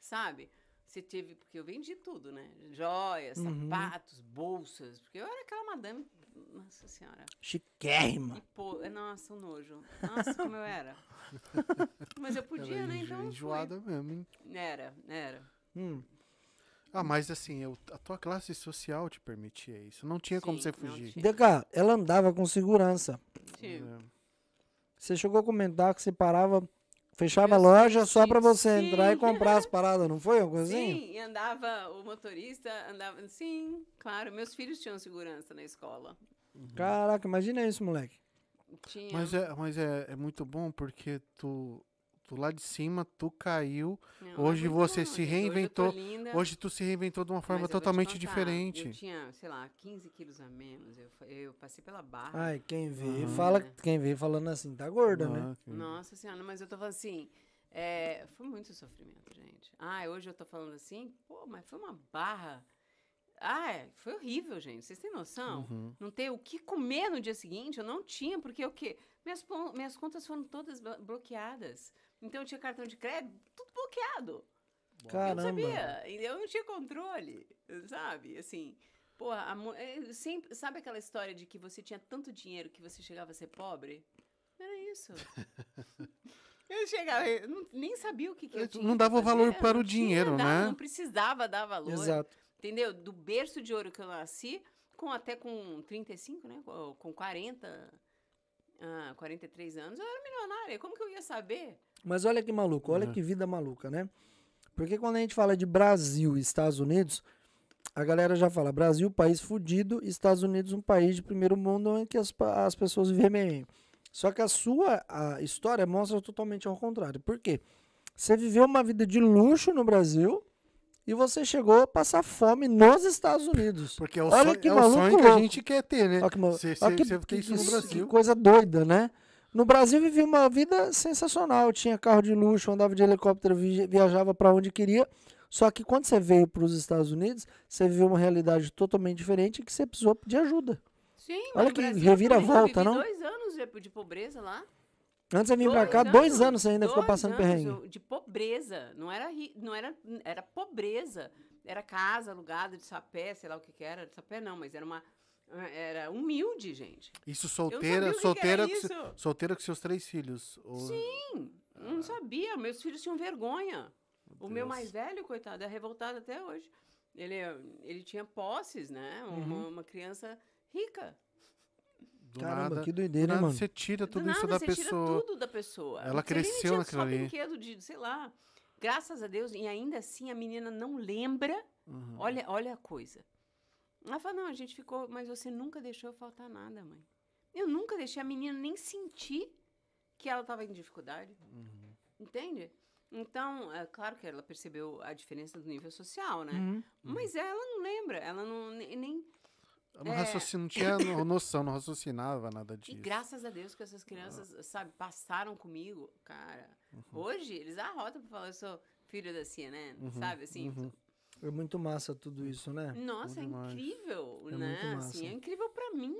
sabe? Você teve, porque eu vendi tudo, né? Joias, Uhum. sapatos, bolsas. Porque eu era aquela madame, nossa senhora. Chiquérrima. E pô, nossa, um nojo. Nossa, como eu era. Mas eu podia, Ela é né? Então enjoada mesmo, hein? Era, era. Hum, Ah, mas assim, eu- a tua classe social te permitia isso. Não tinha como Sim, você não fugir. DK, ela andava com segurança. Tipo, É. Você chegou a comentar que você parava, fechava a loja só pra tinham- você entrar e Sim. comprar as paradas, não foi alguma assim? Sim, e andava, o motorista andava. Sim, claro, meus filhos tinham segurança na escola. Caraca, imagina isso, moleque. Tinha. Mas, é, mas é, é muito bom porque tu, tu lá de cima, tu caiu. Não, hoje você bom, se reinventou. Hoje, linda, Hoje tu se reinventou de uma forma totalmente contar, diferente. Eu tinha, sei lá, 15 quilos a menos. Eu, eu passei pela barra. Ai, quem vê, Aham. fala, quem vê falando assim, tá gorda, né? Ah, que- Nossa senhora, mas eu tô falando assim. é, foi muito sofrimento, gente. Ah, hoje eu tô falando assim, pô, mas foi uma barra. Ah, é, foi horrível, gente. Vocês têm noção? Uhum. Não ter o que comer no dia seguinte, eu não tinha, porque o quê? Minhas, minhas contas foram todas blo- bloqueadas. Então eu tinha cartão de crédito, tudo bloqueado. Eu não Caramba. sabia. Eu não tinha controle, sabe? Assim, porra, a é, sempre, sabe aquela história de que você tinha tanto dinheiro que você chegava a ser pobre? Era isso. eu chegava, eu não- nem sabia o que, que eu tinha. não dava valor para o dinheiro, dava- né? Não precisava dar valor. Exato. Entendeu? Do berço de ouro que eu nasci, com até com 35, né? Com com 40, ah, 43 anos, eu era milionária. Como que eu ia saber? Mas olha que maluco, olha Uhum. que vida maluca, né? Porque quando a gente fala de Brasil e Estados Unidos, a galera já fala Brasil, país fudido, Estados Unidos, um país de primeiro mundo em que as, as pessoas vivem bem. Só que a sua a história mostra totalmente ao contrário. Por quê? Você viveu uma vida de luxo no Brasil e você chegou a passar fome nos Estados Unidos. Porque é o, Olha sonho, que é o sonho que a gente quer ter, né? Olha que, olha que- que- isso no que- Brasil. que coisa doida, né? No Brasil vivia uma vida sensacional, tinha carro de luxo, andava de helicóptero, vi- viajava para onde queria. Só que quando você veio para os Estados Unidos, você viveu uma realidade totalmente diferente que você precisou de ajuda. Sim, Olha que Brasil reviravolta, eu não? dois anos de, pobreza lá. Antes de vir para cá, dois anos você ainda ficou passando anos perrengue. De pobreza. Não era, não era, era pobreza. Era casa alugada de sapé, sei lá o que que era. De sapé não, mas era uma... Era humilde, gente. Isso solteira, que que solteira, era com isso. solteira com seus três filhos. Ou- Sim, eu não sabia. Meus filhos tinham vergonha. o meu mais velho, coitado, é revoltado até hoje. Ele, ele tinha posses, né? Uma, Uhum. uma criança rica. Do Caramba, nada, que do doideira, nada mano. você tira Do tudo nada, isso da você pessoa. tira tudo da pessoa. Ela Celine cresceu tinha naquilo ali. brinquedo de, sei lá. Graças a Deus, e ainda assim a menina não lembra. Uhum. Olha, olha a coisa. Ela fala, não, a gente ficou, mas você nunca deixou faltar nada, mãe. Eu nunca deixei a menina nem sentir que ela estava em dificuldade. Uhum. Entende? Então, é claro que ela percebeu a diferença do nível social, né? Uhum. Mas ela não lembra, ela não ne- nem. Não, É. não tinha no- noção, não raciocinava nada E disso. graças a Deus que essas crianças, sabe, passaram comigo, cara. Uhum. Hoje, eles arrotam pra falar, eu sou filho da CNN, sabe, assim. É muito massa tudo isso, né? Nossa, é incrível, É né? muito massa. Assim, é incrível pra mim.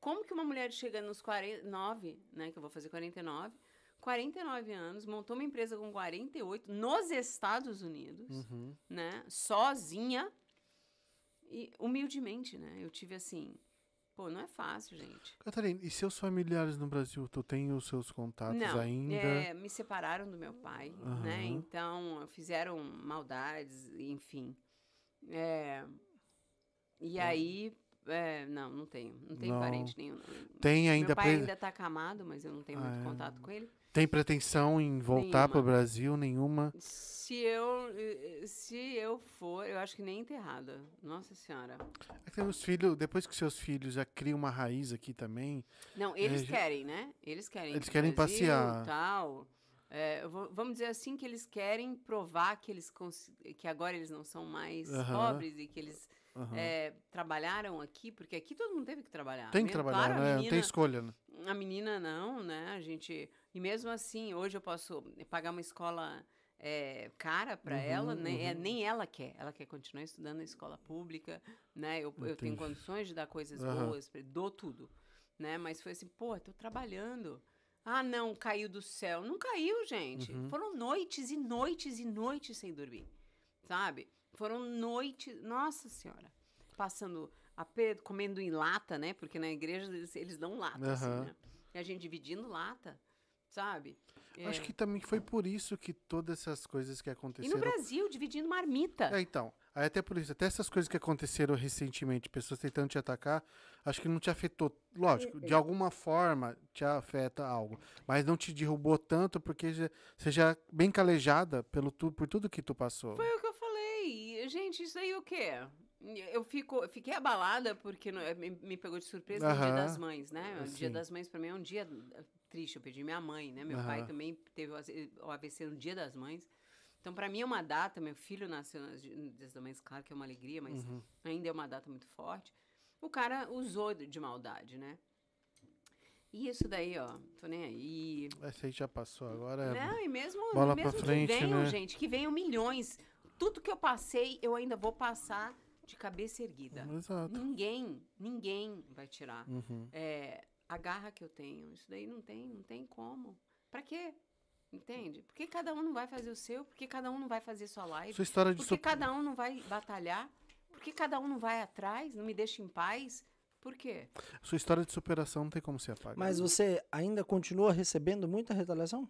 Como que uma mulher chega nos 49, né, que eu vou fazer 49, 49 anos, montou uma empresa com 48 nos Estados Unidos, Uhum. né, sozinha e humildemente, né? Eu tive assim, pô, não é fácil, gente. Catarina, e seus familiares no Brasil? Tu tem os seus contatos não, ainda? é, me separaram do meu pai, né? Aham. Então fizeram maldades, enfim. É, e aí, é, não, não tenho, não tenho Não. parente nenhum. Tem ainda meu pai pre- ainda tá acamado, mas eu não tenho muito Ah, é. contato com ele. Tem pretensão em voltar pro Nenhuma. Brasil? Nenhuma? Se eu, eh, se eu for, eu acho que nem enterrada. Nossa senhora. É que os filhos, depois que seus filhos já criam uma raiz aqui também, Não, eles já- querem, né? Eles querem. Eles querem Brasil, passear. Tal. É, vou- vamos dizer assim que eles querem provar que eles que agora eles não são mais Aham. pobres e que eles aham. é, trabalharam aqui, porque aqui todo mundo teve que trabalhar. tem que mesmo- trabalhar, claro, né? Não tem menina- escolha, né? A menina não, né? A gente. E mesmo assim, hoje eu posso pagar uma escola é, cara para Uhum, ela, né? É, uhum. nem ela quer. Ela quer continuar estudando na escola pública, né? Eu, eu tenho condições de dar coisas Aham. boas, dou tudo, né? Mas foi assim, pô, tô trabalhando. Ah, não, caiu do céu. Não caiu, gente. Uhum. Foram noites e noites e noites sem dormir, sabe? Foram noites, nossa senhora, passando a comendo em lata, né? Porque na igreja eles, eles dão lata, assim, Aham. né? E a gente dividindo lata, sabe? Acho É. que também foi por isso que todas essas coisas que E no aconteceram. Brasil, dividindo marmita. É, então. Aí até por isso, até essas coisas que aconteceram recentemente, pessoas tentando te atacar, acho que não te afetou. Lógico, de alguma forma te afeta algo. Mas não te derrubou tanto porque já, você já é bem calejada pelo tu, por tudo que tu passou. Foi o que Gente, isso aí o quê? Eu, fico, fiquei abalada porque no- me, me pegou de surpresa no Dia das Mães, né? O Dia das Mães, pra mim, é um dia triste. Eu perdi minha mãe, né? Meu pai também teve o AVC o no Dia das Mães. Então, pra mim, é uma data. Meu filho nasceu no Dia das Mães, claro que é uma alegria, mas Uhum. ainda é uma data muito forte. O cara usou de de maldade, né? E isso daí, ó, tô nem aí. Essa aí já passou, agora é. Não, e mesmo, bola mesmo pra frente, que venham, né? gente, que venham milhões. Tudo que eu passei, eu ainda vou passar de cabeça erguida. Exato. Ninguém, ninguém vai tirar. Uhum. É, a garra que eu tenho, isso daí não tem, não tem como. Pra quê? Entende? Por que cada um não vai fazer o seu? Por que cada um não vai fazer sua live? Sua história de Por que sup- cada um não vai batalhar? Por que cada um não vai atrás? Não me deixa em paz? Por quê? sua história de superação não tem como se apagar. Mas você ainda continua recebendo muita retaliação?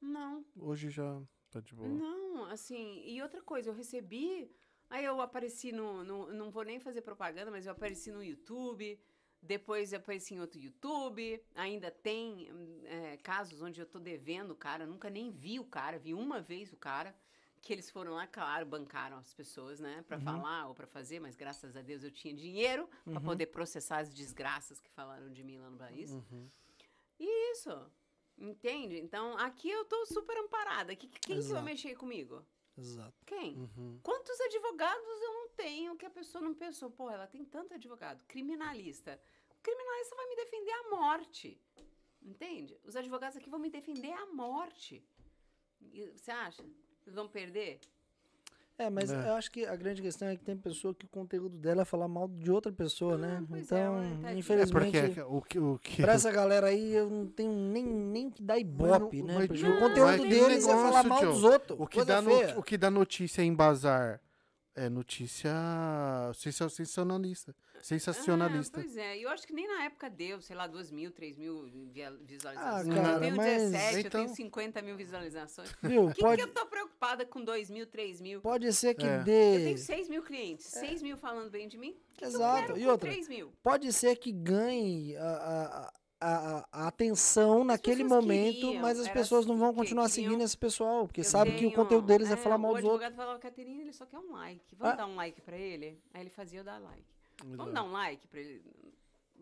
Não. Hoje já tá de boa. Não, assim, e outra coisa, eu recebi. Aí eu apareci no, no. Não vou nem fazer propaganda, mas eu apareci no YouTube. Depois eu apareci em outro YouTube. Ainda tem é, casos onde eu tô devendo o cara. Nunca nem vi o cara, vi uma vez o cara. Que eles foram lá, claro, bancaram as pessoas, né? Pra falar ou pra fazer, mas graças a Deus eu tinha dinheiro pra poder processar as desgraças que falaram de mim lá no país. Uhum. E isso. Entende? Então, aqui eu tô super amparada. Que- Quem que vai Exato. mexer comigo? Exato. Quem? Uhum. Quantos advogados eu não tenho que a pessoa não pensou? Pô, ela tem tanto advogado. Criminalista. O criminalista vai me defender à morte. Entende? Os advogados aqui vão me defender à morte. E Você acha? Eles vão perder? É, mas É. eu acho que a grande questão é que tem pessoa que o conteúdo dela é falar mal de outra pessoa, né? pois é, Então. É infelizmente, porque o que. O que pra essa galera aí, eu não tenho nem, nem que dar ibope, Mas né? mas o conteúdo mas tem deles é falar negócio, mal Joe. dos outros. O que, dá no- o que dá notícia em bazar é notícia sensa- sensacionalista. Sensacionalista. Ah, pois é, eu acho que nem na época deu, sei lá, 2 mil, 3 mil via- Ah, visualizações. cara, eu tenho mas 17, eu então- tenho 50 mil visualizações. Viu? O que, Pode, que eu tô preocupada com 2 mil, 3 mil? pode ser que É. Eu dê. tenho 6 mil clientes, 6 mil falando bem de mim. Que que eu Exato. quero E com outra? 3 mil. Pode ser que ganhe a, a, a, a atenção naquele momento, queriam, mas as pessoas não vão continuar queriam- seguindo esse pessoal, porque Eu sabe que o conteúdo deles é, falar mal O dos outros. advogado falava, Caterina, ele só quer um like. Vamos Ah. dar um like pra ele? Aí ele fazia eu dar like. Vamos dar um like pra ele?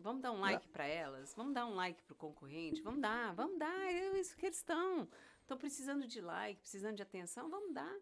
Vamos dar um like pra elas? Vamos dar um like pro concorrente? Vamos dar, vamos dar. É isso que eles estão. Estão precisando de like, precisando de atenção, vamos dar.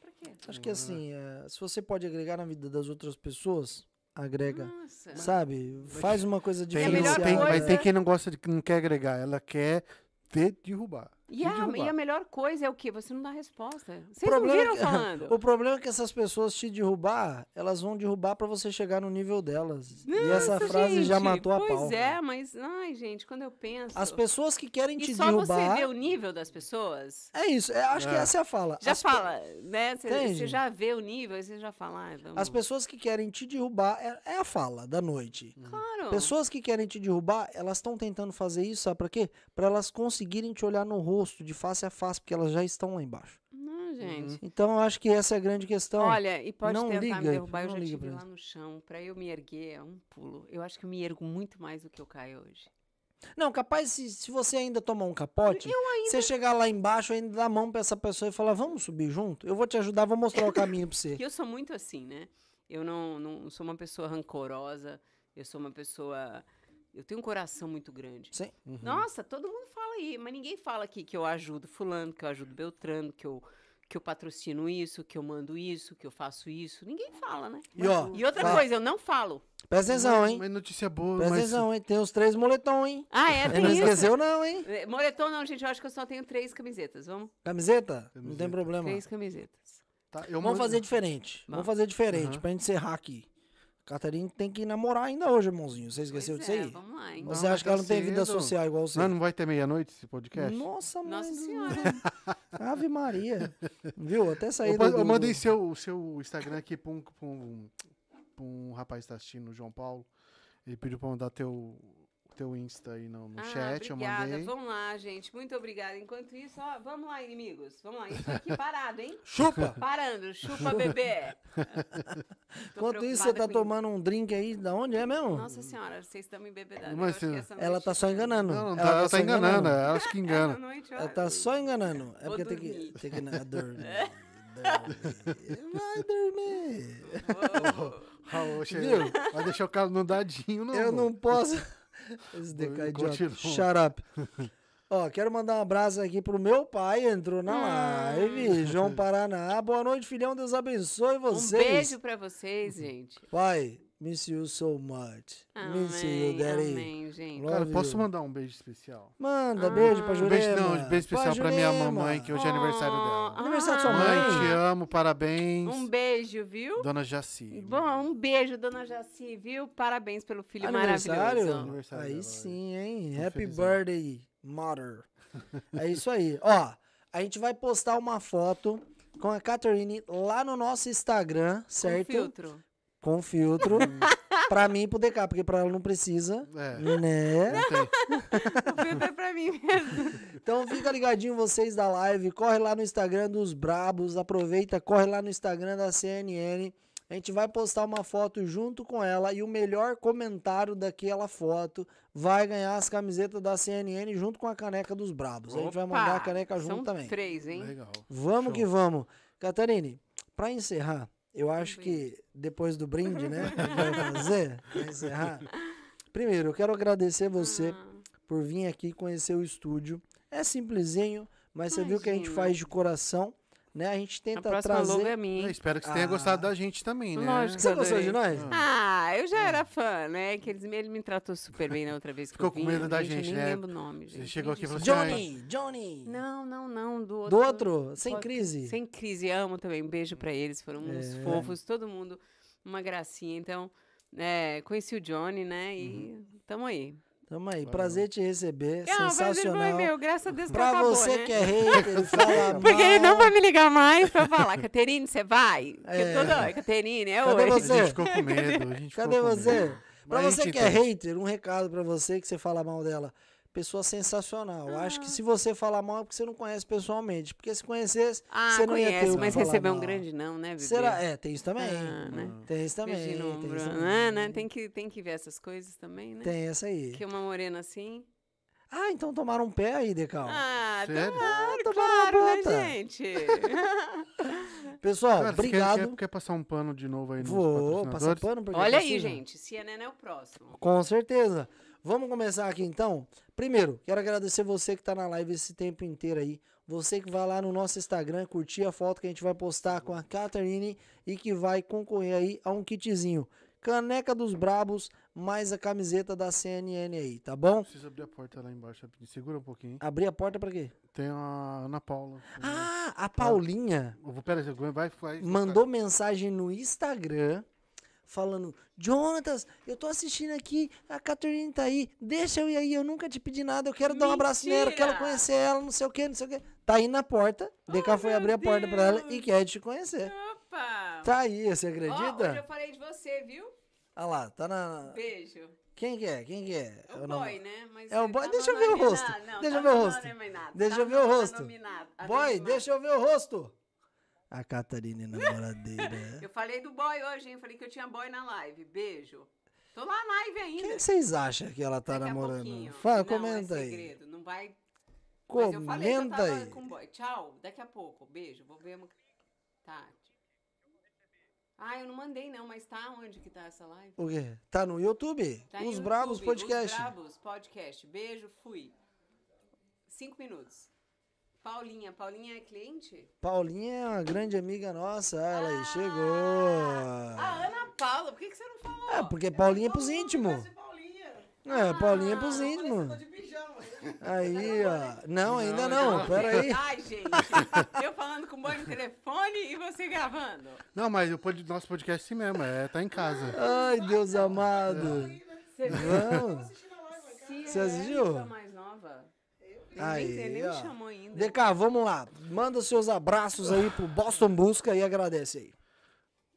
Pra quê? Acho que assim, é, se você pode agregar na vida das outras pessoas, agrega. Nossa. Sabe? Faz uma coisa Tem, É diferenciada. tem- mas tem quem não gosta de não quer agregar, ela quer de- derrubar. E a, derrubar. e a melhor coisa é o quê? Você não dá resposta. Vocês não é viram que- falando? O problema é que essas pessoas te derrubar, elas vão derrubar pra você chegar no nível delas. e essa Nossa, frase já gente, matou a pois pau. é, mas, ai, gente, quando eu penso... As pessoas que querem E te só derrubar. você vê o nível das pessoas... É isso, é, acho que É. essa é a fala. Já As pe- fala, né? Você- já vê o nível, aí você já fala... Ah, vamos... As pessoas que querem te derrubar é, é a fala da noite. Claro. Pessoas que querem te derrubar, elas estão tentando fazer isso, sabe pra quê? Pra elas conseguirem te olhar no rosto, de face a face, porque elas já estão lá embaixo. Não, gente. Então eu acho que essa é a grande questão. Olha, e pode não tentar liga, me derrubar, eu não já liga estive lá no chão. Pra eu me erguer é um pulo. Eu acho que eu me ergo muito mais do que eu caio hoje. Não, capaz, se, se você ainda tomar um capote, você chegar lá embaixo, ainda dá a mão pra essa pessoa e falar, vamos subir junto? Eu vou te ajudar, vou mostrar o caminho pra você. Eu sou muito assim, né? Eu não, não sou uma pessoa rancorosa, eu sou uma pessoa. Eu tenho um coração muito grande. Sim. Nossa, todo mundo fala aí, mas ninguém fala aqui que eu ajudo Fulano, que eu ajudo Beltrano, que eu, que eu patrocino isso, que eu mando isso, que eu faço isso. Ninguém fala, né? E, ó, E outra fala- coisa, eu não falo. Presta atenção, Mas- hein? Mas notícia boa, Presta mas... atenção, hein? Tem os três moletom, hein? Ah, é? Tem não isso? esqueceu, não, hein? É, Moletom não, gente, eu acho que eu só tenho três camisetas. Vamos? Camiseta? Não Camiseta. tem problema. Três camisetas. Tá, eu Vamos mando- fazer diferente. Vamos Vamos. fazer diferente, Aham. pra gente encerrar aqui. Catarina tem que namorar ainda hoje, irmãozinho. Você esqueceu Pois disso é, aí? Vamos lá, hein? Não, Você acha que ela não tem vida social igual você? Não, não vai ter meia-noite esse podcast? Nossa, mãe Nossa do- senhora. Ave Maria. Viu? Até saí Eu, do... eu mandei seu, o seu Instagram aqui pra um, pra um, pra um rapaz que tá assistindo, o João Paulo. Ele pediu pra mandar teu, teu Insta aí no, no Ah, chat, eu obrigada. mandei. Vamos lá, gente. Muito obrigada. Enquanto isso, ó, vamos lá, inimigos. Vamos lá. Isso aqui parado, hein? Chupa! Parando. Chupa, bebê. Enquanto isso, você tá tomando um drink aí, da onde é mesmo? Nossa senhora, vocês estão me embebedando. Mas Eu acho que você- essa Ela noite- tá só enganando. Não, não Ela tá, ela só tá enganando, ela acha que engana. noite, Ela tá só enganando. É Vou porque tem que, tem que na- dormir. Vai dormir. Raul? Vai deixar o cara no dadinho, não. Eu não posso. Esse DK idiota. Continua. Shut up. Ó, quero mandar um abraço aqui pro meu pai, entrou na live. João Paraná. Boa noite, filhão. Deus abençoe Um vocês. beijo pra vocês, gente. Pai, miss you so much. Miss you, Amém, daddy. amém, gente. Love Cara, you. posso mandar um beijo especial? Manda, beijo pra Ah. Jurema. Beijo, não, beijo especial pra minha Jurema. mamãe, que hoje é aniversário dela. Oh, Aniversário da sua ah, mãe. Mãe, te amo, parabéns. Um beijo, viu? Dona Jaci. Bom, um beijo, dona Jaci, viu? Parabéns pelo filho Aniversário? maravilhoso. Aniversário Aí dela, sim, hein? Tô Happy felizão. birthday, mother. é isso aí. Ó, a gente vai postar uma foto com a Catherine lá no nosso Instagram, Com certo? filtro. Com filtro. pra mim e pro DK, porque pra ela não precisa. É, Né? não tem. O filtro é pra mim mesmo. Então fica ligadinho vocês da live, corre lá no Instagram dos Brabos, aproveita, corre lá no Instagram da CNN. A gente vai postar uma foto junto com ela e o melhor comentário daquela foto vai ganhar as camisetas da CNN junto com a caneca dos Brabos. A gente vai mandar a Opa, caneca junto São também. três, hein? Legal. Vamos Show. que vamos. Catarine, pra encerrar, eu acho que depois do brinde, né, vai fazer, pra encerrar. Primeiro, eu quero agradecer você Ah, por vir aqui conhecer o estúdio. É simplesinho, mas você viu que a gente Imagina. faz de coração, né? A gente a tenta próxima trazer. logo é Eu minha. espero que você tenha Ah. gostado da gente também, né? Lógico. Você gostou de nós? Ah, eu já era fã, né? Que eles, ele me tratou super bem na outra vez que Ficou eu com vim. medo da eu gente, nem né? lembro o nome, Você gente. chegou Nem aqui e falou assim, Johnny, Johnny. Não, não, não, do outro. Do outro, sem Pode- crise. Sem crise, amo também. Um beijo pra eles, foram uns É. fofos, todo mundo, uma gracinha. Então, é, conheci o Johnny, né? E Uhum. tamo aí. Tamo aí, Valeu. prazer te receber. Ah, o prazer foi sensacional. meu, graças a Deus que Pra acabou, você né? que é hater, fala Porque ele não vai me ligar mais pra falar, Caterine, você vai? É. toda Caterine, é Cadê hoje. você? A gente ficou com medo. A gente Cadê ficou com você? medo. Pra Mas, você que é então, hater, um recado pra você que você fala mal dela. Pessoa sensacional. Acho que se você falar mal é porque você não conhece pessoalmente. Porque se conhecesse, Ah, você não ia ter conhece, o que mas falar recebeu um grande não, né, bebê? Será? É, tem isso também. Ah, né? Tem isso também. Tem, ombro, isso né, também. né? Tem, que, tem que ver essas coisas também, né? Tem essa aí. Que uma morena assim... Ah, então tomaram um pé aí, Decal. Ah, Sério? claro, tomaram claro, uma né, bota. gente? Pessoal, Cara, você quer- obrigado. Quer, quer passar um pano de novo aí nos Vou passar pano porque Olha aí, precisa. gente. CNN é o próximo. Com certeza. Vamos começar aqui então. Primeiro, quero agradecer você que tá na live esse tempo inteiro aí. Você que vai lá no nosso Instagram, curtir a foto que a gente vai postar com a Catarine e que vai concorrer aí a um kitzinho. Caneca dos Brabos, mais a camiseta da CNN aí, tá bom? Preciso abrir a porta lá embaixo. Segura um pouquinho. Abrir a porta pra quê? Tem a Ana Paula. Ah, a Paulinha Eu vou, pera aí, vai, vai. mandou mensagem no Instagram falando: Jonatas, eu tô assistindo aqui, a Catarina tá aí, deixa eu ir aí, eu nunca te pedi nada, eu quero dar um abraço nela, quero Mentira! conhecer ela, não sei o que, não sei o que. Tá aí na porta, DK foi meu abrir a porta pra ela e quer te conhecer. Opa! Tá aí, você Ó, hoje eu acredita? falei de você, viu? Olha lá, tá na. Beijo. Quem que é? Quem que é? É o não- boy, né? Mas É o boy? tá Deixa eu ver o rosto. Não, Deixa eu ver o rosto. Deixa eu ver o rosto. Boy, deixa eu ver o rosto. A Catarina é namoradeira. Eu falei do boy hoje, hein? Falei que eu tinha boy na live. Beijo. Tô lá na live ainda. Quem que vocês acham que ela tá Daqui namorando? Fala, Não, comenta é aí. segredo. Não vai. Mas eu falei que eu Comenta tava aí. com boy. Tchau. Daqui a pouco. Beijo. Vou ver. uma- Tá. Ah, eu não mandei não, mas tá onde que tá essa live? O quê? Tá no YouTube? Tá Os Bravos Podcast. Os Bravos Podcast. Beijo, fui. Cinco minutos. Paulinha. Paulinha é cliente? Paulinha é uma grande amiga nossa. Ah, ela aí Ah, chegou. A Ana Paula, por que, que você não falou? É, porque Paulinha é pros íntimos. É, Paulinha é pros íntimos. Aí, ó. Não, ainda não. Pera aí. Ai, gente. eu falando com o boy no telefone e você gravando. Não, mas o pod- nosso podcast é assim mesmo, é, tá em casa. Ai, Deus amado. Você Vamos. Se Você é assistiu? sua mais nova. Ele Aí, nem, ele nem me chamou ainda. DK, vamos lá. Manda seus abraços aí pro Boston Busca e agradece aí.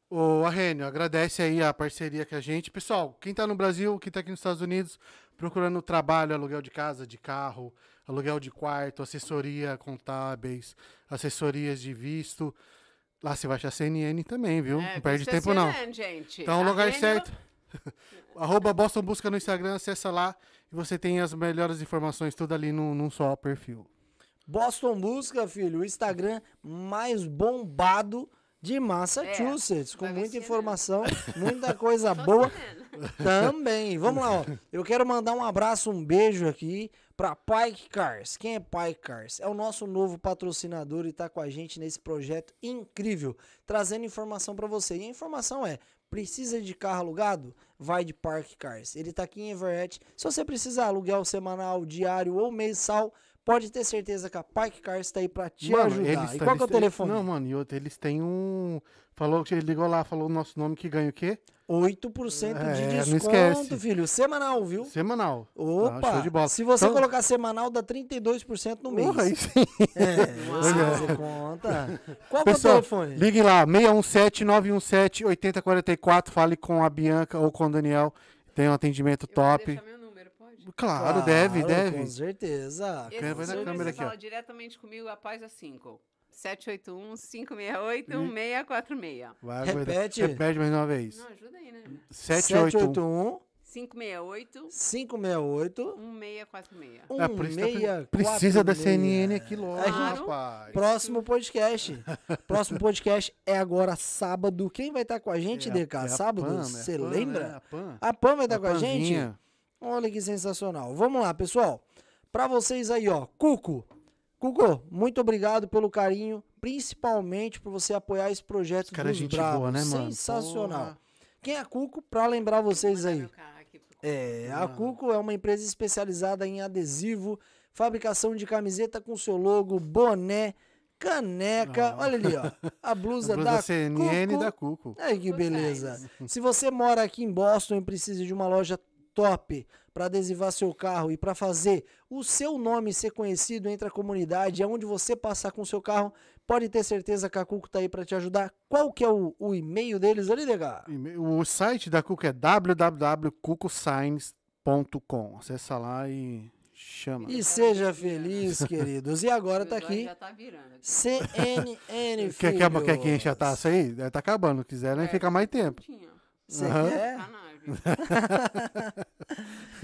Ô, Arrênio, agradece aí a parceria com a gente. Pessoal, quem tá no Brasil, quem tá aqui nos Estados Unidos, procurando trabalho, aluguel de casa, de carro, aluguel de quarto, assessoria contábeis, assessorias de visto. Lá você vai achar CNN também, viu? É, não perde tempo, não. CNN, gente. Então, o lugar Arrênio- certo. Arroba Boston Busca no Instagram, acessa lá e você tem as melhores informações tudo ali num, num só perfil. Boston Busca, filho, o Instagram mais bombado de Massachusetts, É, com muita informação, muita coisa boa também. Vamos lá, ó. Eu quero mandar um abraço, um beijo aqui para Pike Cars. Quem é Pike Cars? É o nosso novo patrocinador e tá com a gente nesse projeto incrível, trazendo informação para você. E a informação é: precisa de carro alugado? Vai de Park Cars. Ele tá aqui em Everett. Se você precisar aluguel semanal, diário ou mensal, pode ter certeza que a Pike Cars está aí para te ajudar. E qual que é o telefone? Não, mano, e outro, eles têm um. Falou que ele ligou lá, falou o nosso nome que ganha o quê? 8% de É, não desconto, esquece. filho. Semanal, viu? Semanal. Opa! Ah, show de bola. Se você Então- colocar semanal, dá 32% no mês. Porra, aí sim. É, Uau. você fazer conta. Qual que é o Pessoal, telefone? Ligue lá, 617-917-8044. Fale com a Bianca ou com o Daniel. Tem um atendimento Eu vou top. deixar pode? Claro, deve, Claro, deve. Com certeza. Esse Vai na câmera você aqui, ó. fala diretamente comigo após as 5. 781-568-1646. Vai. Repete. Repete mais uma vez. Não, ajuda aí, né? 781. 568 568 1646. É, por isso tá- 1646. precisa da CNN aqui logo, gente- rapaz. Próximo podcast. Próximo podcast é agora sábado. Quem vai estar com a gente, É DK? é sábado? Você Pan, lembra? né? A Pan. A Pan vai estar A com a gente? Olha que sensacional. Vamos lá, pessoal. Pra vocês aí, ó. Cuco. Cuco, muito obrigado pelo carinho, principalmente por você apoiar esse projeto Esse cara é dos gente Bravos. boa, né, mano? Sensacional. Porra. Quem é a Cuco? Pra lembrar vocês aí. É, a. Cuco é uma empresa especializada em adesivo, fabricação de camiseta com seu logo, boné, caneca. Ah. Olha ali, ó. A blusa, A blusa da CNN Cuco. da Cuco. Ai, que beleza. Se você mora aqui em Boston e precisa de uma loja top para adesivar seu carro e para fazer o seu nome ser conhecido entre a comunidade, aonde você passar com o seu carro, pode ter certeza que a Cuco tá aí para te ajudar. Qual que é o, o e-mail deles ali, Dega? O site da Cuco é www.cucosigns.com. Acessa lá e chama. E seja feliz, queridos. E agora tá aqui Já tá virando. CNN, Quer, quer, quer que enche a taça aí? Tá acabando. Se quiser, nem É, fica mais tempo. Você Aham. quer?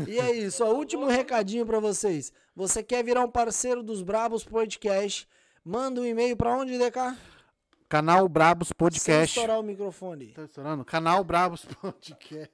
E é isso, ó, último recadinho pra vocês. Você quer virar um parceiro dos Brabos Podcast? Manda um e-mail pra onde, DK? Canal Brabos Sem Podcast. estourar o microfone. Tá estourando? Canal Brabos Podcast.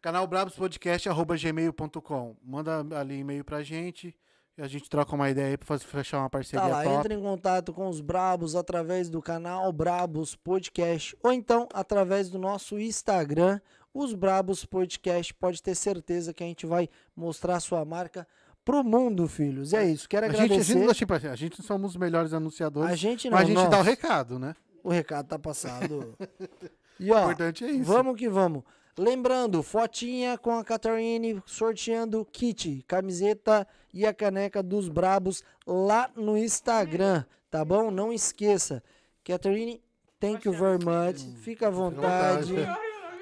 Canal Brabos Podcast arroba gmail.com. Manda ali e-mail pra gente e a gente troca uma ideia aí pra fazer, fechar uma Tá parceria lá, top. entra em contato com os Brabos através do canal Brabos Podcast ou então através do nosso Instagram, os Brabos Podcast. Pode ter certeza que a gente vai mostrar sua marca pro mundo, filhos. E é isso. Quero A gente, a agradecer. gente, não- tipo, assim, a gente somos os melhores anunciadores, A gente não, mas a gente dá o nós. recado, né? O recado tá passado. E O ó, importante é isso. vamos que vamos. Lembrando, fotinha com a Catarine sorteando o kit, camiseta e a caneca dos Brabos lá no Instagram, tá bom? Não esqueça. Catarine, thank you very much. Fica à vontade.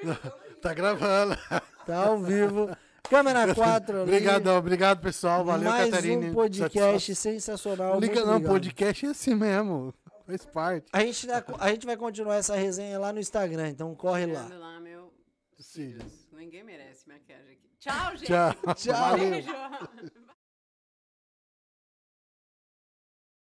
Tá gravando. Tá ao vivo. Câmera 4 ali. Obrigadão, obrigado, pessoal. Valeu, Mais Catarina. um podcast sensacional. Liga, não, podcast é assim mesmo. Faz parte. A gente, a gente vai continuar essa resenha lá no Instagram, então corre lá. Lá, meu. Ninguém merece maquiagem aqui. Tchau, gente. Tchau. Tchau. Beijo.